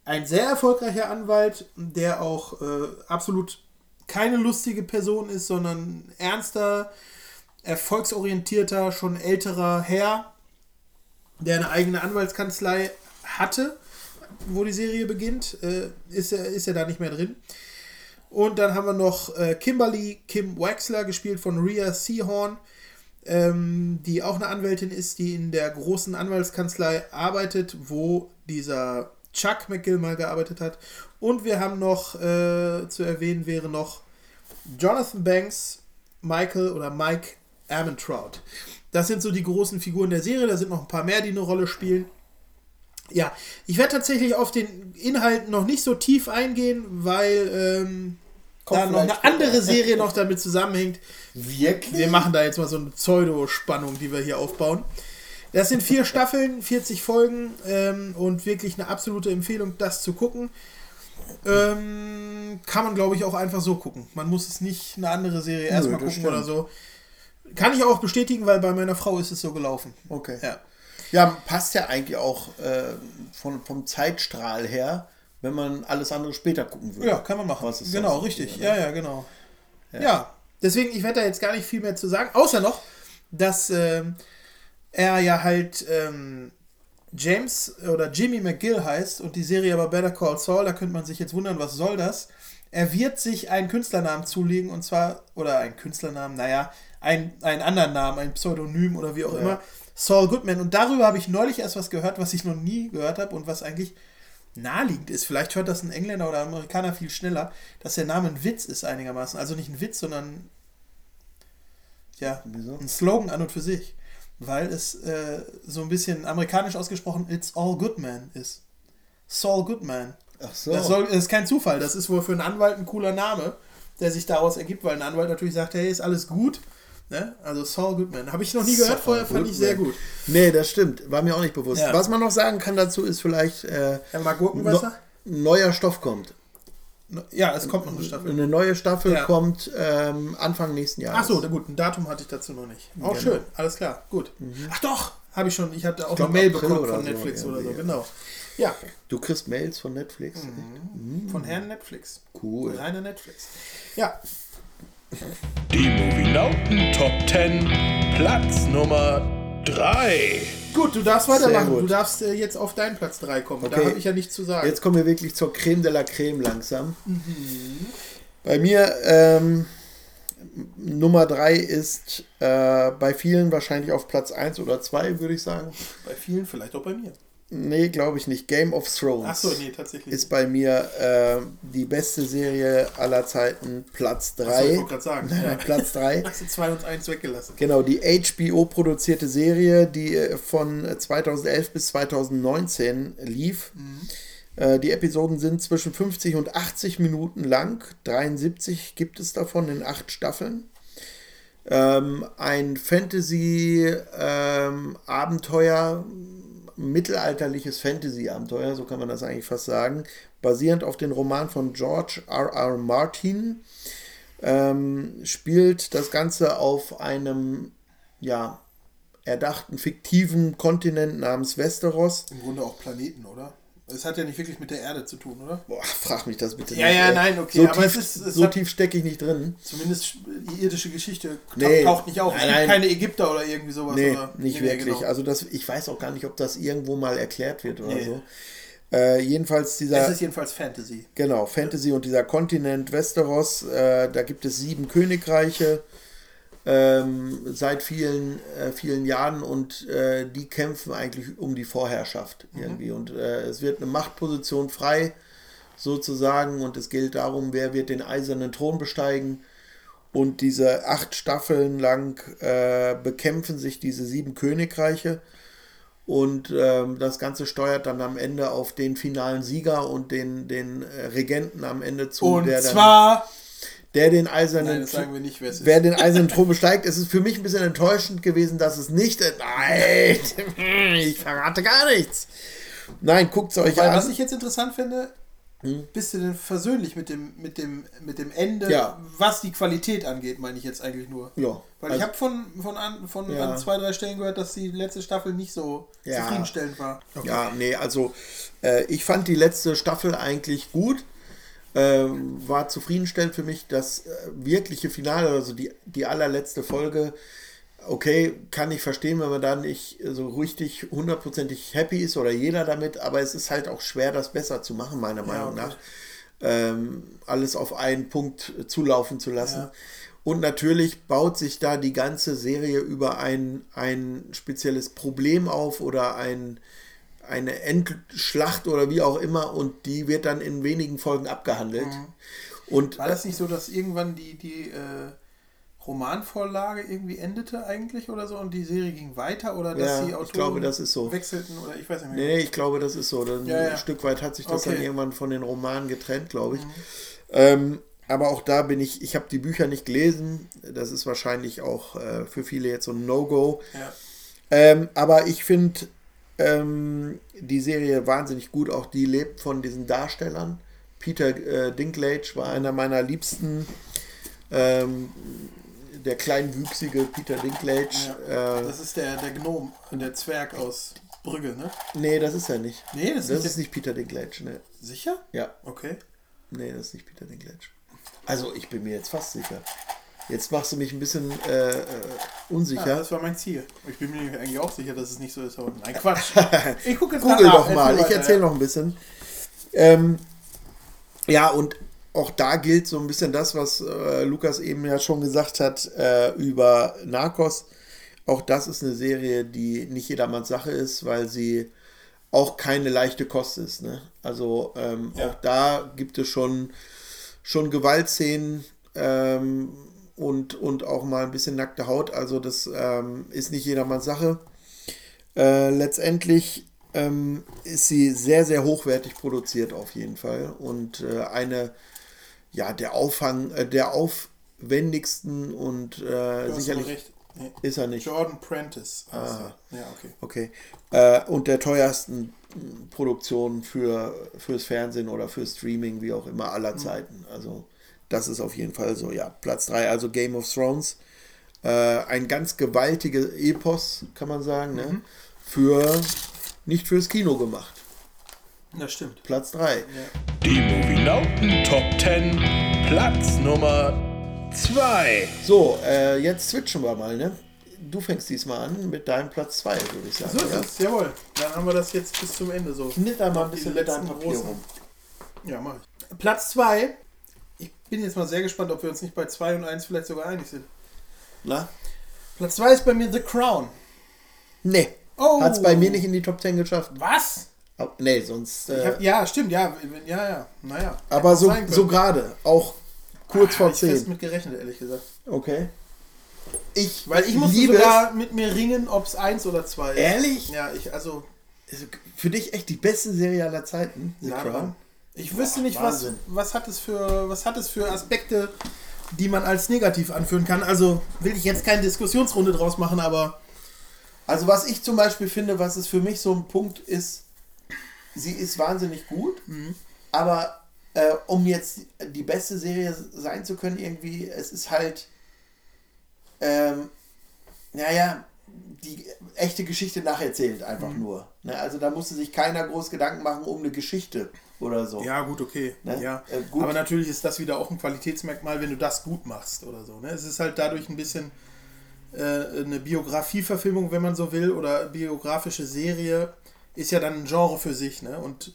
ein sehr erfolgreicher Anwalt, der auch äh, absolut keine lustige Person ist, sondern ernster, erfolgsorientierter, schon älterer Herr, der eine eigene Anwaltskanzlei hatte, wo die Serie beginnt, äh, ist, er, ist er da nicht mehr drin. Und dann haben wir noch äh, Kimberly Kim Wexler, gespielt von Rhea Seahorn, ähm, die auch eine Anwältin ist, die in der großen Anwaltskanzlei arbeitet, wo dieser Chuck McGill mal gearbeitet hat. Und wir haben noch äh, zu erwähnen wäre noch Jonathan Banks, Michael oder Mike Armentrout. Das sind so die großen Figuren der Serie. Da sind noch ein paar mehr, die eine Rolle spielen. Ja, ich werde tatsächlich auf den Inhalt noch nicht so tief eingehen, weil ähm, da noch eine andere. Serie noch damit zusammenhängt. Wirklich? Wir machen da jetzt mal so eine Pseudo-Spannung, die wir hier aufbauen. Das sind vier Staffeln, 40 Folgen ähm, und wirklich eine absolute Empfehlung, das zu gucken. Ähm, kann man, glaube ich, auch einfach so gucken. Man muss es nicht eine andere Serie erstmal das gucken oder so. Kann ich auch bestätigen, weil bei meiner Frau ist es so gelaufen. Okay. Ja. Ja, passt ja eigentlich auch äh, von, vom Zeitstrahl her, wenn man alles andere später gucken würde. Ja, kann man machen. Was ist genau, sonst richtig. so, Ja, ne? ja, genau. Ja. deswegen, ich werde da jetzt gar nicht viel mehr zu sagen, außer noch, dass ähm, er ja halt ähm, James oder Jimmy McGill heißt und die Serie aber Better Call Saul, da könnte man sich jetzt wundern, was soll das? Er wird sich einen Künstlernamen zulegen und zwar, oder einen Künstlernamen, naja, ein, einen anderen Namen, ein Pseudonym oder wie auch immer, Saul Goodman. Und darüber habe ich neulich erst was gehört, was ich noch nie gehört habe und was eigentlich naheliegend ist. Vielleicht hört das ein Engländer oder Amerikaner viel schneller, dass der Name ein Witz ist einigermaßen. Also nicht ein Witz, sondern ja, Wieso? ein Slogan an und für sich. Weil es äh, so ein bisschen amerikanisch ausgesprochen It's All Good Man ist. Saul Goodman. Ach so. Das, soll, das ist kein Zufall. Das ist wohl für einen Anwalt ein cooler Name, der sich daraus ergibt, weil ein Anwalt natürlich sagt, hey, ist alles gut. Ne? Also Saul Goodman. Habe ich noch nie gehört vorher, fand ich sehr gut. Nee, das stimmt. War mir auch nicht bewusst. Ja. Was man noch sagen kann dazu ist vielleicht, äh, Ja, mal Gurkenwasser? ein neuer Stoff kommt. Ja, es kommt noch eine Staffel. Eine neue Staffel Ja. kommt ähm, Anfang nächsten Jahres. Ach so, gut, ein Datum hatte ich dazu noch nicht. Auch Genau. schön, alles klar, gut. Ach doch, habe ich schon. Ich hatte auch glaub, eine Mail April bekommen oder von so, Netflix oder so, genau. Ja, Du kriegst Mails von Netflix. Mhm. von Herrn Netflix. Cool. Reiner Netflix. Ja, Die Movienauten Top 10. Platz Nummer 3. gut, du darfst weitermachen. Du darfst äh, jetzt auf deinen Platz 3 kommen. Da Okay. habe ich ja nichts zu sagen. Jetzt kommen wir wirklich zur Creme de la Creme langsam. Bei mir ähm, Nummer 3 ist äh, bei vielen wahrscheinlich auf Platz 1 oder 2, würde ich sagen. Bei vielen, vielleicht auch bei mir. Nee, glaube ich nicht. Game of Thrones Ach so, nee, tatsächlich. ist bei mir äh, die beste Serie aller Zeiten, Platz Ach so, 3. ich wollte gerade sagen. [laughs] Ja. Platz 3. Hast du 2 und 1 weggelassen. Genau, die HBO-produzierte Serie, die äh, von 2011 bis 2019 lief. Äh, Die Episoden sind zwischen 50 und 80 Minuten lang. 73 gibt es davon in acht Staffeln. Ähm, ein Fantasy-Abenteuer, mittelalterliches Fantasy-Abenteuer, so kann man das eigentlich fast sagen, basierend auf den Roman von George R. R. Martin ähm, spielt das Ganze auf einem ja, erdachten fiktiven Kontinent namens Westeros. Im Grunde auch Planeten, oder? Es hat ja nicht wirklich mit der Erde zu tun, oder? Boah, frag mich das bitte Ja, ja, ey. nein, okay, So aber tief, es ist- es so tief stecke ich nicht drin. Zumindest die irdische Geschichte taucht, Nee. taucht nicht auf. Es Nein, gibt nein. keine Ägypter oder irgendwie sowas. Nee, oder? nicht Nee, wirklich. genau. Also das, ich weiß auch gar nicht, ob das irgendwo mal erklärt wird oder Nee. so. Äh, jedenfalls dieser... es ist jedenfalls Fantasy. Genau, Fantasy und dieser Kontinent Westeros, äh, da gibt es sieben Königreiche ähm, seit vielen, äh, vielen Jahren und äh, die kämpfen eigentlich um die Vorherrschaft irgendwie. Und äh, es wird eine Machtposition frei, sozusagen, und es gilt darum, wer wird den eisernen Thron besteigen. Und diese acht Staffeln lang äh, bekämpfen sich diese sieben Königreiche. Und ähm, das Ganze steuert dann am Ende auf den finalen Sieger und den, den äh, Regenten am Ende zu, Und der, dann, zwar. Der den eisernen Nein, sagen wir nicht, wer wer den eisernen Thron besteigt. Es ist für mich ein bisschen enttäuschend gewesen, dass es nicht. Nein, [laughs] ich verrate gar nichts. Nein, guckt es euch Weil, an. was ich jetzt interessant finde, bist du denn versöhnlich mit dem, mit dem, mit dem Ende, Ja. was die Qualität angeht, meine ich jetzt eigentlich nur. Ja, Weil also- ich habe von, von, an, von Ja. an zwei, drei Stellen gehört, dass die letzte Staffel nicht so Ja. zufriedenstellend war. Ja, nee, also äh, ich fand die letzte Staffel eigentlich gut. Ähm, war zufriedenstellend für mich. Das äh, wirkliche Finale, also die, die allerletzte Folge, okay, kann ich verstehen, wenn man da nicht so richtig hundertprozentig happy ist oder jeder damit, aber es ist halt auch schwer, das besser zu machen, meiner Meinung okay. nach. Ähm, alles auf einen Punkt zulaufen zu lassen. Ja. Und natürlich baut sich da die ganze Serie über ein, ein spezielles Problem auf oder ein, eine Endschlacht oder wie auch immer und die wird dann in wenigen Folgen abgehandelt. Und War das nicht so, dass irgendwann die, die äh, Romanvorlage irgendwie endete eigentlich oder so und die Serie ging weiter oder dass Ja, die ich Autoren glaube, das ist so. wechselten oder ich weiß nicht mehr. nee, ich glaube, das ist so. Dann Ja, ja. Ein Stück weit hat sich das dann Okay. Mhm. irgendwann von den Romanen getrennt, glaube ich. Ähm, aber auch da bin ich, ich habe die Bücher nicht gelesen. Das ist wahrscheinlich auch äh, für viele jetzt so ein No-Go. Ja. Ähm, aber ich finde ähm, die Serie wahnsinnig gut. Auch die lebt von diesen Darstellern. Peter äh, Dinklage war einer meiner liebsten. Ähm, der kleinwüchsige Peter Dinklage. Äh, Das ist der, der Gnom, der Zwerg aus Brügge, ne? nee, das ist er nicht. Nee, das ist Das nicht ist nicht Peter Dinklage. Ne? Sicher? Ja, Okay. nee, das ist nicht Peter Dinklage. Also ich bin mir jetzt fast sicher. Jetzt machst du mich ein bisschen äh, unsicher. Ja, das war mein Ziel. Ich bin mir eigentlich auch sicher, dass es nicht so ist. Nein, Quatsch. [laughs] Ich gucke jetzt Google nach. doch mal, ich erzähle ja. noch ein bisschen. Ähm, ja, und auch da gilt so ein bisschen das, was äh, Lukas eben ja schon gesagt hat äh, über Narcos. Auch das ist eine Serie, die nicht jedermanns Sache ist, weil sie auch keine leichte Kost ist. Ne? Also ähm, Ja. auch da gibt es schon, schon Gewaltszenen ähm, und, und auch mal ein bisschen nackte Haut. Also das ähm, ist nicht jedermanns Sache. Äh, letztendlich ähm, ist sie sehr, sehr hochwertig produziert auf jeden Fall und äh, eine ja der Auffang, äh, der aufwendigsten und äh, sicherlich recht. Nee. ist er nicht. Jordan Prentice. heißt Ah. Ja, okay. Okay. Äh, und der teuersten mh, Produktion für fürs Fernsehen oder für Streaming, wie auch immer, aller Zeiten. Also das ist auf jeden Fall so, ja. Platz 3, also Game of Thrones. Äh, ein ganz gewaltiges Epos, kann man sagen, ne? Für nicht fürs Kino gemacht. Das stimmt. Platz 3. Die Movienauten Top 10. Platz Nummer 2. So, äh, jetzt switchen wir mal, ne? Du fängst diesmal an mit deinem Platz 2, würde ich sagen. So ist es, jawohl. Dann haben wir das jetzt bis zum Ende so. Knitter mal ein bisschen mit deinem Papier rum. Ja, mach ich. Platz 2. Ich bin jetzt mal sehr gespannt, ob wir uns nicht bei 2 und 1 vielleicht sogar einig sind. Na? Platz 2 ist bei mir The Crown. Nee. Oh. Hat es bei mir nicht in die Top 10 geschafft. Was? Aber, nee, sonst. Äh, hab, ja, stimmt, ja. Ja, ja. Naja. aber so, so gerade. Auch kurz vor Hab ich fest 10. mit gerechnet, ehrlich gesagt. Okay. Ich, Weil ich liebe sogar mit mir ringen, ob es 1 oder 2 ist. Ehrlich? Ja, ich, also. Für dich echt die beste Serie aller Zeiten. The nah Crown. Ich wüsste nicht, was, was, hat es für, was hat es für Aspekte, die man als negativ anführen kann. Also will ich jetzt keine Diskussionsrunde draus machen, aber Also, was ich zum Beispiel finde, was es für mich so ein Punkt ist, sie ist wahnsinnig gut, Mhm. aber äh, um jetzt die beste Serie sein zu können, irgendwie, es ist halt, ähm, naja, die echte Geschichte nacherzählt einfach Mhm. nur. Ne? Also, da musste sich keiner groß Gedanken machen um eine Geschichte oder so. ja, gut, okay. Ne? Ja. Äh, gut. Aber natürlich ist das wieder auch ein Qualitätsmerkmal, wenn du das gut machst oder so. Ne? Es ist halt dadurch ein bisschen äh, eine Biografieverfilmung, wenn man so will, oder biografische Serie, ist ja dann ein Genre für sich. Ne? Und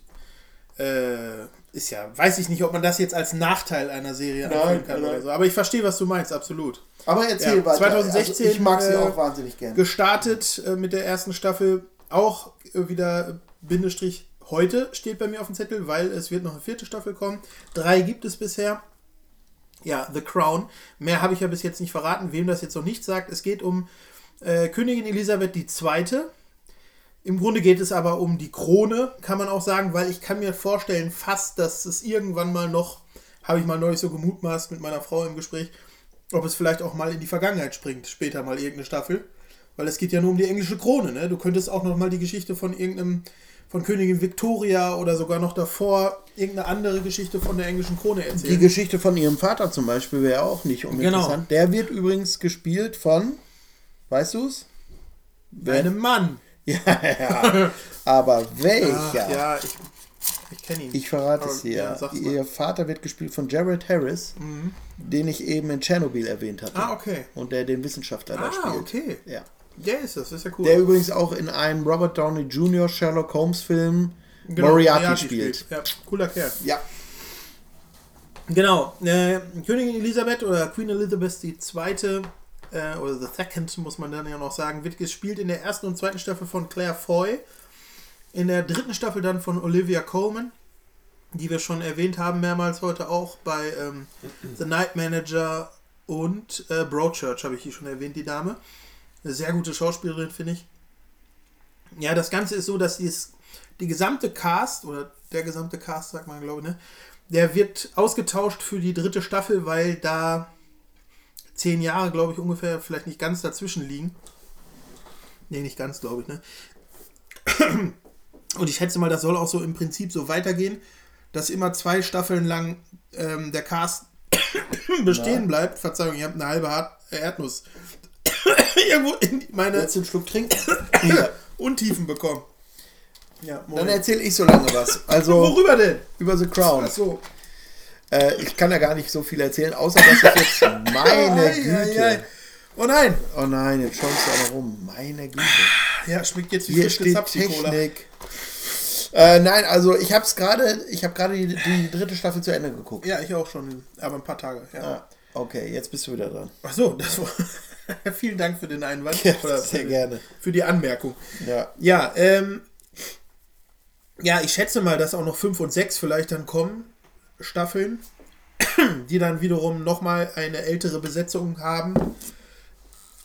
äh, ist ja, weiß ich nicht, ob man das jetzt als Nachteil einer Serie Nein, kann nein. oder so. Aber ich verstehe, was du meinst, absolut. Aber erzähl Ja, weiter. 2016, also, ich mag sie äh, auch wahnsinnig gerne. gestartet äh, mit der ersten Staffel. Auch wieder äh, Bindestrich heute steht bei mir auf dem Zettel, weil es wird noch eine vierte Staffel kommen. Drei gibt es bisher. Ja, The Crown. Mehr habe ich ja bis jetzt nicht verraten, wem das jetzt noch nicht sagt. Es geht um äh, Königin Elisabeth II. Im Grunde geht es aber um die Krone, kann man auch sagen, weil ich kann mir vorstellen, fast, dass es irgendwann mal noch, habe ich mal neulich so gemutmaßt mit meiner Frau im Gespräch, ob es vielleicht auch mal in die Vergangenheit springt, später mal irgendeine Staffel. Weil es geht ja nur um die englische Krone, ne? Du könntest auch noch mal die Geschichte von irgendeinem, von Königin Victoria oder sogar noch davor irgendeine andere Geschichte von der englischen Krone Die erzählen. Geschichte von ihrem Vater zum Beispiel wäre auch nicht uninteressant. Der wird übrigens gespielt von, weißt du es? Einem Mann. [laughs] Ja, ja. Aber welcher? Ach, ja, ich, ich kenne ihn. Ich verrate Aber, es dir. ja. Ihr Vater wird gespielt von Jared Harris, den ich eben in Tschernobyl erwähnt hatte. Ah, okay. Und der den Wissenschaftler da Ah, spielt. okay. Ja. Der ist das, ist ja cool. Der übrigens auch in einem Robert Downey Jr. Sherlock Holmes Film Genau, Moriarty, spielt. Ja, cooler Kerl. Ja. Genau. Äh, Königin Elisabeth oder Queen Elizabeth II. Äh, oder The Second, muss man dann ja noch sagen, wird gespielt in der ersten und zweiten Staffel von Claire Foy. In der dritten Staffel dann von Olivia Colman, die wir schon erwähnt haben, mehrmals heute auch bei ähm, The Night Manager und äh, Broadchurch, habe ich hier schon erwähnt, die Dame. Eine sehr gute Schauspielerin, finde ich. Ja, das Ganze ist so, dass dies, die gesamte Cast, oder der gesamte Cast, sagt man, glaube ich, ne? Der wird ausgetauscht für die dritte Staffel, weil da zehn Jahre, glaube ich, ungefähr, vielleicht nicht ganz dazwischen liegen. Nee, nicht ganz, glaube ich, ne? [clears throat] Und ich schätze mal, das soll auch so im Prinzip so weitergehen, dass immer zwei Staffeln lang ähm, der Cast [clears throat] bestehen bleibt. Verzeihung, ich habe eine halbe Erdnuss [coughs] irgendwo in meine Jetzt einen Schluck trinken. [coughs] Untiefen bekommen. Ja, Dann Moment. erzähle ich so lange was. Also Worüber denn? über The Crown. Ach so. Äh, ich kann da gar nicht so viel erzählen, außer dass ich jetzt [coughs] meine Ei, Güte. ei, ei. Oh nein! Oh nein, jetzt schäumst du aber rum. Meine Güte. Ja, schmeckt jetzt wie Hier frisch steht. Technik. Äh, nein, also ich habe es gerade, ich habe gerade die, die dritte Staffel zu Ende geguckt. Ja, ich auch schon, aber ein paar Tage. Ja. Ah, okay, jetzt bist du wieder dran. Ach so, das war. [laughs] Vielen Dank für den Einwand. Ja, Oder sehr für, gerne. Für die Anmerkung. Ja. Ja, ähm. Ja, ich schätze mal, dass auch noch 5 und 6 vielleicht dann kommen. Staffeln. [coughs] Die dann wiederum nochmal eine ältere Besetzung haben.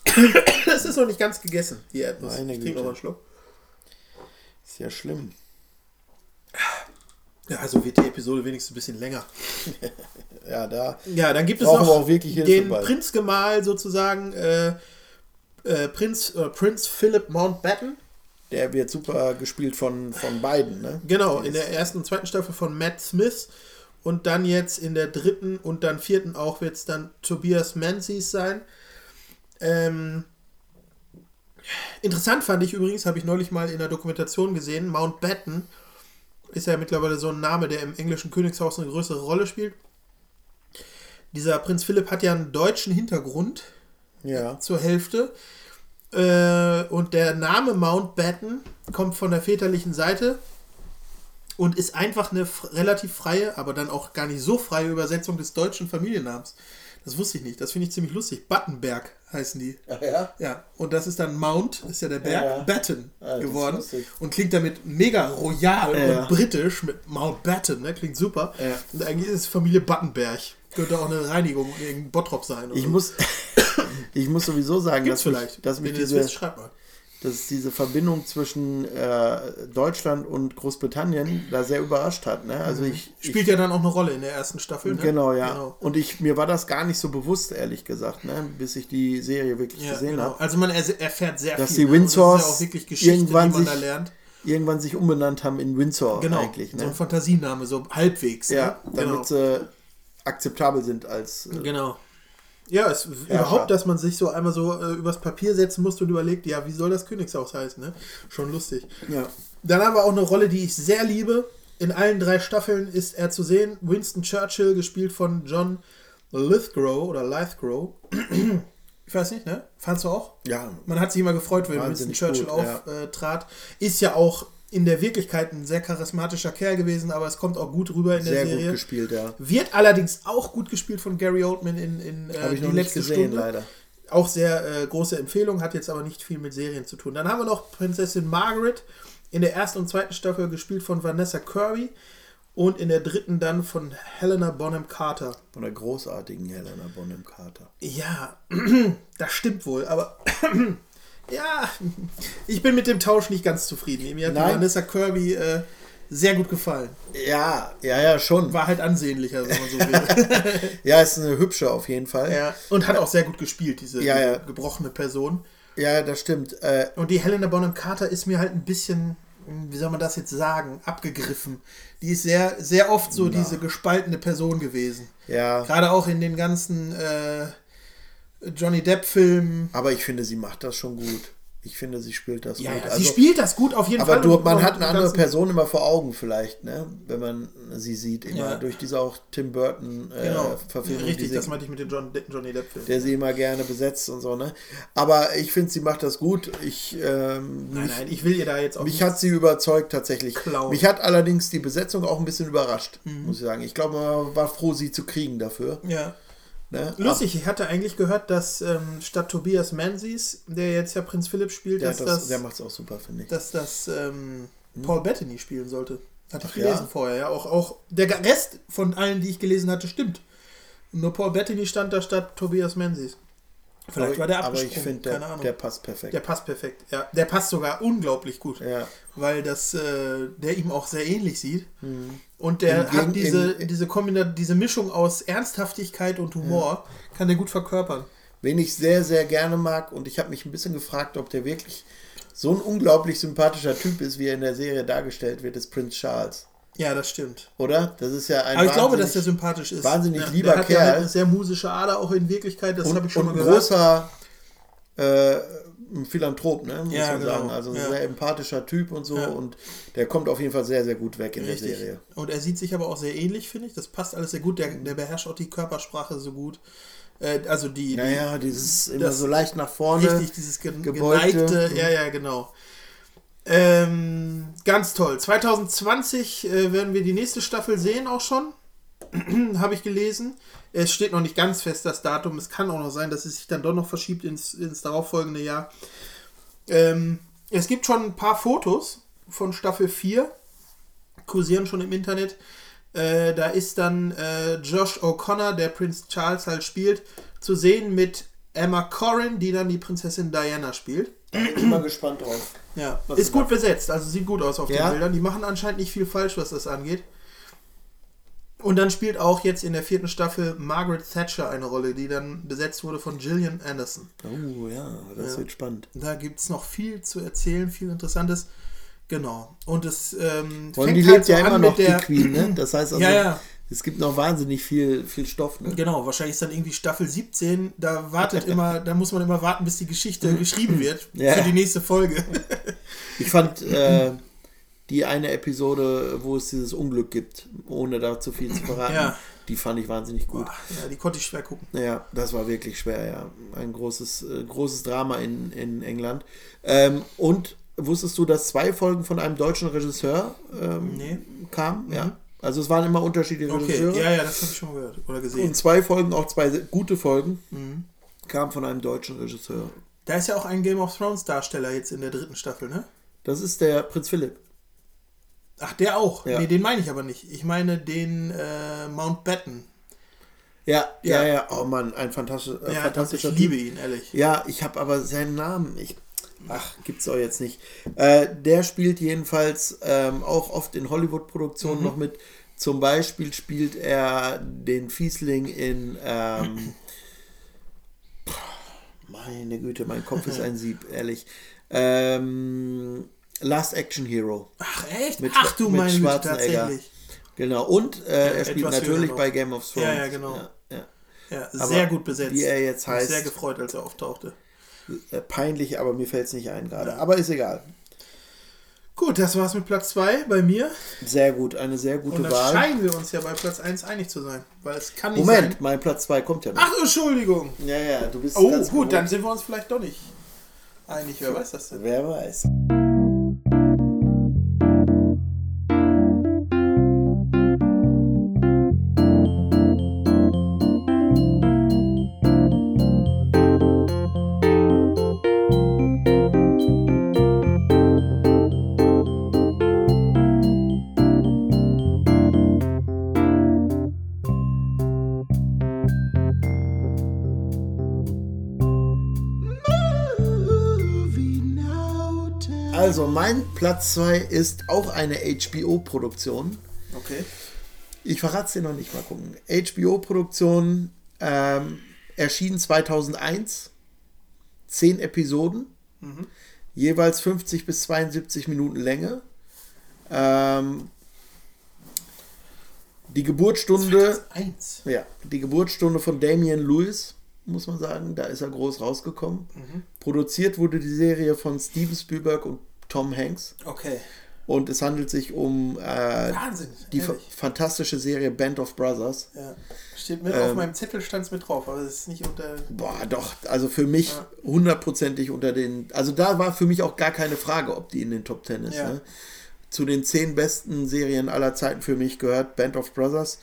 [coughs] Das ist noch nicht ganz gegessen, die Erdnuss. Meine ich trinke Güte. noch mal einen Schluck. Ist ja schlimm. Ja, also wird die Episode wenigstens ein bisschen länger. [laughs] Ja, da. Ja, dann gibt es noch auch wirklich Hilfe den bei. Prinzgemahl sozusagen, äh, äh, Prinz, äh, Prinz Philip Mountbatten. Der wird super gespielt von, von beiden, ne? Genau, in der ersten und zweiten Staffel von Matt Smith. Und dann jetzt in der dritten und dann vierten auch wird es dann Tobias Menzies sein. Ähm, interessant fand ich übrigens, habe ich neulich mal in der Dokumentation gesehen, Mountbatten ist ja mittlerweile so ein Name, der im englischen Königshaus eine größere Rolle spielt. Dieser Prinz Philipp hat ja einen deutschen Hintergrund Ja. zur Hälfte. Äh, und der Name Mountbatten kommt von der väterlichen Seite und ist einfach eine relativ freie, aber dann auch gar nicht so freie Übersetzung des deutschen Familiennamens. Das wusste ich nicht. Das finde ich ziemlich lustig. Battenberg heißen die. Ach ja? Ja, und das ist dann Mount, ist ja der Berg, Ja. Batten Ah, das ist geworden. Und klingt damit mega royal Ja. und britisch mit Mountbatten, ne? Klingt super. Ja. Und eigentlich ist es Familie Battenberg. Könnte auch eine Reinigung in Bottrop sein. oder Ich so. muss, [coughs] ich muss sowieso sagen, Gibt's dass vielleicht. mich, dass mich diese, wisst, dass diese Verbindung zwischen äh, Deutschland und Großbritannien da sehr überrascht hat. Ne? Also ich, ich Spielt ja dann auch eine Rolle in der ersten Staffel. Ne? Genau, ja. Genau. Und ich, mir war das gar nicht so bewusst, ehrlich gesagt, ne? bis ich die Serie wirklich Ja, gesehen genau. habe. Also man er erfährt sehr Dass viel. die ne? Windsors ja auch wirklich Geschichte, irgendwann die man da sich- lernt. Irgendwann sich umbenannt haben in Windsor Genau. eigentlich. So Ne? ein Fantasiename, so halbwegs. ja, ne? damit genau. sie akzeptabel sind als. Äh, Genau. Ja, es überhaupt, dass man sich so einmal so äh, übers Papier setzen musste und überlegt, ja, wie soll das Königshaus heißen, ne? Schon lustig. ja. Dann haben wir auch eine Rolle, die ich sehr liebe. In allen drei Staffeln ist er zu sehen. Winston Churchill, gespielt von John Lithgow oder Lithgow. Ich weiß nicht, ne? Fandst du auch? ja, Man hat sich immer gefreut, wenn Winston Churchill gut, ja. auftrat. Ist ja auch in der Wirklichkeit ein sehr charismatischer Kerl gewesen, aber es kommt auch gut rüber in der sehr Serie. gut gespielt, ja. Wird allerdings auch gut gespielt von Gary Oldman in, in äh, Habe ich die noch nicht letzte gesehen, Stunde. leider. Auch sehr äh, große Empfehlung, hat jetzt aber nicht viel mit Serien zu tun. Dann haben wir noch Prinzessin Margaret in der ersten und zweiten Staffel gespielt von Vanessa Kirby und in der dritten dann von Helena Bonham Carter. Von der großartigen Helena Bonham Carter. Ja, [clears throat] das stimmt wohl, aber [clears throat] ja, ich bin mit dem Tausch nicht ganz zufrieden. Mir hat Nein. Vanessa Kirby äh, sehr gut gefallen. Ja, ja, ja, schon. War halt ansehnlicher, wenn man so will. [laughs] Ja, ist eine hübsche auf jeden Fall. ja, und hat auch sehr gut gespielt, diese, Ja, ja. gebrochene Person. Ja, das stimmt. Äh, Und die Helena Bonham Carter ist mir halt ein bisschen, wie soll man das jetzt sagen, abgegriffen. Die ist sehr, sehr oft so diese gespaltene Person gewesen. ja, Gerade auch in den ganzen äh, Johnny Depp-Filmen. aber ich finde, sie macht das schon gut. Ich finde, sie spielt das Ja, gut. ja, Also, sie spielt das gut auf jeden aber Fall. Und man hat eine andere Person immer vor Augen vielleicht, ne? wenn man sie sieht. Immer Ja. durch diese auch Tim Burton äh, Genau, Verfilmung, richtig, sie, das meinte ich mit den John, Johnny Depp-Filmen. der sie immer gerne besetzt und so. ne Aber ich finde, sie macht das gut. Ich, ähm, Nein, nein, ich will ihr da jetzt auch mich hat sie überzeugt tatsächlich. Klauen. Mich hat allerdings die Besetzung auch ein bisschen überrascht, Mhm. muss ich sagen. Ich glaube, man war froh, sie zu kriegen dafür. Ja. Ne? Lustig, ich hatte eigentlich gehört, dass ähm, statt Tobias Menzies, der jetzt ja Prinz Philipp spielt, Der, dass das, das, der macht es auch super, finde ich. dass das ähm, Paul Bettany spielen sollte. Hatte ich gelesen ja? vorher, ja. Auch, auch der Rest von allen, die ich gelesen hatte, stimmt. Nur Paul Bettany stand da statt Tobias Menzies. Vielleicht aber, war der aber abgesprungen, ich finde, der, der passt perfekt. Der passt perfekt, ja. Der passt sogar unglaublich gut. ja. Weil das, äh, der ihm auch sehr ähnlich sieht. Und der Im hat diese, im- diese, Kombina diese Mischung aus Ernsthaftigkeit und Humor, kann der gut verkörpern. Wen ich sehr, sehr gerne mag und ich habe mich ein bisschen gefragt, ob der wirklich so ein unglaublich sympathischer Typ ist, wie er in der Serie dargestellt wird, ist Prinz Charles. Ja, das stimmt. Oder? Das ist ja ein Aber ich glaube, dass der sympathisch ist. wahnsinnig ja, lieber der hat Ja Kerl. halt eine sehr musische Ader auch in Wirklichkeit, das habe ich schon und mal ein gehört. großer, äh, Philanthrop, ne? Muss Ja, man genau. sagen. Also ein Ja. sehr empathischer Typ und so. Ja. Und der kommt auf jeden Fall sehr, sehr gut weg in Richtig. der Serie. Und er sieht sich aber auch sehr ähnlich, finde ich. Das passt alles sehr gut. Der, der beherrscht auch die Körpersprache so gut. Äh, also die, Naja, dieses immer so leicht nach vorne. richtig, dieses ge geneigte. Mhm. Ja, ja, genau. Ähm, ganz toll. 2020 äh, werden wir die nächste Staffel sehen, auch schon. [clears throat] Habe ich gelesen. Es steht noch nicht ganz fest, das Datum. Es kann auch noch sein, dass es sich dann doch noch verschiebt ins, ins darauffolgende Jahr. Ähm, es gibt schon ein paar Fotos von Staffel 4, kursieren schon im Internet. Äh, da ist dann äh, Josh O'Connor, der Prinz Charles halt spielt, zu sehen mit Emma Corrin, die dann die Prinzessin Diana spielt. Da bin ich mal gespannt drauf. Ja, Was ist gut besetzt, also sieht gut aus auf Ja? den Bildern. Die machen anscheinend nicht viel falsch, was das angeht. Und dann spielt auch jetzt in der vierten Staffel Margaret Thatcher eine Rolle, die dann besetzt wurde von Gillian Anderson. Oh ja, das Ja. wird spannend. Da gibt es noch viel zu erzählen, viel Interessantes. Genau. Und es ähm, Und fängt die halt lebt so ja an immer noch, der, die Queen, ne? Das heißt [clears throat] also, Ja, ja. Es gibt noch wahnsinnig viel, viel Stoff, ne? Genau, wahrscheinlich ist dann irgendwie Staffel 17. Da wartet [laughs] immer, da muss man immer warten, bis die Geschichte geschrieben wird [laughs] Ja. für die nächste Folge. [laughs] Ich fand äh, die eine Episode, wo es dieses Unglück gibt, ohne da zu viel zu verraten, Ja. die fand ich wahnsinnig gut. ja, die konnte ich schwer gucken. Ja, das war wirklich schwer, ja. Ein großes, äh, großes Drama in, in England. Ähm, und wusstest du, dass zwei Folgen von einem deutschen Regisseur ähm, Nee. kamen? Ja. Also es waren immer unterschiedliche Okay, Regisseure. ja, ja, das habe ich schon gehört oder gesehen. Und zwei Folgen, auch zwei gute Folgen, Mhm. kamen von einem deutschen Regisseur. Da ist ja auch ein Game of Thrones Darsteller jetzt in der dritten Staffel, ne? Das ist der Prinz Philipp. Ach, der auch. Ja. Nee, den meine ich aber nicht. Ich meine den äh, Mountbatten. Ja, ja, Ja. ja. Oh Mann, ein fantastisch, äh, Ja, fantastischer ich liebe ihn, ehrlich. Ja, ich habe aber seinen Namen. Ich, ach, gibt's auch jetzt nicht. Äh, der spielt jedenfalls ähm, auch oft in Hollywood-Produktionen Mhm. noch mit. Zum Beispiel spielt er den Fiesling in. Ähm, meine Güte, mein Kopf ist ein Sieb, ehrlich. Ähm, Last Action Hero. Ach, echt? Mit Ach du meine Güte, tatsächlich. Genau. Und äh, er spielt natürlich bei Game of Thrones. Ja, ja, genau. Ja, ja. Ja, sehr gut besetzt. wie er jetzt Mich heißt- Sehr gefreut, als er auftauchte. Äh, Peinlich, aber mir fällt es nicht ein gerade. Aber ist egal. Gut, das war's mit Platz 2 bei mir. Sehr gut, eine sehr gute Und dann Wahl. scheinen wir uns ja bei Platz 1 einig zu sein. Weil es kann nicht Moment, sein. mein Platz 2 kommt ja noch. Ach, Entschuldigung. Ja, ja, du bist Oh, ganz gut, dann beruhigt. sind wir uns vielleicht doch nicht einig. Wer weiß das denn? Wer weiß. Also, mein Platz 2 ist auch eine HBO-Produktion. Okay. Ich verrate es dir noch nicht, mal gucken. HBO-Produktion ähm, erschien 2001. Zehn Episoden. Jeweils 50 bis 72 Minuten Länge. Ähm, die Geburtsstunde. 1. Ja, die Geburtsstunde von Damian Lewis, muss man sagen, da ist er groß rausgekommen. Produziert wurde die Serie von Steven Spielberg und Tom Hanks. Okay. Und es handelt sich um äh, Wahnsinn. die fa fantastische Serie Band of Brothers. Ja. Steht mit Ähm. auf meinem Zettel, stand es mit drauf, aber es ist nicht unter. Boah, doch, also für mich hundertprozentig unter den. Also da war für mich auch gar keine Frage, ob die in den Top Ten ist. Ja. Ne? Zu den zehn besten Serien aller Zeiten für mich gehört Band of Brothers.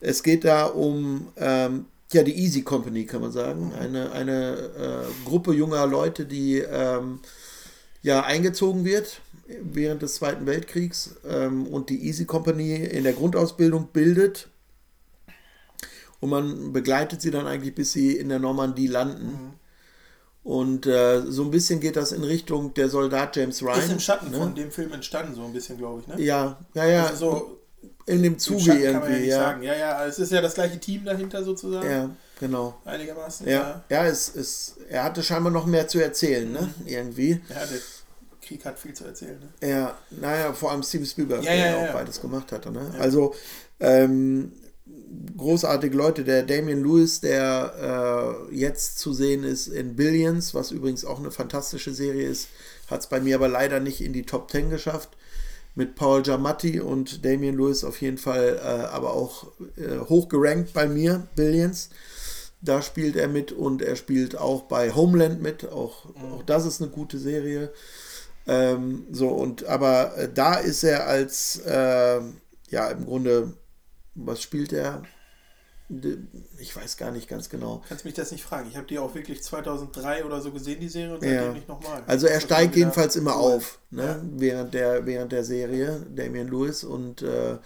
Es geht da um ähm, ja die Easy Company, kann man sagen. Eine, eine äh, Gruppe junger Leute, die ähm, ja eingezogen wird während des Zweiten Weltkriegs ähm, und die Easy Company in der Grundausbildung bildet. Und man begleitet sie dann eigentlich, bis sie in der Normandie landen. Und äh, so ein bisschen geht das in Richtung der Soldat James Ryan. Ist im Schatten ne? von dem Film entstanden, so ein bisschen, glaube ich, ne? Ja, ja, ja. Also so in dem Zuge Schatten kann man ja irgendwie, nicht ja. sagen. Ja, ja, es ist ja das gleiche Team dahinter sozusagen. Ja, genau. Einigermaßen. Ja, ja, es, es, er hatte scheinbar noch mehr zu erzählen, ne? Irgendwie. Ja, der Krieg hat viel zu erzählen. Ne? Ja, naja, vor allem Steven Spielberg, Ja, der ja, auch beides gemacht hatte. Ne? Also, ähm, großartige Leute. Der Damian Lewis, der äh, jetzt zu sehen ist in Billions, was übrigens auch eine fantastische Serie ist, hat es bei mir aber leider nicht in die Top 10 geschafft. Mit Paul Giamatti und Damian Lewis auf jeden Fall, äh, aber auch äh, hoch gerankt bei mir, Billions. Da spielt er mit und er spielt auch bei Homeland mit. Auch, auch das ist eine gute Serie. Ähm, so, und aber äh, da ist er als, äh, ja, im Grunde, was spielt er? Ich weiß gar nicht ganz genau. Kannst mich das nicht fragen. Ich habe die auch wirklich 2003 oder so gesehen, die Serie, und Ja. seitdem nicht nochmal. Also er Das steigt jedenfalls immer auf, ne? während, der, während der Serie, Damian Lewis und äh,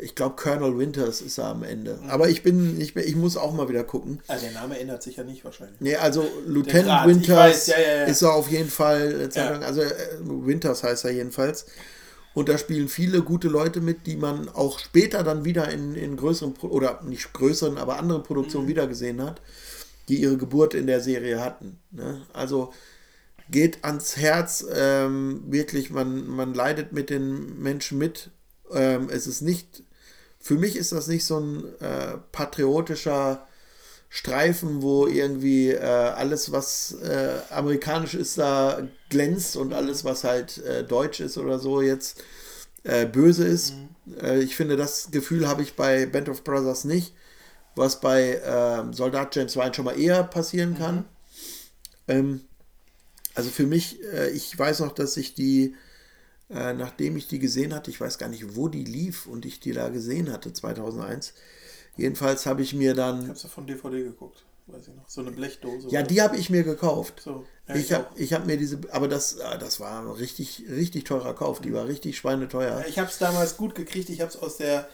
ich glaube Colonel Winters ist er am Ende. Aber ich bin, ich, bin, ich muss auch mal wieder gucken. Also der Name ändert sich ja nicht wahrscheinlich. Nee, also Lieutenant Winters weiß, ja, ja, ja. ist er auf jeden Fall, lang, also äh, Winters heißt er jedenfalls. Und da spielen viele gute Leute mit, die man auch später dann wieder in, in größeren, oder nicht größeren, aber anderen Produktionen Mhm. wiedergesehen hat, die ihre Geburt in der Serie hatten. Ne? Also geht ans Herz, ähm, wirklich, man, man leidet mit den Menschen mit. Ähm, es ist nicht, für mich ist das nicht so ein äh, patriotischer Streifen, wo irgendwie äh, alles, was äh, amerikanisch ist, da glänzt und alles, was halt äh, deutsch ist oder so, jetzt äh, böse ist. Äh, ich finde, das Gefühl habe ich bei Band of Brothers nicht, was bei ähm, Soldat James Ryan schon mal eher passieren kann. Ähm, also für mich, ich weiß noch, dass ich die, äh, nachdem ich die gesehen hatte, ich weiß gar nicht, wo die lief und ich die da gesehen hatte, 2001. Jedenfalls habe ich mir Ich dann, habe ja von DVD geguckt, weiß ich noch. So eine Blechdose. ja, die habe ich mir gekauft. so. Ja, ich habe ich hab mir diese, aber das, ah, das war ein richtig, richtig teurer Kauf. Die war richtig schweineteuer. Ich habe es damals gut gekriegt. Ich habe es aus der.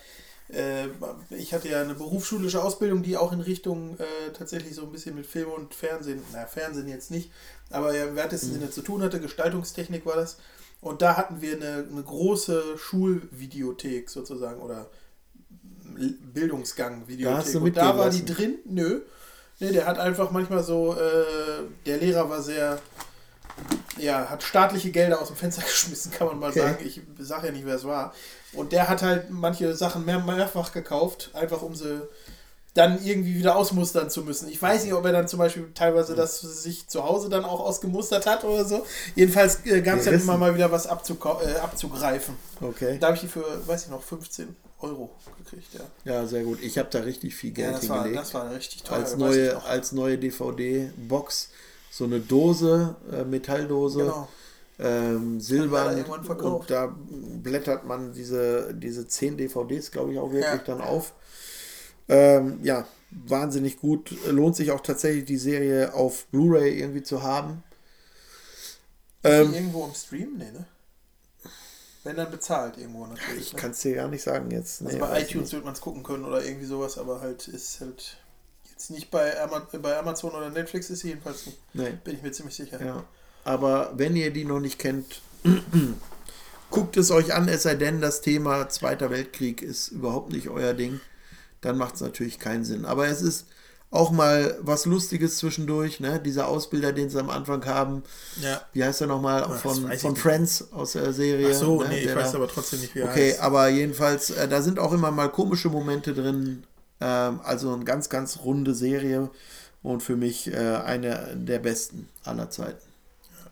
Äh, ich hatte ja eine berufsschulische Ausbildung, die auch in Richtung äh, tatsächlich so ein bisschen mit Film und Fernsehen, na Fernsehen jetzt nicht, aber ja im weitesten Sinne zu tun hatte. Gestaltungstechnik war das. Und da hatten wir eine, eine große Schulvideothek sozusagen oder Bildungsgang-Videothek. Da hast du und da war die mitgehen drin? Nö. Nee, der hat einfach manchmal so, äh, der Lehrer war sehr, ja, hat staatliche Gelder aus dem Fenster [laughs] geschmissen, kann man mal Okay. sagen. Ich sage ja nicht, wer es war. Und der hat halt manche Sachen mehr, mehrfach gekauft, einfach um sie dann irgendwie wieder ausmustern zu müssen. Ich weiß nicht, ob er dann zum Beispiel teilweise das sich zu Hause dann auch ausgemustert hat oder so. Jedenfalls äh, gab es Gerissen. immer mal wieder was äh, abzugreifen. Okay. Da habe ich die für, weiß ich noch, 15 Euro gekriegt, ja. Ja, sehr gut. Ich habe da richtig viel Ja, Geld das war, hingelegt. das war richtig teuer. als neue, als neue DVD-Box. So eine Dose, äh, Metalldose. Genau. Ähm, silbern und da blättert man diese, diese 10 DVDs, glaube ich, auch wirklich Ja. dann auf. Ähm, ja, wahnsinnig gut. Lohnt sich auch tatsächlich die Serie auf Blu-ray irgendwie zu haben. Ähm, irgendwo im Stream? Nee, ne? Wenn dann bezahlt irgendwo natürlich. ich ne? kann es dir gar nicht sagen jetzt. Also Nee, bei weiß ich iTunes wird man es gucken können oder irgendwie sowas, aber halt ist halt jetzt nicht bei, Ama bei Amazon oder Netflix ist sie jedenfalls nicht. Nee. Bin ich mir ziemlich sicher. Ja. Aber wenn ihr die noch nicht kennt, [clears throat] guckt es euch an, es sei denn, das Thema Zweiter Weltkrieg ist überhaupt nicht euer Ding. Dann macht es natürlich keinen Sinn. Aber es ist auch mal was Lustiges zwischendurch, ne? Dieser Ausbilder, den sie am Anfang haben. Ja. Wie heißt er nochmal? das Von, ich von nicht. Friends aus der Serie. Ach so, ne? nee, ich Der weiß da- aber trotzdem nicht, wie er Okay, heißt. aber jedenfalls, äh, da sind auch immer mal komische Momente drin. Ähm, also eine ganz, ganz runde Serie und für mich äh, eine der besten aller Zeiten.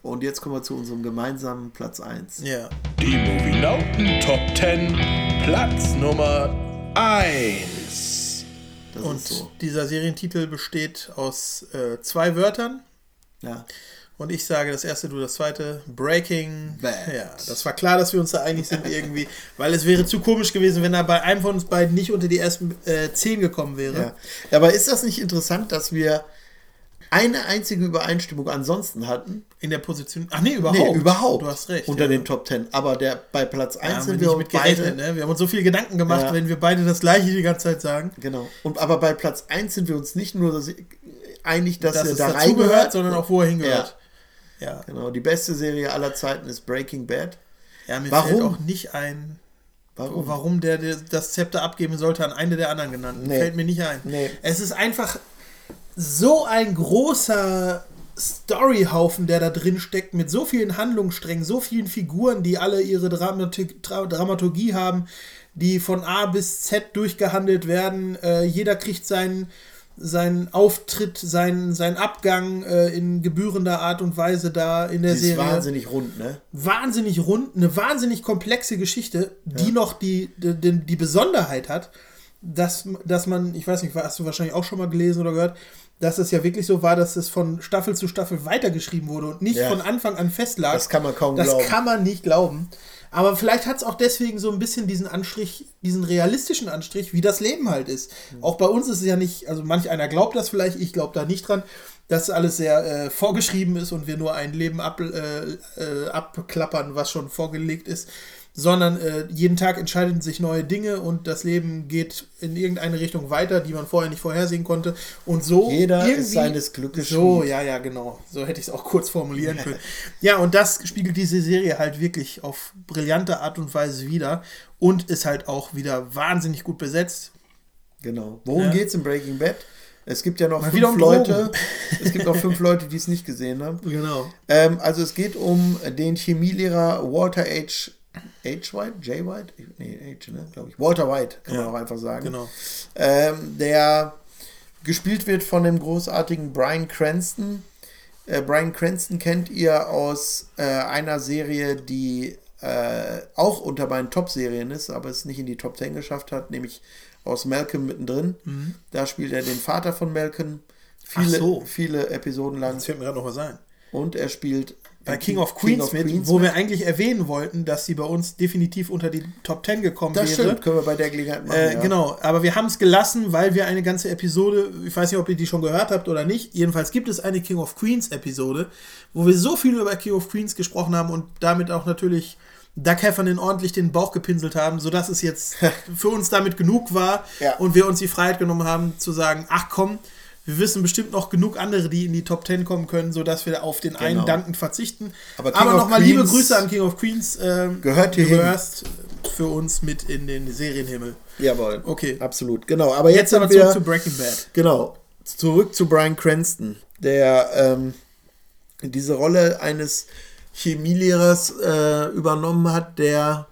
Und jetzt kommen wir zu unserem gemeinsamen Platz 1. Ja. Die Movienauten Top 10, Platz Nummer 1. Das Und so. dieser Serientitel besteht aus äh, zwei Wörtern. Ja. Und ich sage das erste, du das zweite. Breaking Bad. Ja, das war klar, dass wir uns da einig sind irgendwie. [laughs] Weil es wäre zu komisch gewesen, wenn er bei einem von uns beiden nicht unter die ersten äh, zehn gekommen wäre. Ja. ja. Aber ist das nicht interessant, dass wir eine einzige Übereinstimmung ansonsten hatten? In der Position. Ach nee, überhaupt. Nee, überhaupt. Du hast recht. Unter ja. den Top 10. Aber der bei Platz 1 Ja, sind wir mit beide. ne? Wir haben uns so viel Gedanken gemacht, Ja. wenn wir beide das gleiche die ganze Zeit sagen. Genau. Und aber bei Platz 1 sind wir uns nicht nur einig, dass, Dass er es da reingehört, sondern auch wo er hingehört. Ja. Genau, die beste Serie aller Zeiten ist Breaking Bad. ja. mir Warum? fällt auch nicht ein, Warum? warum der, der das Zepter abgeben sollte an eine der anderen genannten. Nee. Fällt mir nicht ein. Nee. Es ist einfach so ein großer Storyhaufen, der da drin steckt, mit so vielen Handlungssträngen, so vielen Figuren, die alle ihre Dramatik, Dra Dramaturgie haben, die von A bis Z durchgehandelt werden. Äh, jeder kriegt seinen, seinen Auftritt, seinen, seinen Abgang äh, in gebührender Art und Weise da in der Die ist Serie wahnsinnig rund, ne? wahnsinnig rund, eine wahnsinnig komplexe Geschichte, die noch die, die, die, die Besonderheit hat, dass, dass man, ich weiß nicht, hast du wahrscheinlich auch schon mal gelesen oder gehört, dass es ja wirklich so war, dass es von Staffel zu Staffel weitergeschrieben wurde und nicht Ja. von Anfang an festlag. Das kann man kaum das glauben. kann man nicht glauben. Aber vielleicht hat es auch deswegen so ein bisschen diesen Anstrich, diesen realistischen Anstrich, wie das Leben halt ist. Mhm. Auch bei uns ist es ja nicht, also manch einer glaubt das vielleicht, ich glaube da nicht dran, dass alles sehr äh, vorgeschrieben ist und wir nur ein Leben ab, äh, äh, abklappern, was schon vorgelegt ist, sondern äh, jeden Tag entscheiden sich neue Dinge und das Leben geht in irgendeine Richtung weiter, die man vorher nicht vorhersehen konnte. Und so Jeder ist seines Glückes So, ja, ja, genau. So hätte ich es auch kurz formulieren können. Ja, und das spiegelt diese Serie halt wirklich auf brillante Art und Weise wieder und ist halt auch wieder wahnsinnig gut besetzt. Genau. Worum Ja. geht's in Breaking Bad? Es gibt ja noch Mal fünf um Leute. Es gibt noch fünf [laughs] Leute, die es nicht gesehen haben. Genau. Ähm, also es geht um den Chemielehrer Walter H. H. White? J. White? Nee, H, ne, glaube ich. Walter White, kann man Ja, auch einfach sagen. genau. Ähm, der gespielt wird von dem großartigen Brian Cranston. Äh, Brian Cranston kennt ihr aus äh, einer Serie, die äh, auch unter meinen Top-Serien ist, aber es nicht in die Top 10 geschafft hat, nämlich aus Malcolm mittendrin. Da spielt er den Vater von Malcolm. Viele, Mhm. So. viele Episoden lang. Das fällt mir gerade noch was ein. Und er spielt Bei King of Queens mit, wo wir eigentlich erwähnen wollten, dass sie bei uns definitiv unter die Top 10 gekommen Das wäre. stimmt, können wir bei der Gelegenheit machen. Äh, ja. Genau, aber wir haben es gelassen, weil wir eine ganze Episode, ich weiß nicht, ob ihr die schon gehört habt oder nicht, jedenfalls gibt es eine King of Queens Episode, wo wir so viel über King of Queens gesprochen haben und damit auch natürlich Doug Heffernan ordentlich den Bauch gepinselt haben, sodass es jetzt [laughs] für uns damit genug war Ja. und wir uns die Freiheit genommen haben zu sagen, ach komm, wir wissen bestimmt noch genug andere, die in die Top 10 kommen können, sodass wir auf den einen Genau. dankend verzichten. Aber Aber nochmal liebe Grüße an King of Queens. ähm, gehört hierhin. gehörst für uns mit in den Serienhimmel. Jawohl. Okay. Absolut. Genau. Aber jetzt, Jetzt aber sind wir zurück zu Breaking Bad. Genau. Zurück zu Brian Cranston, der ähm, diese Rolle eines Chemielehrers äh, übernommen hat, der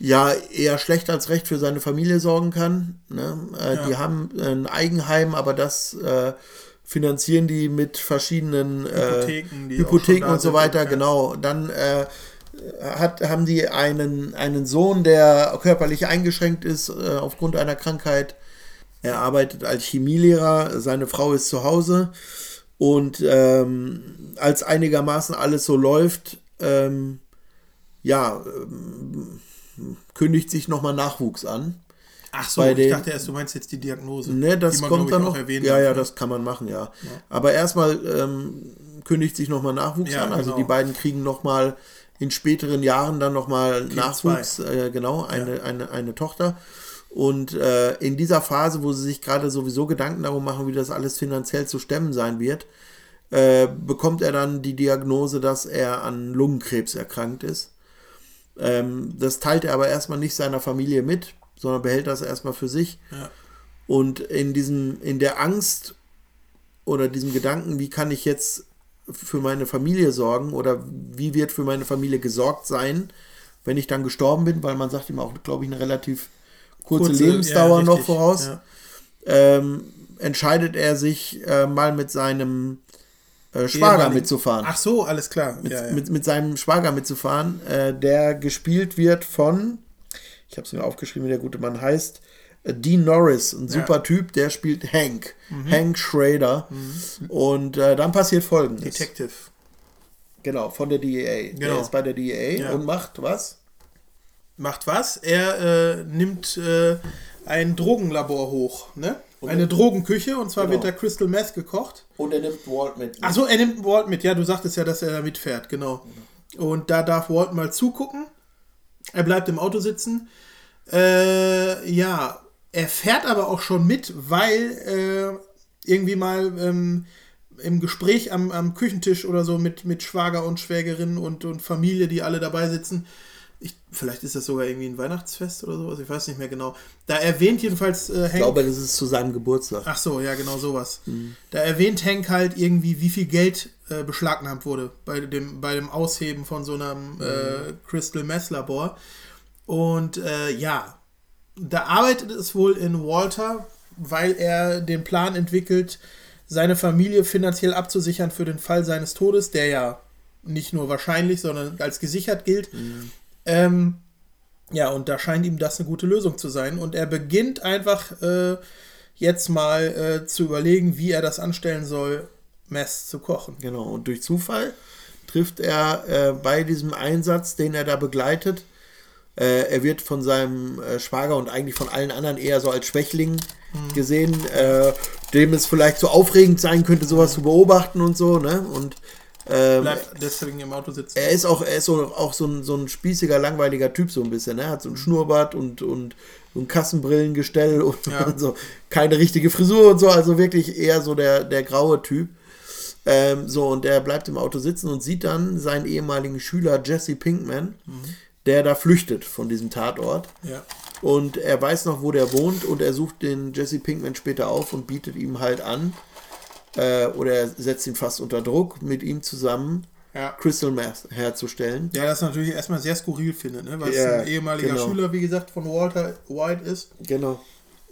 ja eher schlecht als recht für seine Familie sorgen kann. Ne? Äh, Ja. Die haben ein Eigenheim, aber das äh, finanzieren die mit verschiedenen äh, Hypotheken, Hypotheken und so sind, weiter. ja. Genau. Dann äh, hat, haben die einen, einen Sohn, der körperlich eingeschränkt ist äh, aufgrund einer Krankheit. Er arbeitet als Chemielehrer, seine Frau ist zu Hause und ähm, als einigermaßen alles so läuft, ähm, ja, ähm, kündigt sich nochmal Nachwuchs an. Ach so, ich den- dachte erst, du meinst jetzt die Diagnose. Ne, das man, kommt dann ich, noch. auch erwähnen Ja, ja, das kann man machen, ja. Aber erstmal ähm, kündigt sich nochmal Nachwuchs Ja, an. Also genau. die beiden kriegen nochmal in späteren Jahren dann nochmal Nachwuchs, äh, genau, eine, eine, eine Tochter. Und äh, in dieser Phase, wo sie sich gerade sowieso Gedanken darum machen, wie das alles finanziell zu stemmen sein wird, äh, bekommt er dann die Diagnose, dass er an Lungenkrebs erkrankt ist. Ähm, das teilt er aber erstmal nicht seiner Familie mit, sondern behält das erstmal für sich. Ja. Und in diesem, in der Angst oder diesem Gedanken, wie kann ich jetzt für meine Familie sorgen oder wie wird für meine Familie gesorgt sein, wenn ich dann gestorben bin, weil man sagt ihm auch, glaube ich, eine relativ kurze, Kurze- Lebensdauer ja, noch voraus, ja. ähm, entscheidet er sich äh, mal mit seinem äh, Schwager Ehemaligen- mitzufahren Ach so, alles klar. mit, ja, ja. Mit, mit seinem Schwager mitzufahren, äh, der gespielt wird von, ich habe es mir aufgeschrieben, wie der gute Mann heißt, äh, Dean Norris, ein super Typ, der spielt Hank, Mhm. Hank Schrader. Und äh, dann passiert folgendes. Detective. Genau, von der DEA. Der Genau. ist bei der DEA Ja. und macht was? Macht was? Er äh, nimmt äh, ein Drogenlabor hoch, ne? Eine Drogenküche und zwar Genau. wird da Crystal Meth gekocht. Und er nimmt Walt mit. Ach so, er nimmt Walt mit. Ja, du sagtest ja, dass er da mitfährt, genau. Und da darf Walt mal zugucken. Er bleibt im Auto sitzen. Äh, ja, er fährt aber auch schon mit, weil äh, irgendwie mal ähm, im Gespräch am, am Küchentisch oder so mit, mit Schwager und Schwägerin und, und Familie, die alle dabei sitzen. Ich, vielleicht ist das sogar irgendwie ein Weihnachtsfest oder sowas, ich weiß nicht mehr genau. Da erwähnt jedenfalls äh, Hank. ich glaube, das ist zu seinem Geburtstag. Ach so, ja, genau sowas. Da erwähnt Hank halt irgendwie, wie viel Geld äh, beschlagnahmt wurde bei dem, bei dem Ausheben von so einem äh, Crystal Meth Labor. Und äh, ja, da arbeitet es wohl in Walter, weil er den Plan entwickelt, seine Familie finanziell abzusichern für den Fall seines Todes, der ja nicht nur wahrscheinlich, sondern als gesichert gilt. Ähm, ja, und da scheint ihm das eine gute Lösung zu sein. Und er beginnt einfach äh, jetzt mal äh, zu überlegen, wie er das anstellen soll, Mess zu kochen. Genau, und durch Zufall trifft er äh, bei diesem Einsatz, den er da begleitet, äh, er wird von seinem äh, Schwager und eigentlich von allen anderen eher so als Schwächling gesehen, äh, dem es vielleicht so aufregend sein könnte, sowas zu beobachten und so, ne? Und ähm, Bleibt deswegen im Auto sitzen. er ist auch, er ist so, auch so ein, so ein spießiger, langweiliger Typ so ein bisschen. Ne? Er hat so ein Schnurrbart und, und so ein Kassenbrillengestell und, Ja. [laughs] und so keine richtige Frisur und so. Also wirklich eher so der, der graue Typ. Ähm, so, und der bleibt im Auto sitzen und sieht dann seinen ehemaligen Schüler Jesse Pinkman, der da flüchtet von diesem Tatort. ja. Und er weiß noch, wo der wohnt und er sucht den Jesse Pinkman später auf und bietet ihm halt an, äh, oder er setzt ihn fast unter Druck, mit ihm zusammen Ja. Crystal Meth herzustellen. Ja, das natürlich erstmal sehr skurril finde, ne? weil Ja, es ein ehemaliger genau. Schüler, wie gesagt, von Walter White ist. Genau.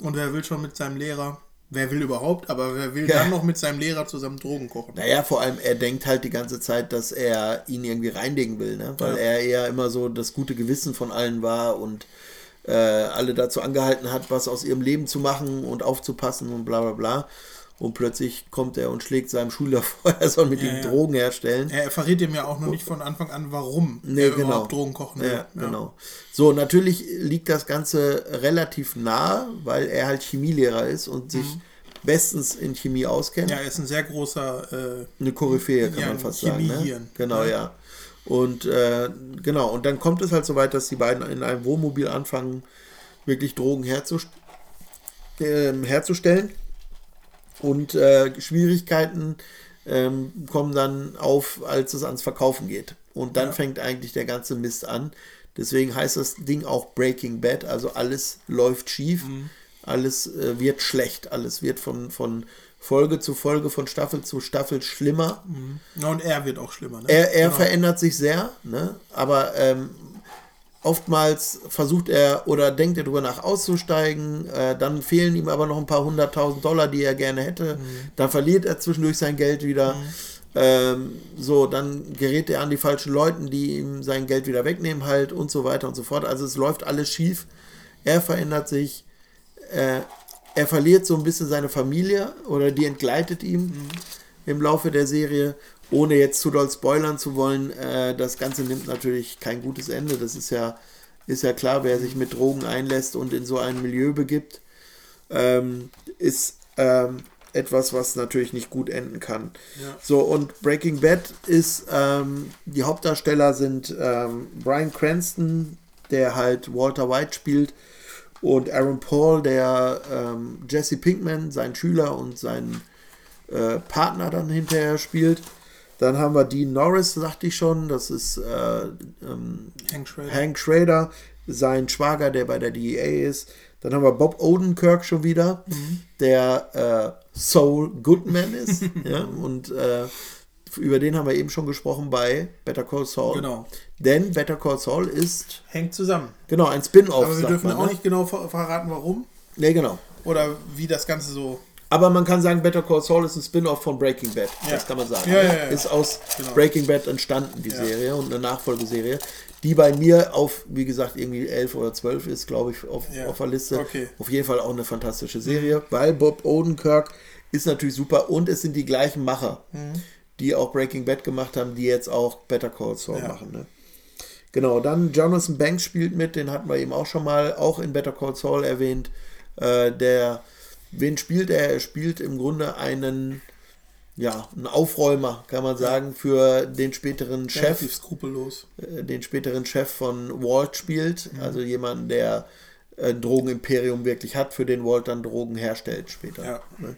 Und wer will schon mit seinem Lehrer, wer will überhaupt, aber wer will Ja. dann noch mit seinem Lehrer zusammen Drogen kochen? Naja, vor allem, er denkt halt die ganze Zeit, dass er ihn irgendwie reinlegen will, ne? Weil Ja. er eher immer so das gute Gewissen von allen war und äh, alle dazu angehalten hat, was aus ihrem Leben zu machen und aufzupassen und bla bla bla. Und plötzlich kommt er und schlägt seinem Schüler [laughs] vor, er soll mit Ja, ihm ja. Drogen herstellen. Er verrät ihm ja auch noch nicht von Anfang an, warum Nee, er genau. überhaupt Drogen kochen will. Ja, genau. So, natürlich liegt das Ganze relativ nah, weil er halt Chemielehrer ist und sich bestens in Chemie auskennt. Ja, er ist ein sehr großer, äh, Eine Koryphäe, kann man fast Chemiehirn. sagen. Ne? Genau, Ja. Und äh, genau, und dann kommt es halt so weit, dass die beiden in einem Wohnmobil anfangen, wirklich Drogen herzust ähm, herzustellen. Und äh, Schwierigkeiten ähm, kommen dann auf, als es ans Verkaufen geht. Und dann Ja. fängt eigentlich der ganze Mist an. Deswegen heißt das Ding auch Breaking Bad. Also alles läuft schief, Mhm. alles äh, wird schlecht, alles wird von, von Folge zu Folge, von Staffel zu Staffel schlimmer. ja, und er wird auch schlimmer. Ne? Er, er Genau. verändert sich sehr, ne? aber ähm, oftmals versucht er oder denkt er darüber nach auszusteigen, äh, dann fehlen ihm aber noch ein paar hunderttausend Dollar, die er gerne hätte, Mhm. dann verliert er zwischendurch sein Geld wieder. Ähm, so, dann gerät er an die falschen Leuten, die ihm sein Geld wieder wegnehmen halt und so weiter und so fort. Also es läuft alles schief. Er verändert sich. Äh, er verliert so ein bisschen seine Familie oder die entgleitet ihm im Laufe der Serie. Ohne jetzt zu doll spoilern zu wollen, äh, das Ganze nimmt natürlich kein gutes Ende. Das ist ja, ist ja klar, wer sich mit Drogen einlässt und in so ein Milieu begibt, ähm, ist ähm, etwas, was natürlich nicht gut enden kann. Ja. So, und Breaking Bad ist, ähm, die Hauptdarsteller sind ähm, Brian Cranston, der halt Walter White spielt, und Aaron Paul, der ähm, Jesse Pinkman, sein Schüler und seinen äh, Partner dann hinterher spielt. Dann haben wir Dean Norris, sagte ich schon, das ist äh, ähm, Hank Schrader. Hank Schrader, sein Schwager, der bei der DEA ist. Dann haben wir Bob Odenkirk schon wieder, der äh, Soul Goodman ist. [laughs] ja, und äh, über den haben wir eben schon gesprochen bei Better Call Saul. Genau. Denn Better Call Saul ist, Hängt zusammen. genau, ein Spin-off. Aber wir dürfen man, auch ne? nicht genau ver verraten, warum Nee, genau. oder wie das Ganze so. Aber man kann sagen, Better Call Saul ist ein Spin-off von Breaking Bad. Ja. Das kann man sagen. Ja, ne? ja. Ist aus Genau. Breaking Bad entstanden, die Serie, und eine Nachfolgeserie, die bei mir auf, wie gesagt, irgendwie 11 oder 12 ist, glaube ich, auf, auf der Liste. Okay. Mhm. Auf jeden Fall auch eine fantastische Serie, weil Bob Odenkirk ist natürlich super und es sind die gleichen Macher, die auch Breaking Bad gemacht haben, die jetzt auch Better Call Saul machen. Ne? Genau, dann Jonathan Banks spielt mit, den hatten wir eben auch schon mal, auch in Better Call Saul erwähnt. Äh, der, wen spielt er? Er spielt im Grunde einen, ja, einen Aufräumer, kann man sagen, für den späteren Chef, Relativ skrupellos. äh, den späteren Chef von Walt spielt. Mhm. Also jemanden, der ein Drogenimperium wirklich hat, für den Walt dann Drogen herstellt später. Ja. Ne?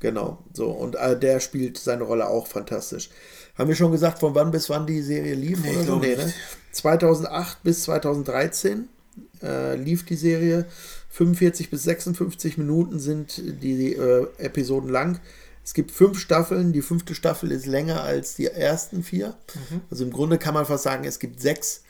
Genau, so. Und äh, der spielt seine Rolle auch fantastisch. Haben wir schon gesagt, von wann bis wann die Serie lief? Nee, oder so? Nee, ne? 2008 bis 2013 äh, lief die Serie. 45 bis 56 Minuten sind die äh, Episoden lang. Es gibt fünf Staffeln. Die fünfte Staffel ist länger als die ersten vier. Also im Grunde kann man fast sagen, es gibt sechs.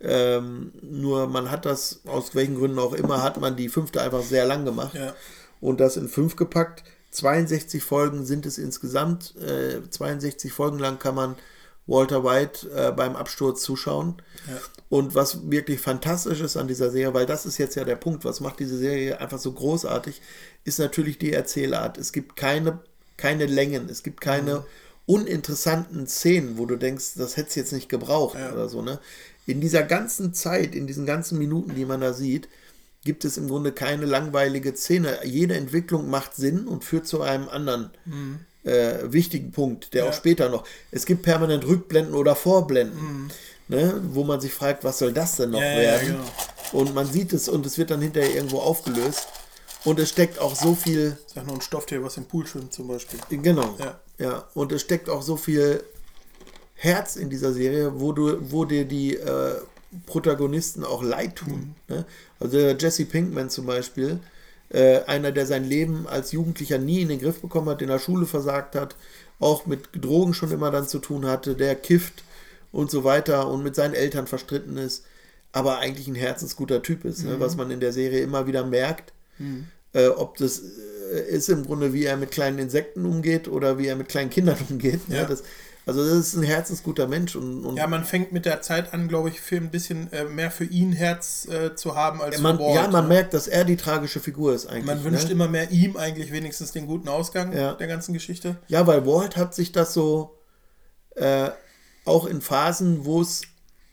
Ähm, nur man hat das, aus welchen Gründen auch immer, hat man die fünfte einfach sehr lang gemacht Ja. und das in fünf gepackt. 62 Folgen sind es insgesamt. Äh, 62 Folgen lang kann man Walter White äh, beim Absturz zuschauen. Und was wirklich fantastisch ist an dieser Serie, weil das ist jetzt ja der Punkt, was macht diese Serie einfach so großartig, ist natürlich die Erzählart. Es gibt keine, keine Längen, es gibt keine uninteressanten Szenen, wo du denkst, das hätte es jetzt nicht gebraucht oder so. Ne? In dieser ganzen Zeit, in diesen ganzen Minuten, die man da sieht, gibt es im Grunde keine langweilige Szene. Jede Entwicklung macht Sinn und führt zu einem anderen äh, wichtigen Punkt, der auch später noch. Es gibt permanent Rückblenden oder Vorblenden, ne, wo man sich fragt, was soll das denn noch Ja, ja, werden? genau. Und man sieht es und es wird dann hinterher irgendwo aufgelöst. Und es steckt auch so viel, Ich sag nur ein Stofftier, was im Pool schwimmt zum Beispiel. genau, Ja. ja, und es steckt auch so viel Herz in dieser Serie, wo du, wo dir die äh, Protagonisten auch leid tun. Mhm. Ne? Also der Jesse Pinkman zum Beispiel, äh, einer, der sein Leben als Jugendlicher nie in den Griff bekommen hat, in der Schule versagt hat, auch mit Drogen schon immer dann zu tun hatte, der kifft und so weiter und mit seinen Eltern verstritten ist, aber eigentlich ein herzensguter Typ ist, Mhm. ne? was man in der Serie immer wieder merkt. Äh, ob das äh, ist im Grunde, wie er mit kleinen Insekten umgeht oder wie er mit kleinen Kindern [laughs] umgeht. Ne? Ja. Das, also das ist ein herzensguter Mensch und, und Ja, man fängt mit der Zeit an, glaube ich, für ein bisschen äh, mehr für ihn Herz äh, zu haben als man, für Walt. ja, man ne? merkt, dass er die tragische Figur ist eigentlich. Man wünscht ne? immer mehr ihm eigentlich wenigstens den guten Ausgang Ja. der ganzen Geschichte. Ja, weil Walt hat sich das so äh, auch in Phasen, wo es,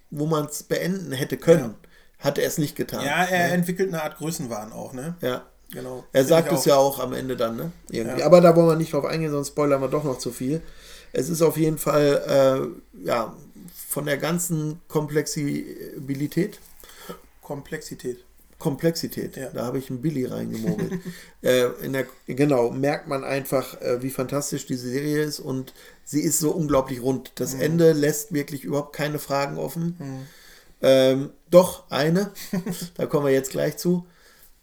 wo man es beenden hätte können, hat er es nicht getan. Ja, er ne? entwickelt eine Art Größenwahn auch, ne? ja. Genau. Er sagt es ja auch am Ende dann, ne? Irgendwie. Ja. Aber da wollen wir nicht drauf eingehen, sonst spoilern wir doch noch zu viel. Es ist auf jeden Fall, äh, ja, von der ganzen Komplexibilität, Komplexität. Komplexität, Ja. da habe ich einen Billy reingemogelt. [laughs] äh, der, genau, merkt man einfach, äh, wie fantastisch diese Serie ist und sie ist so unglaublich rund. Mhm. Das Ende lässt wirklich überhaupt keine Fragen offen. Ähm, doch, eine, [laughs] da kommen wir jetzt gleich zu.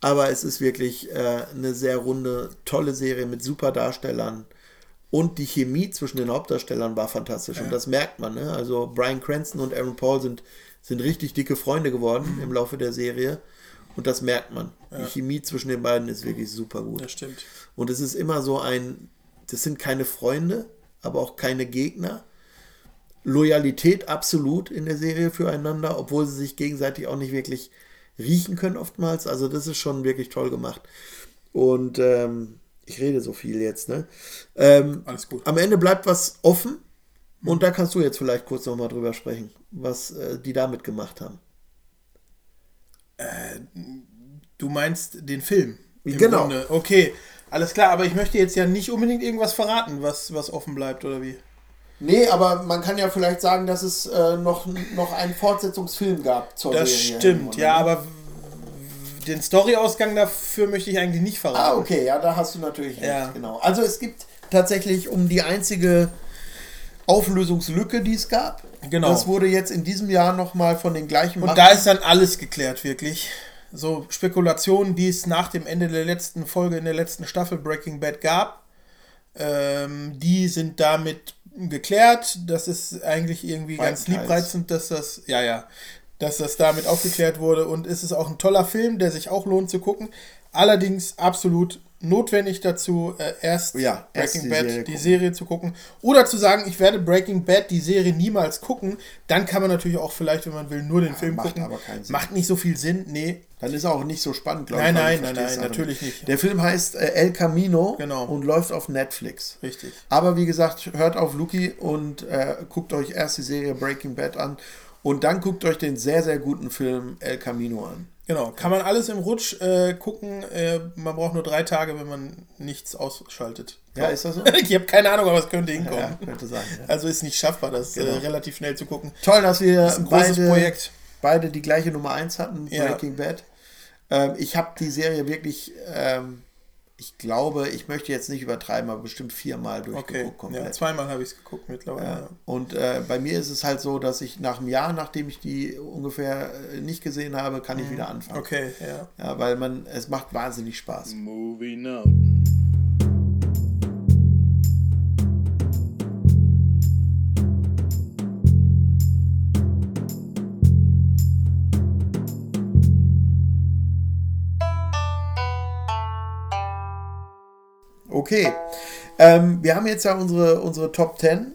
Aber es ist wirklich äh, eine sehr runde, tolle Serie mit super Darstellern. Und die Chemie zwischen den Hauptdarstellern war fantastisch. Und das merkt man. Ne? Also Brian Cranston und Aaron Paul sind, sind richtig dicke Freunde geworden Mhm. im Laufe der Serie. Und das merkt man. Die Chemie zwischen den beiden ist wirklich super gut. Das stimmt. Und es ist immer so ein, das sind keine Freunde, aber auch keine Gegner. Loyalität absolut in der Serie füreinander, obwohl sie sich gegenseitig auch nicht wirklich riechen können oftmals. Also das ist schon wirklich toll gemacht. Und ähm, ich rede so viel jetzt, ne? Ähm, Alles gut. am Ende bleibt was offen und da kannst du jetzt vielleicht kurz nochmal drüber sprechen, was äh, die damit gemacht haben. Du meinst den Film. Genau. Grunde. Okay, alles klar, aber ich möchte jetzt ja nicht unbedingt irgendwas verraten, was, was offen bleibt, oder wie? Nee, aber man kann ja vielleicht sagen, dass es äh, noch, noch einen Fortsetzungsfilm gab zur Das Serie. stimmt, ne? ja, aber w- den Storyausgang dafür möchte ich eigentlich nicht verraten. Ah, okay, ja, da hast du natürlich recht, Ja. genau. Also es gibt tatsächlich um die einzige Auflösungslücke, die es gab. Genau. Das wurde jetzt in diesem Jahr nochmal von den gleichen Und da ist dann alles geklärt, wirklich. So Spekulationen, die es nach dem Ende der letzten Folge in der letzten Staffel Breaking Bad gab, ähm, die sind damit geklärt. Das ist eigentlich irgendwie ganz Teils. liebreizend, dass das, ja, ja, dass das damit aufgeklärt wurde. Und es ist auch ein toller Film, der sich auch lohnt zu gucken. Allerdings absolut notwendig dazu, äh, erst Ja, erst Breaking die Bad, Serie die gucken. Serie zu gucken. Oder zu sagen, ich werde Breaking Bad, die Serie niemals gucken. Dann kann man natürlich auch vielleicht, wenn man will, nur den Film macht gucken. aber keinen Sinn. Macht nicht so viel Sinn. Nee, Dann ist er auch nicht so spannend, glaube Nein, ich. nein, nein, nein, aber natürlich nicht. Der Film heißt äh, El Camino Genau. und läuft auf Netflix. richtig. Aber wie gesagt, hört auf Luki und äh, guckt euch erst die Serie Breaking Bad an und dann guckt euch den sehr, sehr guten Film El Camino an. Genau. Kann man alles im Rutsch äh, gucken. Äh, man braucht nur drei Tage, wenn man nichts ausschaltet. Ja, ist das so? [laughs] ich habe keine Ahnung, aber es könnte hinkommen. Ja, könnte sein. Ja. Also ist nicht schaffbar, das Genau. äh, relativ schnell zu gucken. Toll, dass wir großes beide, Projekt. beide die gleiche Nummer 1 hatten, Ja. Breaking Bad. Ähm, ich habe die Serie wirklich, ähm, ich glaube, ich möchte jetzt nicht übertreiben, aber bestimmt viermal Okay. durchgeguckt komplett. Ja, zweimal habe ich es geguckt mittlerweile. Ja. Und äh, bei mir ist es halt so, dass ich nach einem Jahr, nachdem ich die ungefähr äh, nicht gesehen habe, kann ich wieder anfangen. Mhm. Okay, ja. Ja, weil man, es macht wahnsinnig Spaß. Movie Noten. Okay. Ähm, wir haben jetzt ja unsere, unsere Top 10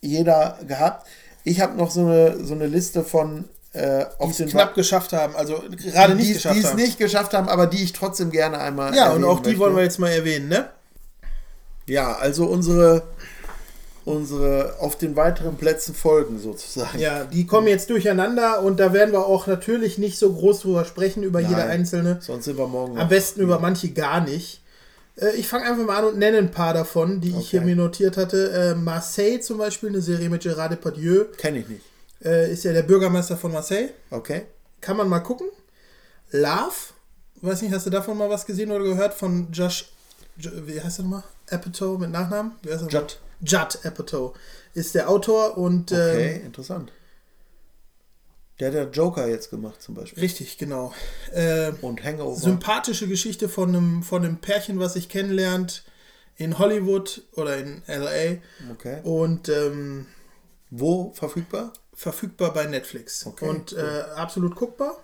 jeder gehabt. Ich habe noch so eine, so eine Liste von äh, auf Die es knapp geschafft haben, also gerade nicht die, geschafft die es haben. nicht geschafft haben, aber die ich trotzdem gerne einmal. ja, und auch die möchte. wollen wir jetzt mal erwähnen, ne? Ja, also unsere, unsere auf den weiteren Plätzen folgen sozusagen. Ja, die kommen jetzt durcheinander und da werden wir auch natürlich nicht so groß drüber sprechen, über jede Nein. einzelne. Sonst sind wir morgen. Am besten über manche gar nicht. Äh, Ich fange einfach mal an und nenne ein paar davon, die ich hier Okay. mir notiert hatte. Äh, Marseille zum Beispiel, eine Serie mit Gerard Depardieu, Kenne ich nicht. äh, ist ja der Bürgermeister von Marseille. Okay. Kann man mal gucken. Love, weiß nicht, hast du davon mal was gesehen oder gehört von Josh, J wie heißt er nochmal? Apatow mit Nachnamen? Wie heißt er? Judd. Judd Apatow ist der Autor und Okay, ähm, interessant. Der hat ja Joker jetzt gemacht zum Beispiel. richtig, genau. Äh, Und Hangover. sympathische Geschichte von einem, von einem Pärchen, was sich kennenlernt in Hollywood oder in LA okay. und ähm, Wo verfügbar? verfügbar bei Netflix. Okay, und äh, absolut guckbar.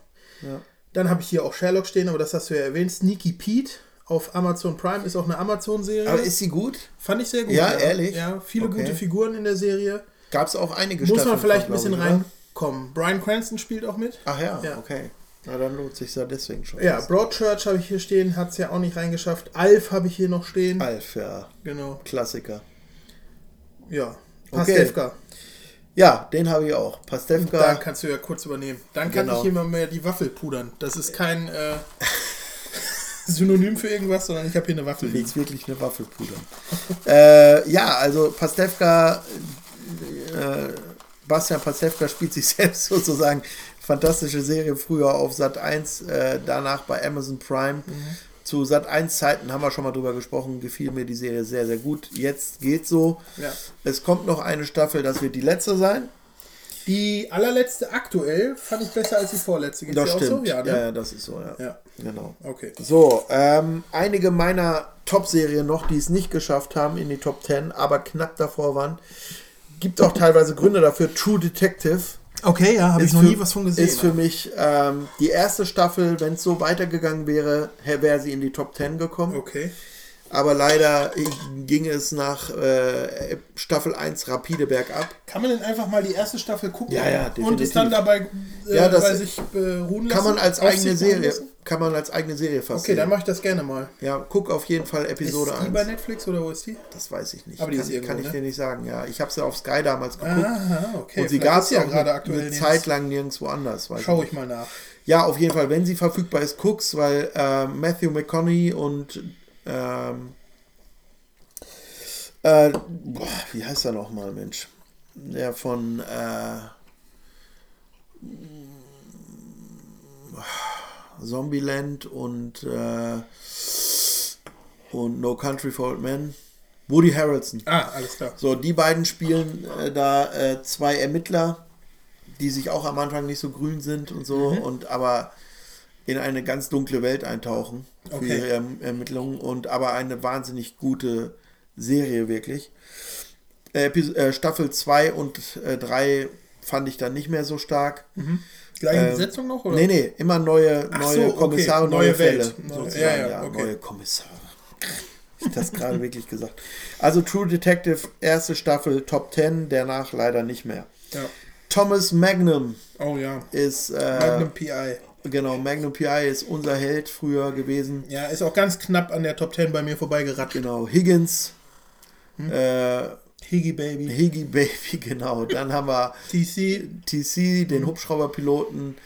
Ja. Dann habe ich hier auch Sherlock stehen, aber das hast du ja erwähnt. Sneaky Pete auf Amazon Prime ist auch eine Amazon-Serie. Aber ist sie gut? Fand ich sehr gut. Ja, ehrlich? Ja, viele Okay. gute Figuren in der Serie. Gab es auch einige Muss man Staffeln vielleicht ein bisschen glaub reinkommen. Brian Cranston spielt auch mit. Ach ja, Ja. okay. Na, dann lohnt sich ja deswegen schon. Ja, Broadchurch habe ich hier stehen, hat es ja auch nicht reingeschafft. Alf habe ich hier noch stehen. Alf, ja. Genau. Klassiker. Ja. Okay. Pastewka. Ja, den habe ich auch. Da Pastewka. kannst du ja kurz übernehmen. Dann kann Genau. ich hier mal mehr die Waffel pudern. Das ist kein äh, [laughs] Synonym für irgendwas, sondern ich habe hier eine Waffel Du willst wirklich eine Waffel pudern. [laughs] äh, ja, also Pastewka, äh, Bastian Pastewka spielt sich [laughs] selbst sozusagen. Fantastische Serie früher auf Sat 1, äh, danach bei Amazon Prime. Zu Sat 1 Zeiten haben wir schon mal drüber gesprochen, gefiel mir die Serie sehr, sehr gut. Jetzt geht's so. Ja. Es kommt noch eine Staffel, das wird die letzte sein. Die allerletzte aktuell fand ich besser als die vorletzte. Geht's Das stimmt. so? Ja, ja, ne? ja, das ist so, ja. ja. Genau. Okay. So, ähm, einige meiner Top-Serien noch, die es nicht geschafft haben in die Top 10, aber knapp davor waren. Gibt auch teilweise Gründe dafür. True Detective Okay, ja, habe ich ist noch für- nie was von gesehen. Ist für mich ähm, die erste Staffel, wenn es so weitergegangen wäre, wäre sie in die Top 10 gekommen. okay. Aber leider äh, ging es nach äh, Staffel 1 rapide bergab. Kann man denn einfach mal die erste Staffel gucken? Ja, ja, Und es dann dabei äh, Ja, das bei sich äh, ruhen lassen? Kann man als eigene Serie, lassen? Kann man als eigene Serie fast Okay, dann mache ich das gerne mal. Ja, guck auf jeden Fall Episode ist die 1. bei Netflix oder wo ist die? Das weiß ich nicht. Aber die kann, ist irgendwo, kann ich ne? dir nicht sagen. Ja, ich habe sie auf Sky damals geguckt. Aha, okay. und sie gab es ja auch gerade aktuell eine. Zeit lang nirgendwo anders. Schau ich mal nach. Ja, auf jeden Fall, wenn sie verfügbar ist, guck's, weil äh, Matthew McConaughey und ähm, äh, boah, wie heißt er nochmal, Mensch? Der von äh, Zombieland und äh, und No Country for Old Men. Woody Harrelson. Ah, alles klar. So, die beiden spielen äh, da äh, zwei Ermittler, die sich auch am Anfang nicht so grün sind und so, Mhm. und aber in eine ganz dunkle Welt eintauchen für Okay. ihre erm Ermittlungen und aber eine wahnsinnig gute Serie wirklich. Äh, äh, Staffel 2 und 3 fand ich dann nicht mehr so stark. Gleiche Ähm, Besetzung noch? Oder? Nee, nee, immer neue, neue so, okay. Kommissare, Neue neue, Fälle. Neue- sozusagen, ja, ja, ja, okay. neue Kommissare. Ich das gerade wirklich gesagt. Also True Detective, erste Staffel, Top 10, danach leider nicht mehr. Ja. Thomas Magnum Oh ja. ist, äh, Magnum PI. genau, Magnum PI ist unser Held früher gewesen. Ja, ist auch ganz knapp an der Top 10 bei mir vorbeigeratzt. Genau, Higgins, Hm. äh, Higgy Baby. Higgy Baby, [laughs] genau. Dann haben wir TC. TC, den Hubschrauberpiloten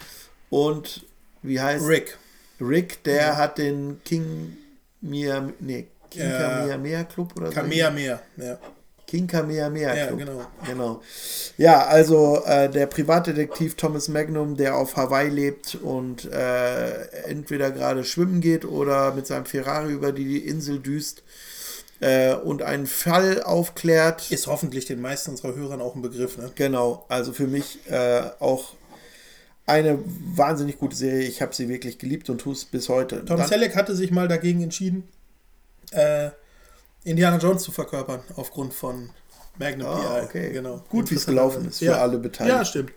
und wie heißt Rick. Rick, der hat den King Mia, nee, King Ja. Kamehameha Club oder so. Kamehameha. Ja. King Kamehameha Ja, Club. genau. genau. Ja, also äh, der Privatdetektiv Thomas Magnum, der auf Hawaii lebt und äh, entweder gerade schwimmen geht oder mit seinem Ferrari über die Insel düst äh, und einen Fall aufklärt. Ist hoffentlich den meisten unserer Hörern auch ein Begriff, ne? Genau, also für mich äh, auch eine wahnsinnig gute Serie. Ich habe sie wirklich geliebt und tue es bis heute. Tom Dann- Selleck hatte sich mal dagegen entschieden, äh, Indiana Jones zu verkörpern, aufgrund von Magnum Ah, PI. okay. Genau. Gut, wie es gelaufen ist für alle Beteiligten. Ja, stimmt.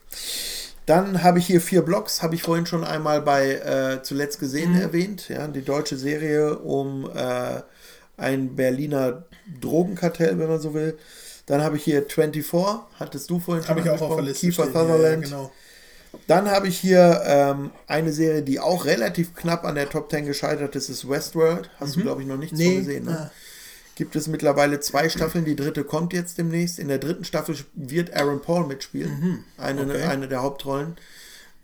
Dann habe ich hier vier Blogs, habe ich vorhin schon einmal bei äh, Zuletzt gesehen Mhm. erwähnt. Ja, die deutsche Serie um äh, ein Berliner Drogenkartell, wenn man so will. Dann habe ich hier 24, hattest du vorhin schon Habe ich auch auf der Liste. Kiefer stehen. Ja, ja, Sutherland. genau. Dann habe ich hier ähm, eine Serie, die auch relativ knapp an der Top 10 gescheitert ist, ist Westworld. Hast du, glaube ich, noch nichts Mhm. Nee. von gesehen. Ne? Ah. Gibt es mittlerweile zwei Staffeln, die dritte kommt jetzt demnächst. In der dritten Staffel wird Aaron Paul mitspielen, eine, Mhm. Okay. eine der Hauptrollen.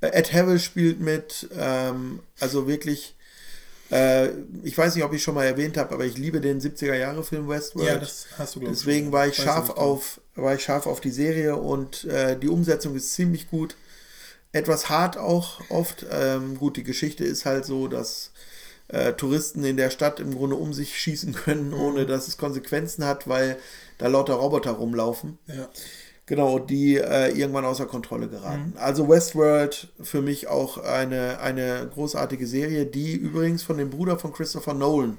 Äh, Ed Harris spielt mit, ähm, also wirklich, äh, ich weiß nicht, ob ich schon mal erwähnt habe, aber ich liebe den 70er-Jahre-Film Westworld. Ja, das hast du, glaube ich. Deswegen war ich Weiß scharf nicht. auf, war ich scharf auf die Serie und äh, die Umsetzung ist ziemlich gut. Etwas hart auch oft. Ähm, gut, die Geschichte ist halt so, dass äh, Touristen in der Stadt im Grunde um sich schießen können, Mhm. ohne dass es Konsequenzen hat, weil da lauter Roboter rumlaufen. Ja. Genau, die äh, irgendwann außer Kontrolle geraten. Mhm. Also Westworld für mich auch eine, eine großartige Serie, die übrigens von dem Bruder von Christopher Nolan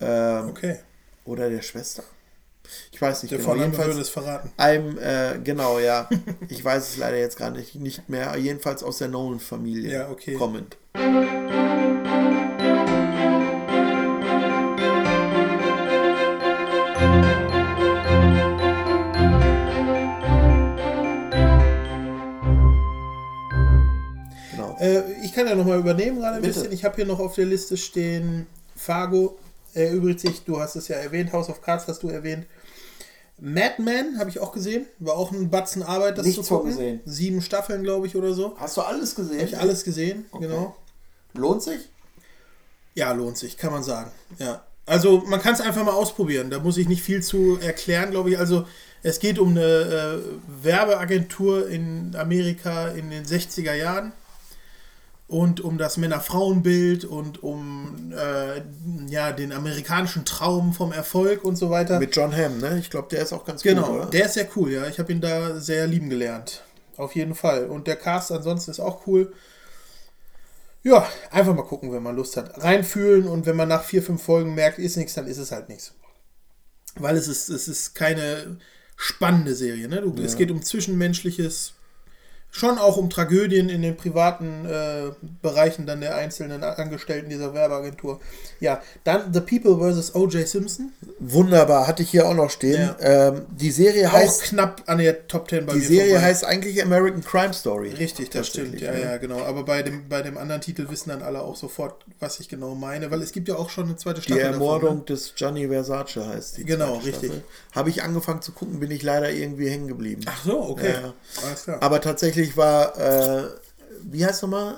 ähm, Okay. oder der Schwester. Ich weiß nicht Der genau. Vorname würde es verraten. einem, äh, genau, ja. [laughs] Ich weiß es leider jetzt gar nicht, nicht mehr. Jedenfalls aus der Nolan-Familie Ja, okay. kommend. Äh, ich kann ja nochmal übernehmen gerade ein Bitte. bisschen. Ich habe hier noch auf der Liste stehen Fargo. Erübrigt sich, du hast es ja erwähnt, House of Cards hast du erwähnt. Mad Men habe ich auch gesehen. War auch ein Batzen Arbeit, das Nichts zu gucken. vorgesehen. Sieben Staffeln, glaube ich, oder so. Hast du alles gesehen? Habe ich alles gesehen, genau. Lohnt sich? Ja, lohnt sich, kann man sagen. Ja. Also man kann es einfach mal ausprobieren. Da muss ich nicht viel zu erklären, glaube ich. Also es geht um eine äh, Werbeagentur in Amerika in den 60er Jahren und um das Männer-Frauen-Bild und um äh, ja, den amerikanischen Traum vom Erfolg und so weiter. Mit John Hamm, ne? Ich glaube, der ist auch ganz Genau, gut, oder? der ist sehr cool, ja. Ich habe ihn da sehr lieben gelernt. Auf jeden Fall. Und der Cast ansonsten ist auch cool. Ja, einfach mal gucken, wenn man Lust hat. Reinfühlen und wenn man nach vier, fünf Folgen merkt, ist nichts, dann ist es halt nichts. Weil es ist, es ist keine spannende Serie. Ne? Du, Es geht um Zwischenmenschliches, schon auch um Tragödien in den privaten äh, Bereichen dann der einzelnen Angestellten dieser Werbeagentur. Ja, dann The People vs. O.J. Simpson. Wunderbar, hatte ich hier auch noch stehen. Ja. Ähm, die Serie Auch heißt, knapp an der Top 10 bei die Serie vorbei. heißt eigentlich American Crime Story. Richtig, das stimmt. Ja, ne? ja, genau. Aber bei dem, bei dem anderen Titel wissen dann alle auch sofort, was ich genau meine, weil es gibt ja auch schon eine zweite Die Staffel. Ermordung Davon, ne? des Gianni Versace heißt die. Genau, richtig. Staffel. Habe ich angefangen zu gucken, bin ich leider irgendwie hängen geblieben. Ach so, okay. Ja. Alles klar. Aber tatsächlich war, äh, wie heißt nochmal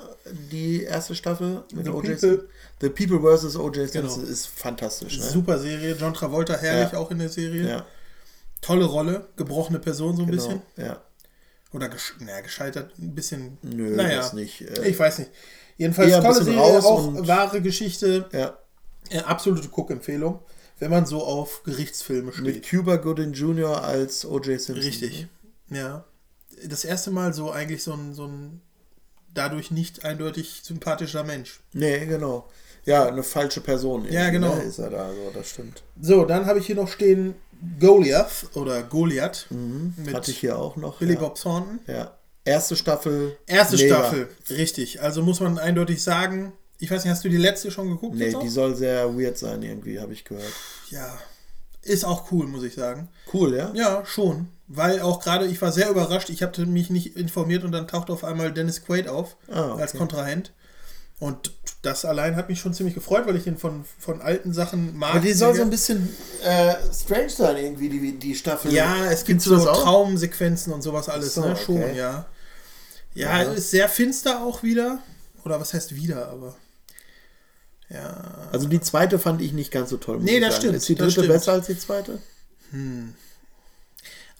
die erste Staffel mit The O.J. People. Simpson? The People vs. O.J. Simpson Genau. ist fantastisch. Ne? Super Serie. John Travolta herrlich Ja. auch in der Serie. Ja, Tolle Rolle. Gebrochene Person so ein genau. bisschen. Ja. Oder gesch naja, gescheitert ein bisschen. Nö, naja, das nicht. Äh, ich weiß nicht. Jedenfalls tolle Serie, raus auch wahre Geschichte. ja. Äh, absolute Guckempfehlung, wenn man so auf Gerichtsfilme steht. Mit Cuba Gooding Jr. als O.J. Simpson. Richtig. Ja. Das erste Mal so eigentlich so ein, so ein dadurch nicht eindeutig sympathischer Mensch. Nee, genau. Ja, eine falsche Person. Ja, genau. Ne, ist er da, so, das stimmt. So, dann habe ich hier noch stehen Goliath oder Goliath mit Mhm. Hatte ich hier auch noch. Billy ja. Bob Thornton. Ja. Erste Staffel. Erste mega. Staffel, richtig. Also muss man eindeutig sagen, ich weiß nicht, hast du die letzte schon geguckt? Nee, die soll sehr weird sein, irgendwie, habe ich gehört. ja, ist auch cool, muss ich sagen. Cool, ja? Ja, schon. Weil auch gerade, ich war sehr überrascht, ich hatte mich nicht informiert und dann taucht auf einmal Dennis Quaid auf Ah, okay. als Kontrahent. Und das allein hat mich schon ziemlich gefreut, weil ich ihn von, von alten Sachen mag. Aber die soll so ein bisschen äh, strange sein, irgendwie, die, die Staffel. Ja, es gibt so? Traumsequenzen und sowas alles, so, ne? Schon, okay. ja. ja. Ja. ist sehr finster auch wieder. Oder was heißt wieder, aber. Ja. Also die zweite fand ich nicht ganz so toll. Nee, das sagen. stimmt, Ist die dritte besser als die zweite?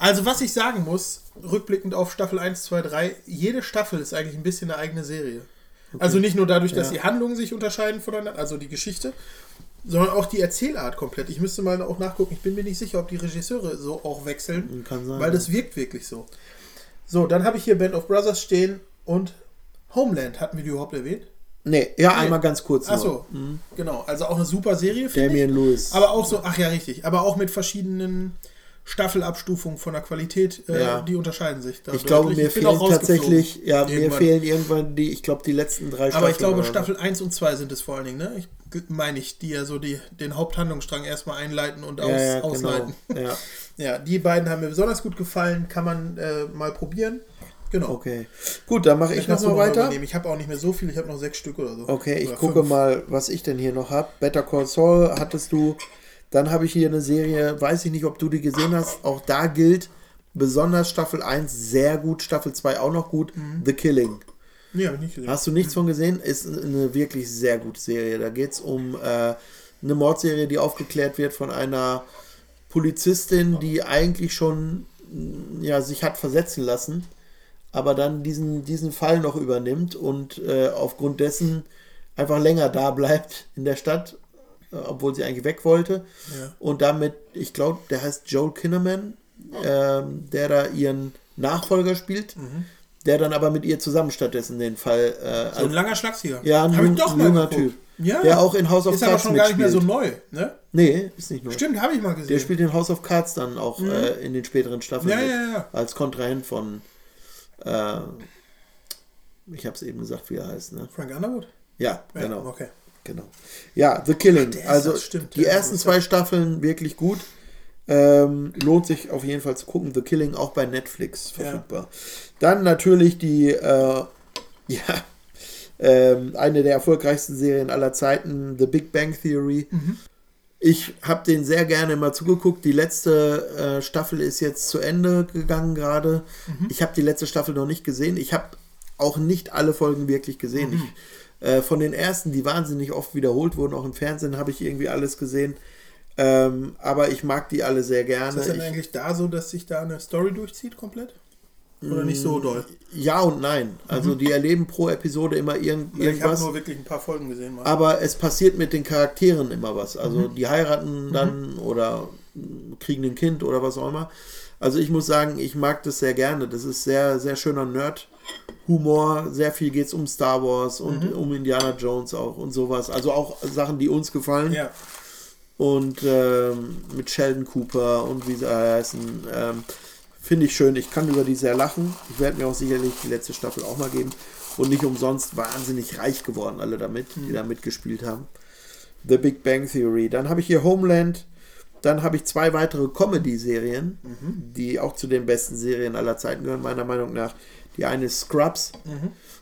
Also, was ich sagen muss, rückblickend auf Staffel 1, 2, 3, jede Staffel ist eigentlich ein bisschen eine eigene Serie. Also nicht nur dadurch, dass Ja. die Handlungen sich unterscheiden voneinander, also die Geschichte, sondern auch die Erzählart komplett. Ich müsste mal auch nachgucken, ich bin mir nicht sicher, ob die Regisseure so auch wechseln, Kann sein. weil das wirkt wirklich so. So, dann habe ich hier Band of Brothers stehen und Homeland. Hatten wir die überhaupt erwähnt? Nee, ja, einmal ganz kurz. Achso, genau. Also auch eine super Serie, finde ich. Lewis. Aber auch so, ach ja, richtig. Aber auch mit verschiedenen Staffelabstufung von der Qualität, äh, Ja. die unterscheiden sich. da Ich glaube, mir Ich fehlen tatsächlich, ja, mir irgendwann. fehlen irgendwann die, ich glaube, die letzten drei Aber ich glaube, oder. Staffel 1 und 2 sind es vor allen Dingen, ne? Ich meine ich, die ja so die, den Haupthandlungsstrang erstmal einleiten und aus, ja, ja, ausleiten. [laughs] Genau. Ja, Ja, die beiden haben mir besonders gut gefallen, kann man äh, mal probieren. Genau. okay. Gut, dann mache ich noch mal weiter. Ich habe auch nicht mehr so viel, ich habe noch sechs Stück oder so. Okay, ich Oder gucke fünf. mal, was ich denn hier noch habe. Better Call Saul hattest du. Dann habe ich hier eine Serie, weiß ich nicht, ob du die gesehen hast. Auch da gilt besonders Staffel 1 sehr gut, Staffel 2 auch noch gut. Mhm. The Killing. Ich nicht gesehen. Hast du nichts von gesehen? Ist eine wirklich sehr gute Serie. Da geht es um äh, eine Mordserie, die aufgeklärt wird von einer Polizistin, die eigentlich schon mm, ja, sich hat versetzen lassen, aber dann diesen, diesen Fall noch übernimmt und äh, aufgrund dessen einfach länger da bleibt in der Stadt, obwohl sie eigentlich weg wollte. Ja. Und damit, ich glaube, der heißt Joel Kinnaman, ähm, der da ihren Nachfolger spielt, der dann aber mit ihr zusammen stattdessen den Fall. Äh, So ein langer Schlagsieger. ja, ein jung- junger. Typ. Ja. Der auch in House of Ist aber Cards schon gar nicht mehr so neu, ne? Nee, ist nicht nur. Stimmt, habe ich mal gesehen. Der spielt in House of Cards dann auch äh, in den späteren Staffeln Mhm. Ja, ja, ja. als Kontrahent von äh, ich habe es eben gesagt, wie er heißt, ne? Frank Underwood? Ja, Ja, genau. Okay. Genau. Ja, The Killing. ist also stimmt. die Ja, ersten zwei Staffeln wirklich gut. Ähm, lohnt sich auf jeden Fall zu gucken. The Killing auch bei Netflix Ja. verfügbar. Dann natürlich die, äh, [laughs] ja, ähm, eine der erfolgreichsten Serien aller Zeiten, The Big Bang Theory. Mhm. Ich habe den sehr gerne mal zugeguckt. Die letzte äh, Staffel ist jetzt zu Ende gegangen gerade. Mhm. Ich habe die letzte Staffel noch nicht gesehen. Ich habe auch nicht alle Folgen wirklich gesehen. Mhm. Ich, äh, von den ersten, die wahnsinnig oft wiederholt wurden, auch im Fernsehen, habe ich irgendwie alles gesehen. Ähm, aber ich mag die alle sehr gerne. Ist das denn Ich, eigentlich da so, dass sich da eine Story durchzieht komplett? Oder nicht Mm, so doll? ja und nein. Also die erleben pro Episode immer irgend, Ich habe irgendwas. nur wirklich ein paar Folgen gesehen. Mal. Aber es passiert mit den Charakteren immer was. Also Mhm. die heiraten dann oder mm, kriegen ein Kind oder was auch immer. Also ich muss sagen, ich mag das sehr gerne. Das ist sehr, sehr schöner Nerd-Humor. Sehr viel geht es um Star Wars und um Indiana Jones auch und sowas. Also auch Sachen, die uns gefallen. ja. Und ähm, mit Sheldon Cooper und wie sie heißen. Ähm, Finde ich schön. Ich kann über die sehr lachen. Ich werde mir auch sicherlich die letzte Staffel auch mal geben. Und nicht umsonst wahnsinnig reich geworden, alle damit, die da mitgespielt haben. The Big Bang Theory. Dann habe ich hier Homeland. Dann habe ich zwei weitere Comedy-Serien, die auch zu den besten Serien aller Zeiten gehören, meiner Meinung nach. Die eine ist Scrubs.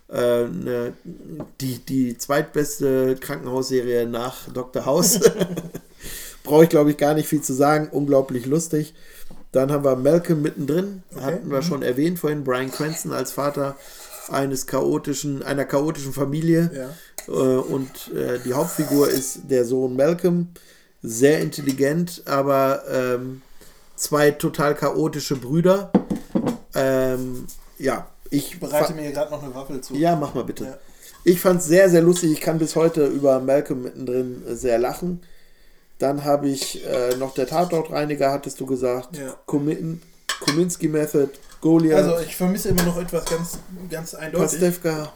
Äh, ne, die, die zweitbeste Krankenhausserie nach Dr. House. [laughs] Brauche ich, glaube ich, gar nicht viel zu sagen. Unglaublich lustig. Dann haben wir Malcolm mittendrin. Hatten wir schon erwähnt vorhin. Brian Cranston als Vater eines chaotischen, einer chaotischen Familie. Ja. Äh, und äh, die Hauptfigur ist der Sohn Malcolm. Sehr intelligent, aber ähm, zwei total chaotische Brüder. Ähm, ja, ich bereite mir gerade noch eine Waffel zu. ja, mach mal bitte. Ja. Ich fand es sehr, sehr lustig. Ich kann bis heute über Malcolm mittendrin äh, sehr lachen. Dann habe ich äh, noch der Tatortreiniger, hattest du gesagt. Ja. Komin Kominsky Method, Goliath, Also ich vermisse immer noch etwas ganz, ganz eindeutig. Pastewka.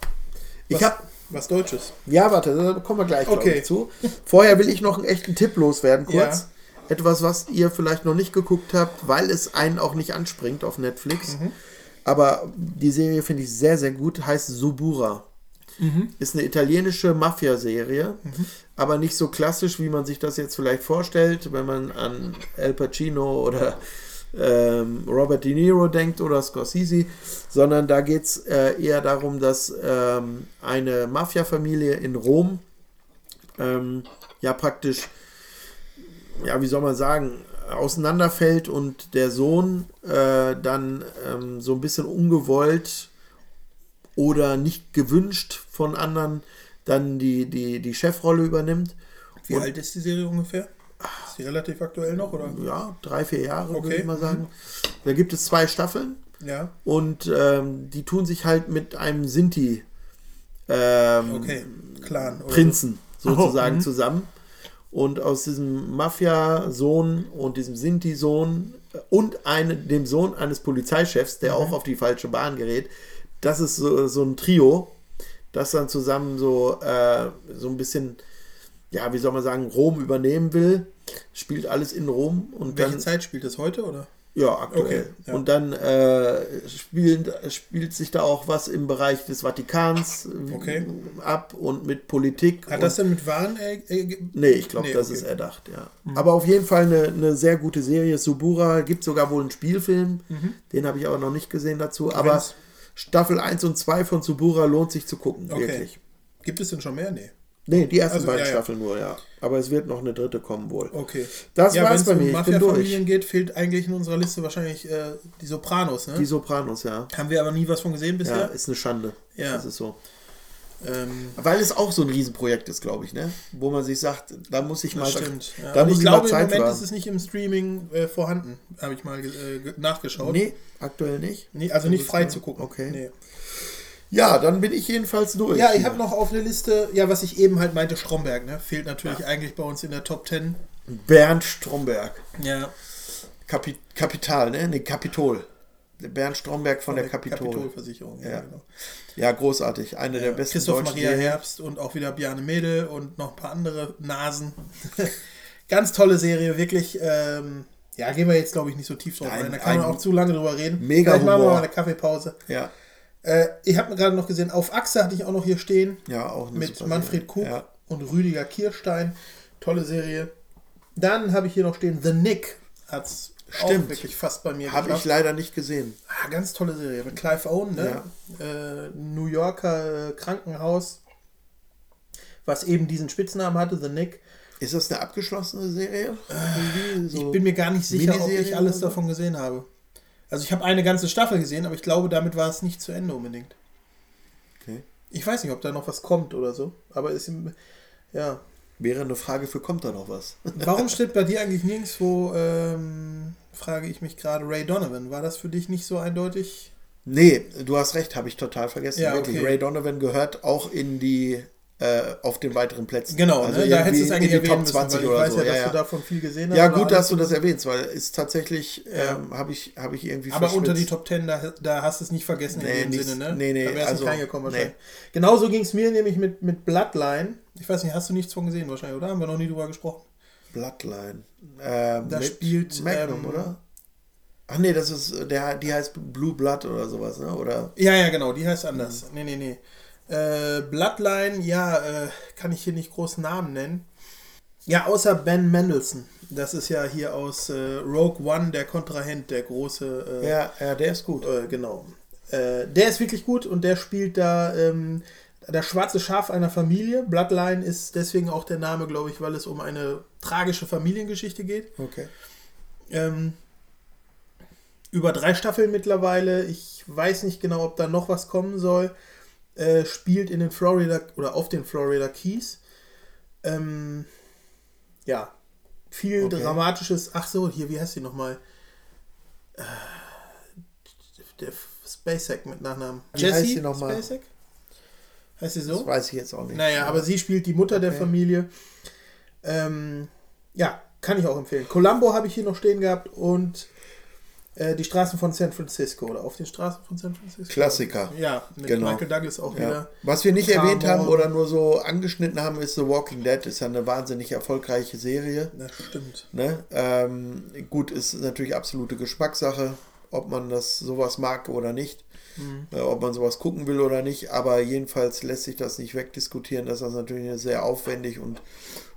Ich was, habe was Deutsches. ja, warte, da kommen wir gleich Okay. ich, zu. Vorher will ich noch einen echten Tipp loswerden, kurz. Ja. Etwas, was ihr vielleicht noch nicht geguckt habt, weil es einen auch nicht anspringt auf Netflix. Mhm. Aber die Serie finde ich sehr, sehr gut. Heißt Subura. Mhm. Ist eine italienische Mafia-Serie, aber nicht so klassisch, wie man sich das jetzt vielleicht vorstellt, wenn man an El Pacino oder ähm, Robert De Niro denkt oder Scorsese, sondern da geht es äh, eher darum, dass ähm, eine Mafia-Familie in Rom ähm, ja praktisch, ja, wie soll man sagen, auseinanderfällt und der Sohn äh, dann ähm, so ein bisschen ungewollt oder nicht gewünscht von anderen dann die, die, die Chefrolle übernimmt. Wie Und- alt ist die Serie ungefähr? Ist die relativ aktuell noch, oder? Ja, drei, vier Jahre, würde Okay. ich mal sagen. Da gibt es zwei Staffeln Ja. und ähm, die tun sich halt mit einem Sinti ähm, Okay. Clan. oder Prinzen sozusagen Oh, zusammen. Und aus diesem Mafia-Sohn und diesem Sinti-Sohn und eine, dem Sohn eines Polizeichefs, der Mhm. auch auf die falsche Bahn gerät, das ist so, so ein Trio, das dann zusammen so, äh, so ein bisschen, ja, wie soll man sagen, Rom übernehmen will. Spielt alles in Rom. Und Welche dann, Zeit spielt das heute, oder? Ja, aktuell. Okay, ja. Und dann äh, spielen, spielt sich da auch was im Bereich des Vatikans Okay. ab und mit Politik. Hat das denn mit Waren? Äh, äh, Nee, ich glaube, Nee, das okay. Mhm. ist erdacht, ja. Aber auf jeden Fall eine, eine sehr gute Serie. Subura gibt sogar wohl einen Spielfilm. Den habe ich aber noch nicht gesehen dazu. Aber Mhm. Wenn's- Staffel 1 und 2 von Subura lohnt sich zu gucken, Okay. wirklich. Gibt es denn schon mehr? Nee. Nee, die ersten Also, beiden ja, ja. Staffeln nur, ja. Aber es wird noch eine dritte kommen wohl. Okay. Das ja, war's bei um mir. Bin Mafia-Familien geht, fehlt eigentlich in unserer Liste wahrscheinlich äh, die Sopranos. Ne? Die Sopranos, ja. Haben wir aber nie was von gesehen Ja, bisher. ist eine Schande. Ja. Das ist so. Ähm, Weil es auch so ein Riesenprojekt ist, glaube ich, ne? Wo man sich sagt, da muss ich mal, stimmt. Ja, da muss ich ich glaube, mal im Zeit Moment für ist es nicht im Streaming äh, vorhanden. Habe ich mal äh, ge- nachgeschaut. Nee, aktuell nicht. Nee, also nicht frei zu gucken. Okay. Nee. Ja, dann bin ich jedenfalls durch. Ja, ich habe noch auf der Liste, ja, was ich eben halt meinte, Stromberg, ne? Fehlt natürlich eigentlich bei uns in der Top 10. Bernd Stromberg. Ja, Kapi Kapital, ne? Ne, Kapitol. Der Bernd Stromberg von der Kapitol. Kapitolversicherung. Ja. genau. Ja, großartig. Eine der besten Christoph Maria Serien. Herbst und auch wieder Bjarne Mädel und noch ein paar andere Nasen. [laughs] Ganz tolle Serie, wirklich. Ähm, ja, gehen wir jetzt, glaube ich, nicht so tief drauf Ein- rein. Da kann man auch zu lange drüber reden. mega Vielleicht machen wir Humor. mal eine Kaffeepause. Ja, Äh, ich habe gerade noch gesehen, auf Achse hatte ich auch noch hier stehen. ja, auch mit Manfred Serie. Ja. und Rüdiger Kirstein. Tolle Serie. Dann habe ich hier noch stehen The Nick. Hat es auch Stimmt. wirklich fast bei mir Habe ich leider nicht gesehen. Ah, ganz tolle Serie. Mit Clive Owen, ne? Äh, New Yorker äh, Krankenhaus, was eben diesen Spitznamen hatte, The Nick. Ist das eine abgeschlossene Serie? Irgendwie so- Ich bin mir gar nicht sicher, ob Miniserie ich alles davon gesehen habe. Also ich habe eine ganze Staffel gesehen, aber ich glaube, damit war es nicht zu Ende unbedingt. Okay. Ich weiß nicht, ob da noch was kommt oder so. Aber ist im, ja. Wäre eine Frage für, kommt da noch was? [laughs] Warum steht bei dir eigentlich nirgendwo, ähm, frage ich mich gerade, Ray Donovan? War das für dich nicht so eindeutig? Nee, du hast recht, habe ich total vergessen. Ja, okay. Ray Donovan gehört auch in die, äh, auf den weiteren Plätzen. Genau, also ne? da hättest du es eigentlich in erwähnen Top müssen, 20 weil ich oder weiß so. ja, dass ja, du davon viel gesehen hast. ja gut, dass du das erwähnst, weil ist tatsächlich, Ja. ähm, habe ich, hab ich irgendwie Aber unter die. Top 10, da, da hast du es nicht vergessen in Nee, dem nicht- Sinne, ne? nee, nee, Da wärst also, nicht reingekommen nee. wahrscheinlich. Genauso ging es mir nämlich mit, mit Bloodline. Ich weiß nicht, hast du nichts von gesehen wahrscheinlich, oder? Haben wir noch nie drüber gesprochen. Bloodline. Ähm, Da spielt, Magnum, ähm, oder? Ach nee, das ist, der, die heißt Blue Blood oder sowas, ne? Oder? Ja, ja, genau, die heißt anders. Mhm. Nee, nee, nee. Äh, Bloodline, ja, äh, kann ich hier nicht großen Namen nennen. Ja, außer Ben Mendelssohn. Das ist ja hier aus äh, Rogue One, der Kontrahent, der große. Äh, Ja, ja, der ist gut. Äh, genau. Äh, der ist wirklich gut und der spielt da ähm, das schwarze Schaf einer Familie. Bloodline ist deswegen auch der Name, glaube ich, weil es um eine tragische Familiengeschichte geht. Okay. Ähm, über drei Staffeln mittlerweile. Ich weiß nicht genau, ob da noch was kommen soll. Äh, spielt in den Florida oder auf den Florida Keys. Ähm, ja, viel Okay. dramatisches. Ach so, hier, wie heißt die nochmal? Äh, der Spacek mit Nachnamen. Wie heißt sie noch mal? Spacek? Heißt sie so? Das weiß ich jetzt auch nicht. Naja, aber sie spielt die Mutter der Okay. Familie. Ähm, ja, kann ich auch empfehlen. Columbo habe ich hier noch stehen gehabt und äh, die Straßen von San Francisco oder auf den Straßen von San Francisco. Klassiker. Ja, mit Genau. Michael Douglas auch Ja. wieder. Was wir nicht Carl erwähnt haben oder nur so angeschnitten haben, ist The Walking Dead. Ist ja eine wahnsinnig erfolgreiche Serie. Das stimmt. Ne? Ähm, gut, ist natürlich absolute Geschmackssache, ob man das sowas mag oder nicht. Mhm. Äh, ob man sowas gucken will oder nicht. Aber jedenfalls lässt sich das nicht wegdiskutieren, dass das natürlich eine sehr aufwendig und,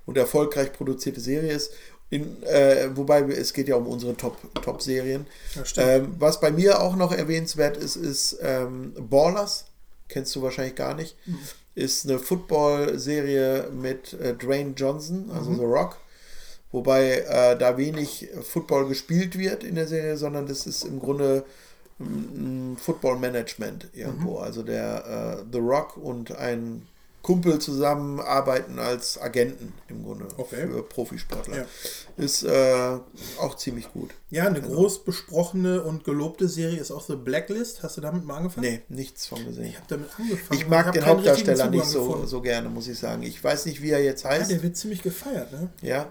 und erfolgreich produzierte Serie ist. In, äh, wobei es geht ja um unsere Top- Top-Serien. Stimmt. ähm, was bei mir auch noch erwähnenswert ist, ist ähm, Ballers. Kennst du wahrscheinlich gar nicht. Mhm. Ist eine Football-Serie mit äh, Dwayne Johnson, also Mhm. The Rock. Wobei äh, da wenig Football gespielt wird in der Serie, sondern das ist im Grunde ein Football-Management irgendwo. Also der äh, The Rock und ein Kumpel zusammen arbeiten als Agenten im Grunde Okay. für Profisportler. Ja. Ist äh, auch ziemlich gut. Ja, eine groß besprochene und gelobte Serie ist auch The Blacklist. Hast du damit mal angefangen? Nee, nichts von gesehen. Ich habe damit angefangen. Ich mag hab den Hauptdarsteller nicht so, gefunden. so gerne, muss ich sagen. Ich weiß nicht, wie er jetzt Ja, heißt. der wird ziemlich gefeiert, ne? Ja,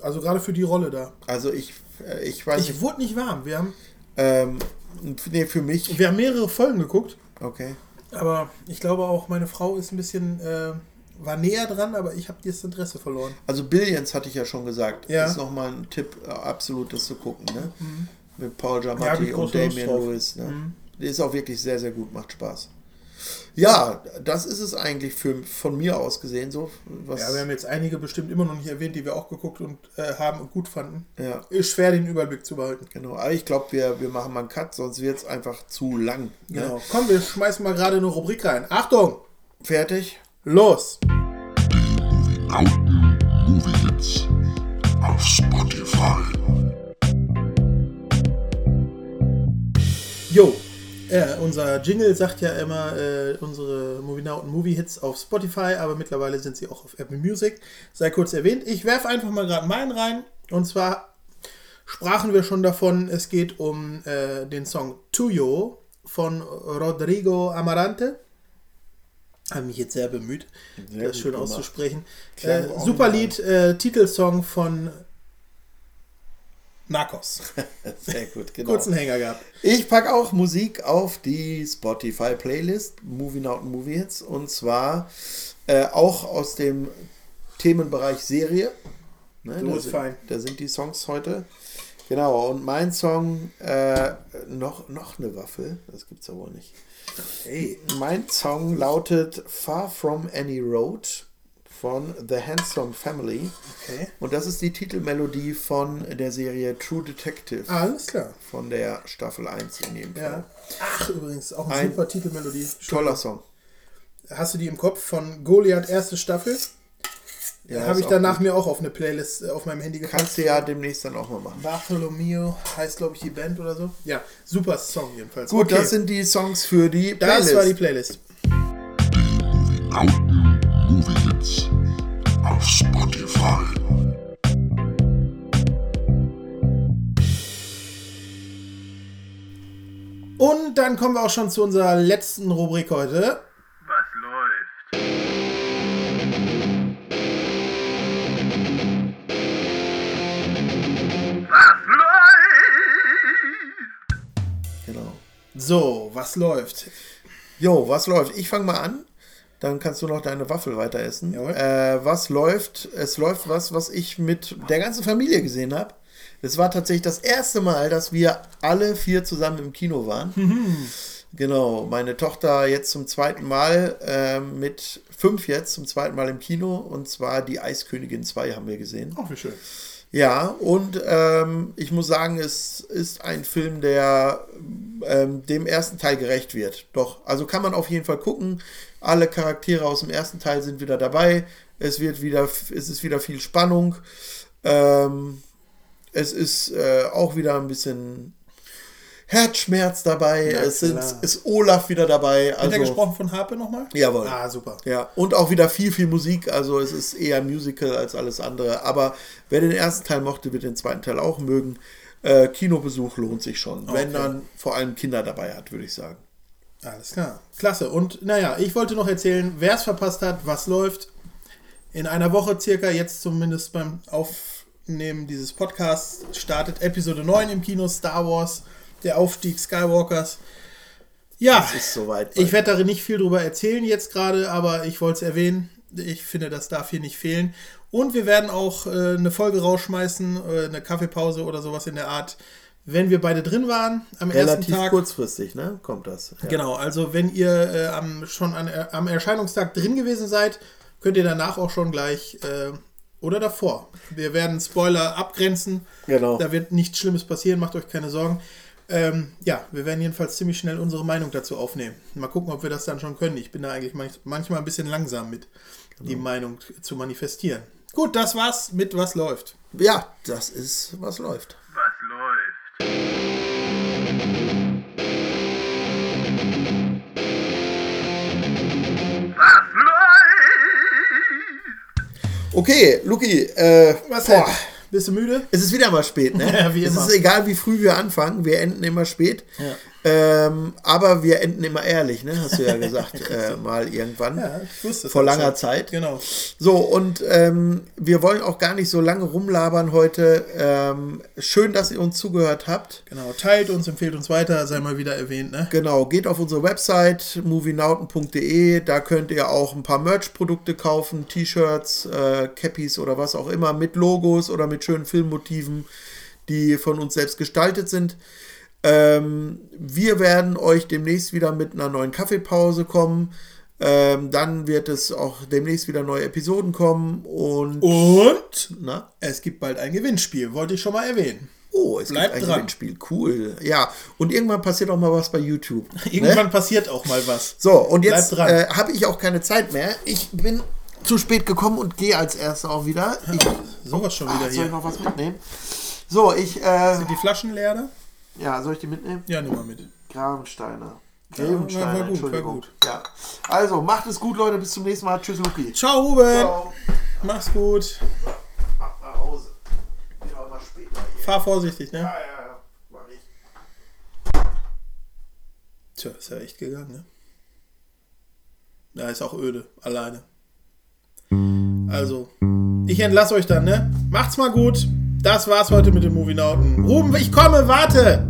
Also gerade für die Rolle da. also ich, äh, ich weiß Ich nicht. wurde nicht warm. Wir haben, Ähm, nee, für mich. wir haben mehrere Folgen geguckt. Okay. Aber ich glaube auch, meine Frau ist ein bisschen, äh, war näher dran, aber ich habe das Interesse verloren. Also Billions hatte ich ja schon gesagt. Ja. Ist nochmal ein Tipp, äh, absolut das zu gucken. Ne? Mit Paul Ja, Giamatti ich und. Mhm. Lewis. Ne? Die ist auch wirklich sehr, sehr gut, macht Spaß. Ja, das ist es eigentlich für, von mir aus gesehen so. Was, Ja, wir haben jetzt einige bestimmt immer noch nicht erwähnt, die wir auch geguckt und äh, haben und gut fanden. Ja. Ist schwer, den Überblick zu behalten. Genau, aber ich glaube, wir, wir machen mal einen Cut, sonst wird es einfach zu lang. Ne? Genau. Komm, wir schmeißen mal gerade eine Rubrik rein. Achtung! Fertig? Los! Lauten Movie Hits auf Spotify. Jo, äh, unser Jingle sagt ja immer äh, unsere Movie Now und Movie Hits auf Spotify, aber mittlerweile sind sie auch auf Apple Music. Sei kurz erwähnt. Ich werfe einfach mal gerade meinen rein. Und zwar sprachen wir schon davon, es geht um äh, den Song Tuyo von Rodrigo Amarante. Habe mich jetzt sehr bemüht, Sehr das schön gemacht. auszusprechen. Äh, super Lied, äh, Titelsong von Narcos. [laughs] Sehr gut, genau. Kurzen Hänger gehabt. Ich packe auch Musik auf die Spotify-Playlist Movie und Movie Hits und zwar äh, auch aus dem Themenbereich Serie. Ne, Du bist fein. Da sind die Songs heute. Genau, und mein Song, äh, noch, noch eine Waffel, das gibt's ja wohl nicht. Hey. Mein Song lautet Far From Any Road von The Handsome Family. Okay. Und das ist die Titelmelodie von der Serie True Detective. Alles klar. Von der Staffel 1 in jedem Fall. Ja. Ach, übrigens, auch eine Ein super Titelmelodie. Toller Song. Hast du die im Kopf von Goliath erste Staffel? Ja, Habe ich danach gut. mir auch auf eine Playlist äh, auf meinem Handy gepackt. Kannst du ja demnächst dann auch mal machen. Bartholomew heißt, glaube ich, die Band oder so. Ja, super Song jedenfalls. Gut, Okay, das sind die Songs für die das war die Playlist. Lauten Movie Hits auf Spotify. Und dann kommen wir auch schon zu unserer letzten Rubrik heute. Was läuft? Genau. So, was läuft? Jo, was läuft? Ich fange mal an. Dann kannst du noch deine Waffel weiter essen. Äh, was läuft? Es läuft was, was ich mit der ganzen Familie gesehen habe. Es war tatsächlich das erste Mal, dass wir alle vier zusammen im Kino waren. Genau, meine Tochter jetzt zum zweiten Mal ähm, mit fünf jetzt zum zweiten Mal im Kino und zwar die Eiskönigin 2 haben wir gesehen. Ach, wie schön. Ja, und ähm, ich muss sagen, es ist ein Film, der ähm, dem ersten Teil gerecht wird. Doch, also kann man auf jeden Fall gucken. Alle Charaktere aus dem ersten Teil sind wieder dabei. Es wird wieder, es ist wieder viel Spannung. Ähm, es ist äh, auch wieder ein bisschen Herzschmerz dabei. Ja, es sind, ist Olaf wieder dabei. Hat er Also, gesprochen von Harpe nochmal? Jawohl. Ah, super. ja, und auch wieder viel, viel Musik. Also es ist eher Musical als alles andere. Aber wer den ersten Teil mochte, wird den zweiten Teil auch mögen. Äh, Kinobesuch lohnt sich schon. Wenn Okay. man vor allem Kinder dabei hat, würde ich sagen. Alles klar. Klasse. Und naja, ich wollte noch erzählen, wer es verpasst hat, was läuft. In einer Woche circa, jetzt zumindest beim Aufnehmen dieses Podcasts, startet Episode 9 im Kino Star Wars, der Aufstieg Skywalkers. Ja, soweit. ich werde darin nicht viel drüber erzählen jetzt gerade, aber ich wollte es erwähnen. Ich finde, das darf hier nicht fehlen. Und wir werden auch äh, eine Folge rausschmeißen, äh, eine Kaffeepause oder sowas in der Art, wenn wir beide drin waren am ersten relativ Tag. kurzfristig, ne? Kommt das. Ja. Genau, also wenn ihr äh, am, schon an, äh, am Erscheinungstag drin gewesen seid, könnt ihr danach auch schon gleich äh, oder davor. Wir werden Spoiler abgrenzen. Genau. Da wird nichts Schlimmes passieren, macht euch keine Sorgen. Ähm, ja, wir werden jedenfalls ziemlich schnell unsere Meinung dazu aufnehmen. Mal gucken, ob wir das dann schon können. Ich bin da eigentlich manch, manchmal ein bisschen langsam mit, die Meinung zu manifestieren. Gut, das war's mit Was läuft. Ja, das ist, was läuft. Was läuft? Okay, Luki, äh, Was boah, denn? Bist du müde? es ist wieder mal spät, ne? [laughs] Ja, wie es immer. ist egal, wie früh wir anfangen, wir enden immer spät. Ähm, aber wir enden immer ehrlich, ne? Hast du ja gesagt, [laughs] äh, mal irgendwann. Ja, ich wusste es Vor langer schon. Zeit. Genau. So, und ähm, wir wollen auch gar nicht so lange rumlabern heute. Ähm, schön, dass ihr uns zugehört habt. Genau. Teilt uns, empfehlt uns weiter, sei mal wieder erwähnt, ne? Genau, geht auf unsere Website movienauten.de, da könnt ihr auch ein paar Merch-Produkte kaufen, T-Shirts, äh, Cappies oder was auch immer, mit Logos oder mit schönen Filmmotiven, die von uns selbst gestaltet sind. Ähm, wir werden euch demnächst wieder mit einer neuen Kaffeepause kommen. Ähm, dann wird es auch demnächst wieder neue Episoden kommen und, Und na, es gibt bald ein Gewinnspiel, wollte ich schon mal erwähnen. oh, es Bleibt gibt ein dran. Gewinnspiel. Cool. Ja, und irgendwann passiert auch mal was bei YouTube. [laughs] Irgendwann Ne? passiert auch mal was. So, und jetzt äh, habe ich auch keine Zeit mehr. Ich bin zu spät gekommen und gehe als erster auch wieder. Ich, Sowas schon Ah, wieder soll ich hier. noch was mitnehmen? So, ich, äh, Sind die Flaschen leer da? Ja, soll ich die mitnehmen? Ja, nimm mal mit. Gravensteiner. war- Grevensteiner, war gut, war Entschuldigung. gut. Ja. Also, macht es gut, Leute. Bis zum nächsten Mal. Tschüss, Luki. Ciao, Ruben. Ciao. Mach's gut. Ab nach Hause. Wieder mal später hier. Fahr vorsichtig, ne? Ja, ja, ja. Mach ich. Tja, ist ja echt gegangen, ne? Da ist auch öde, alleine. Also, ich entlasse euch dann, ne? Macht's mal gut. Das war's heute mit den Movienauten. Ruben, ich komme, warte!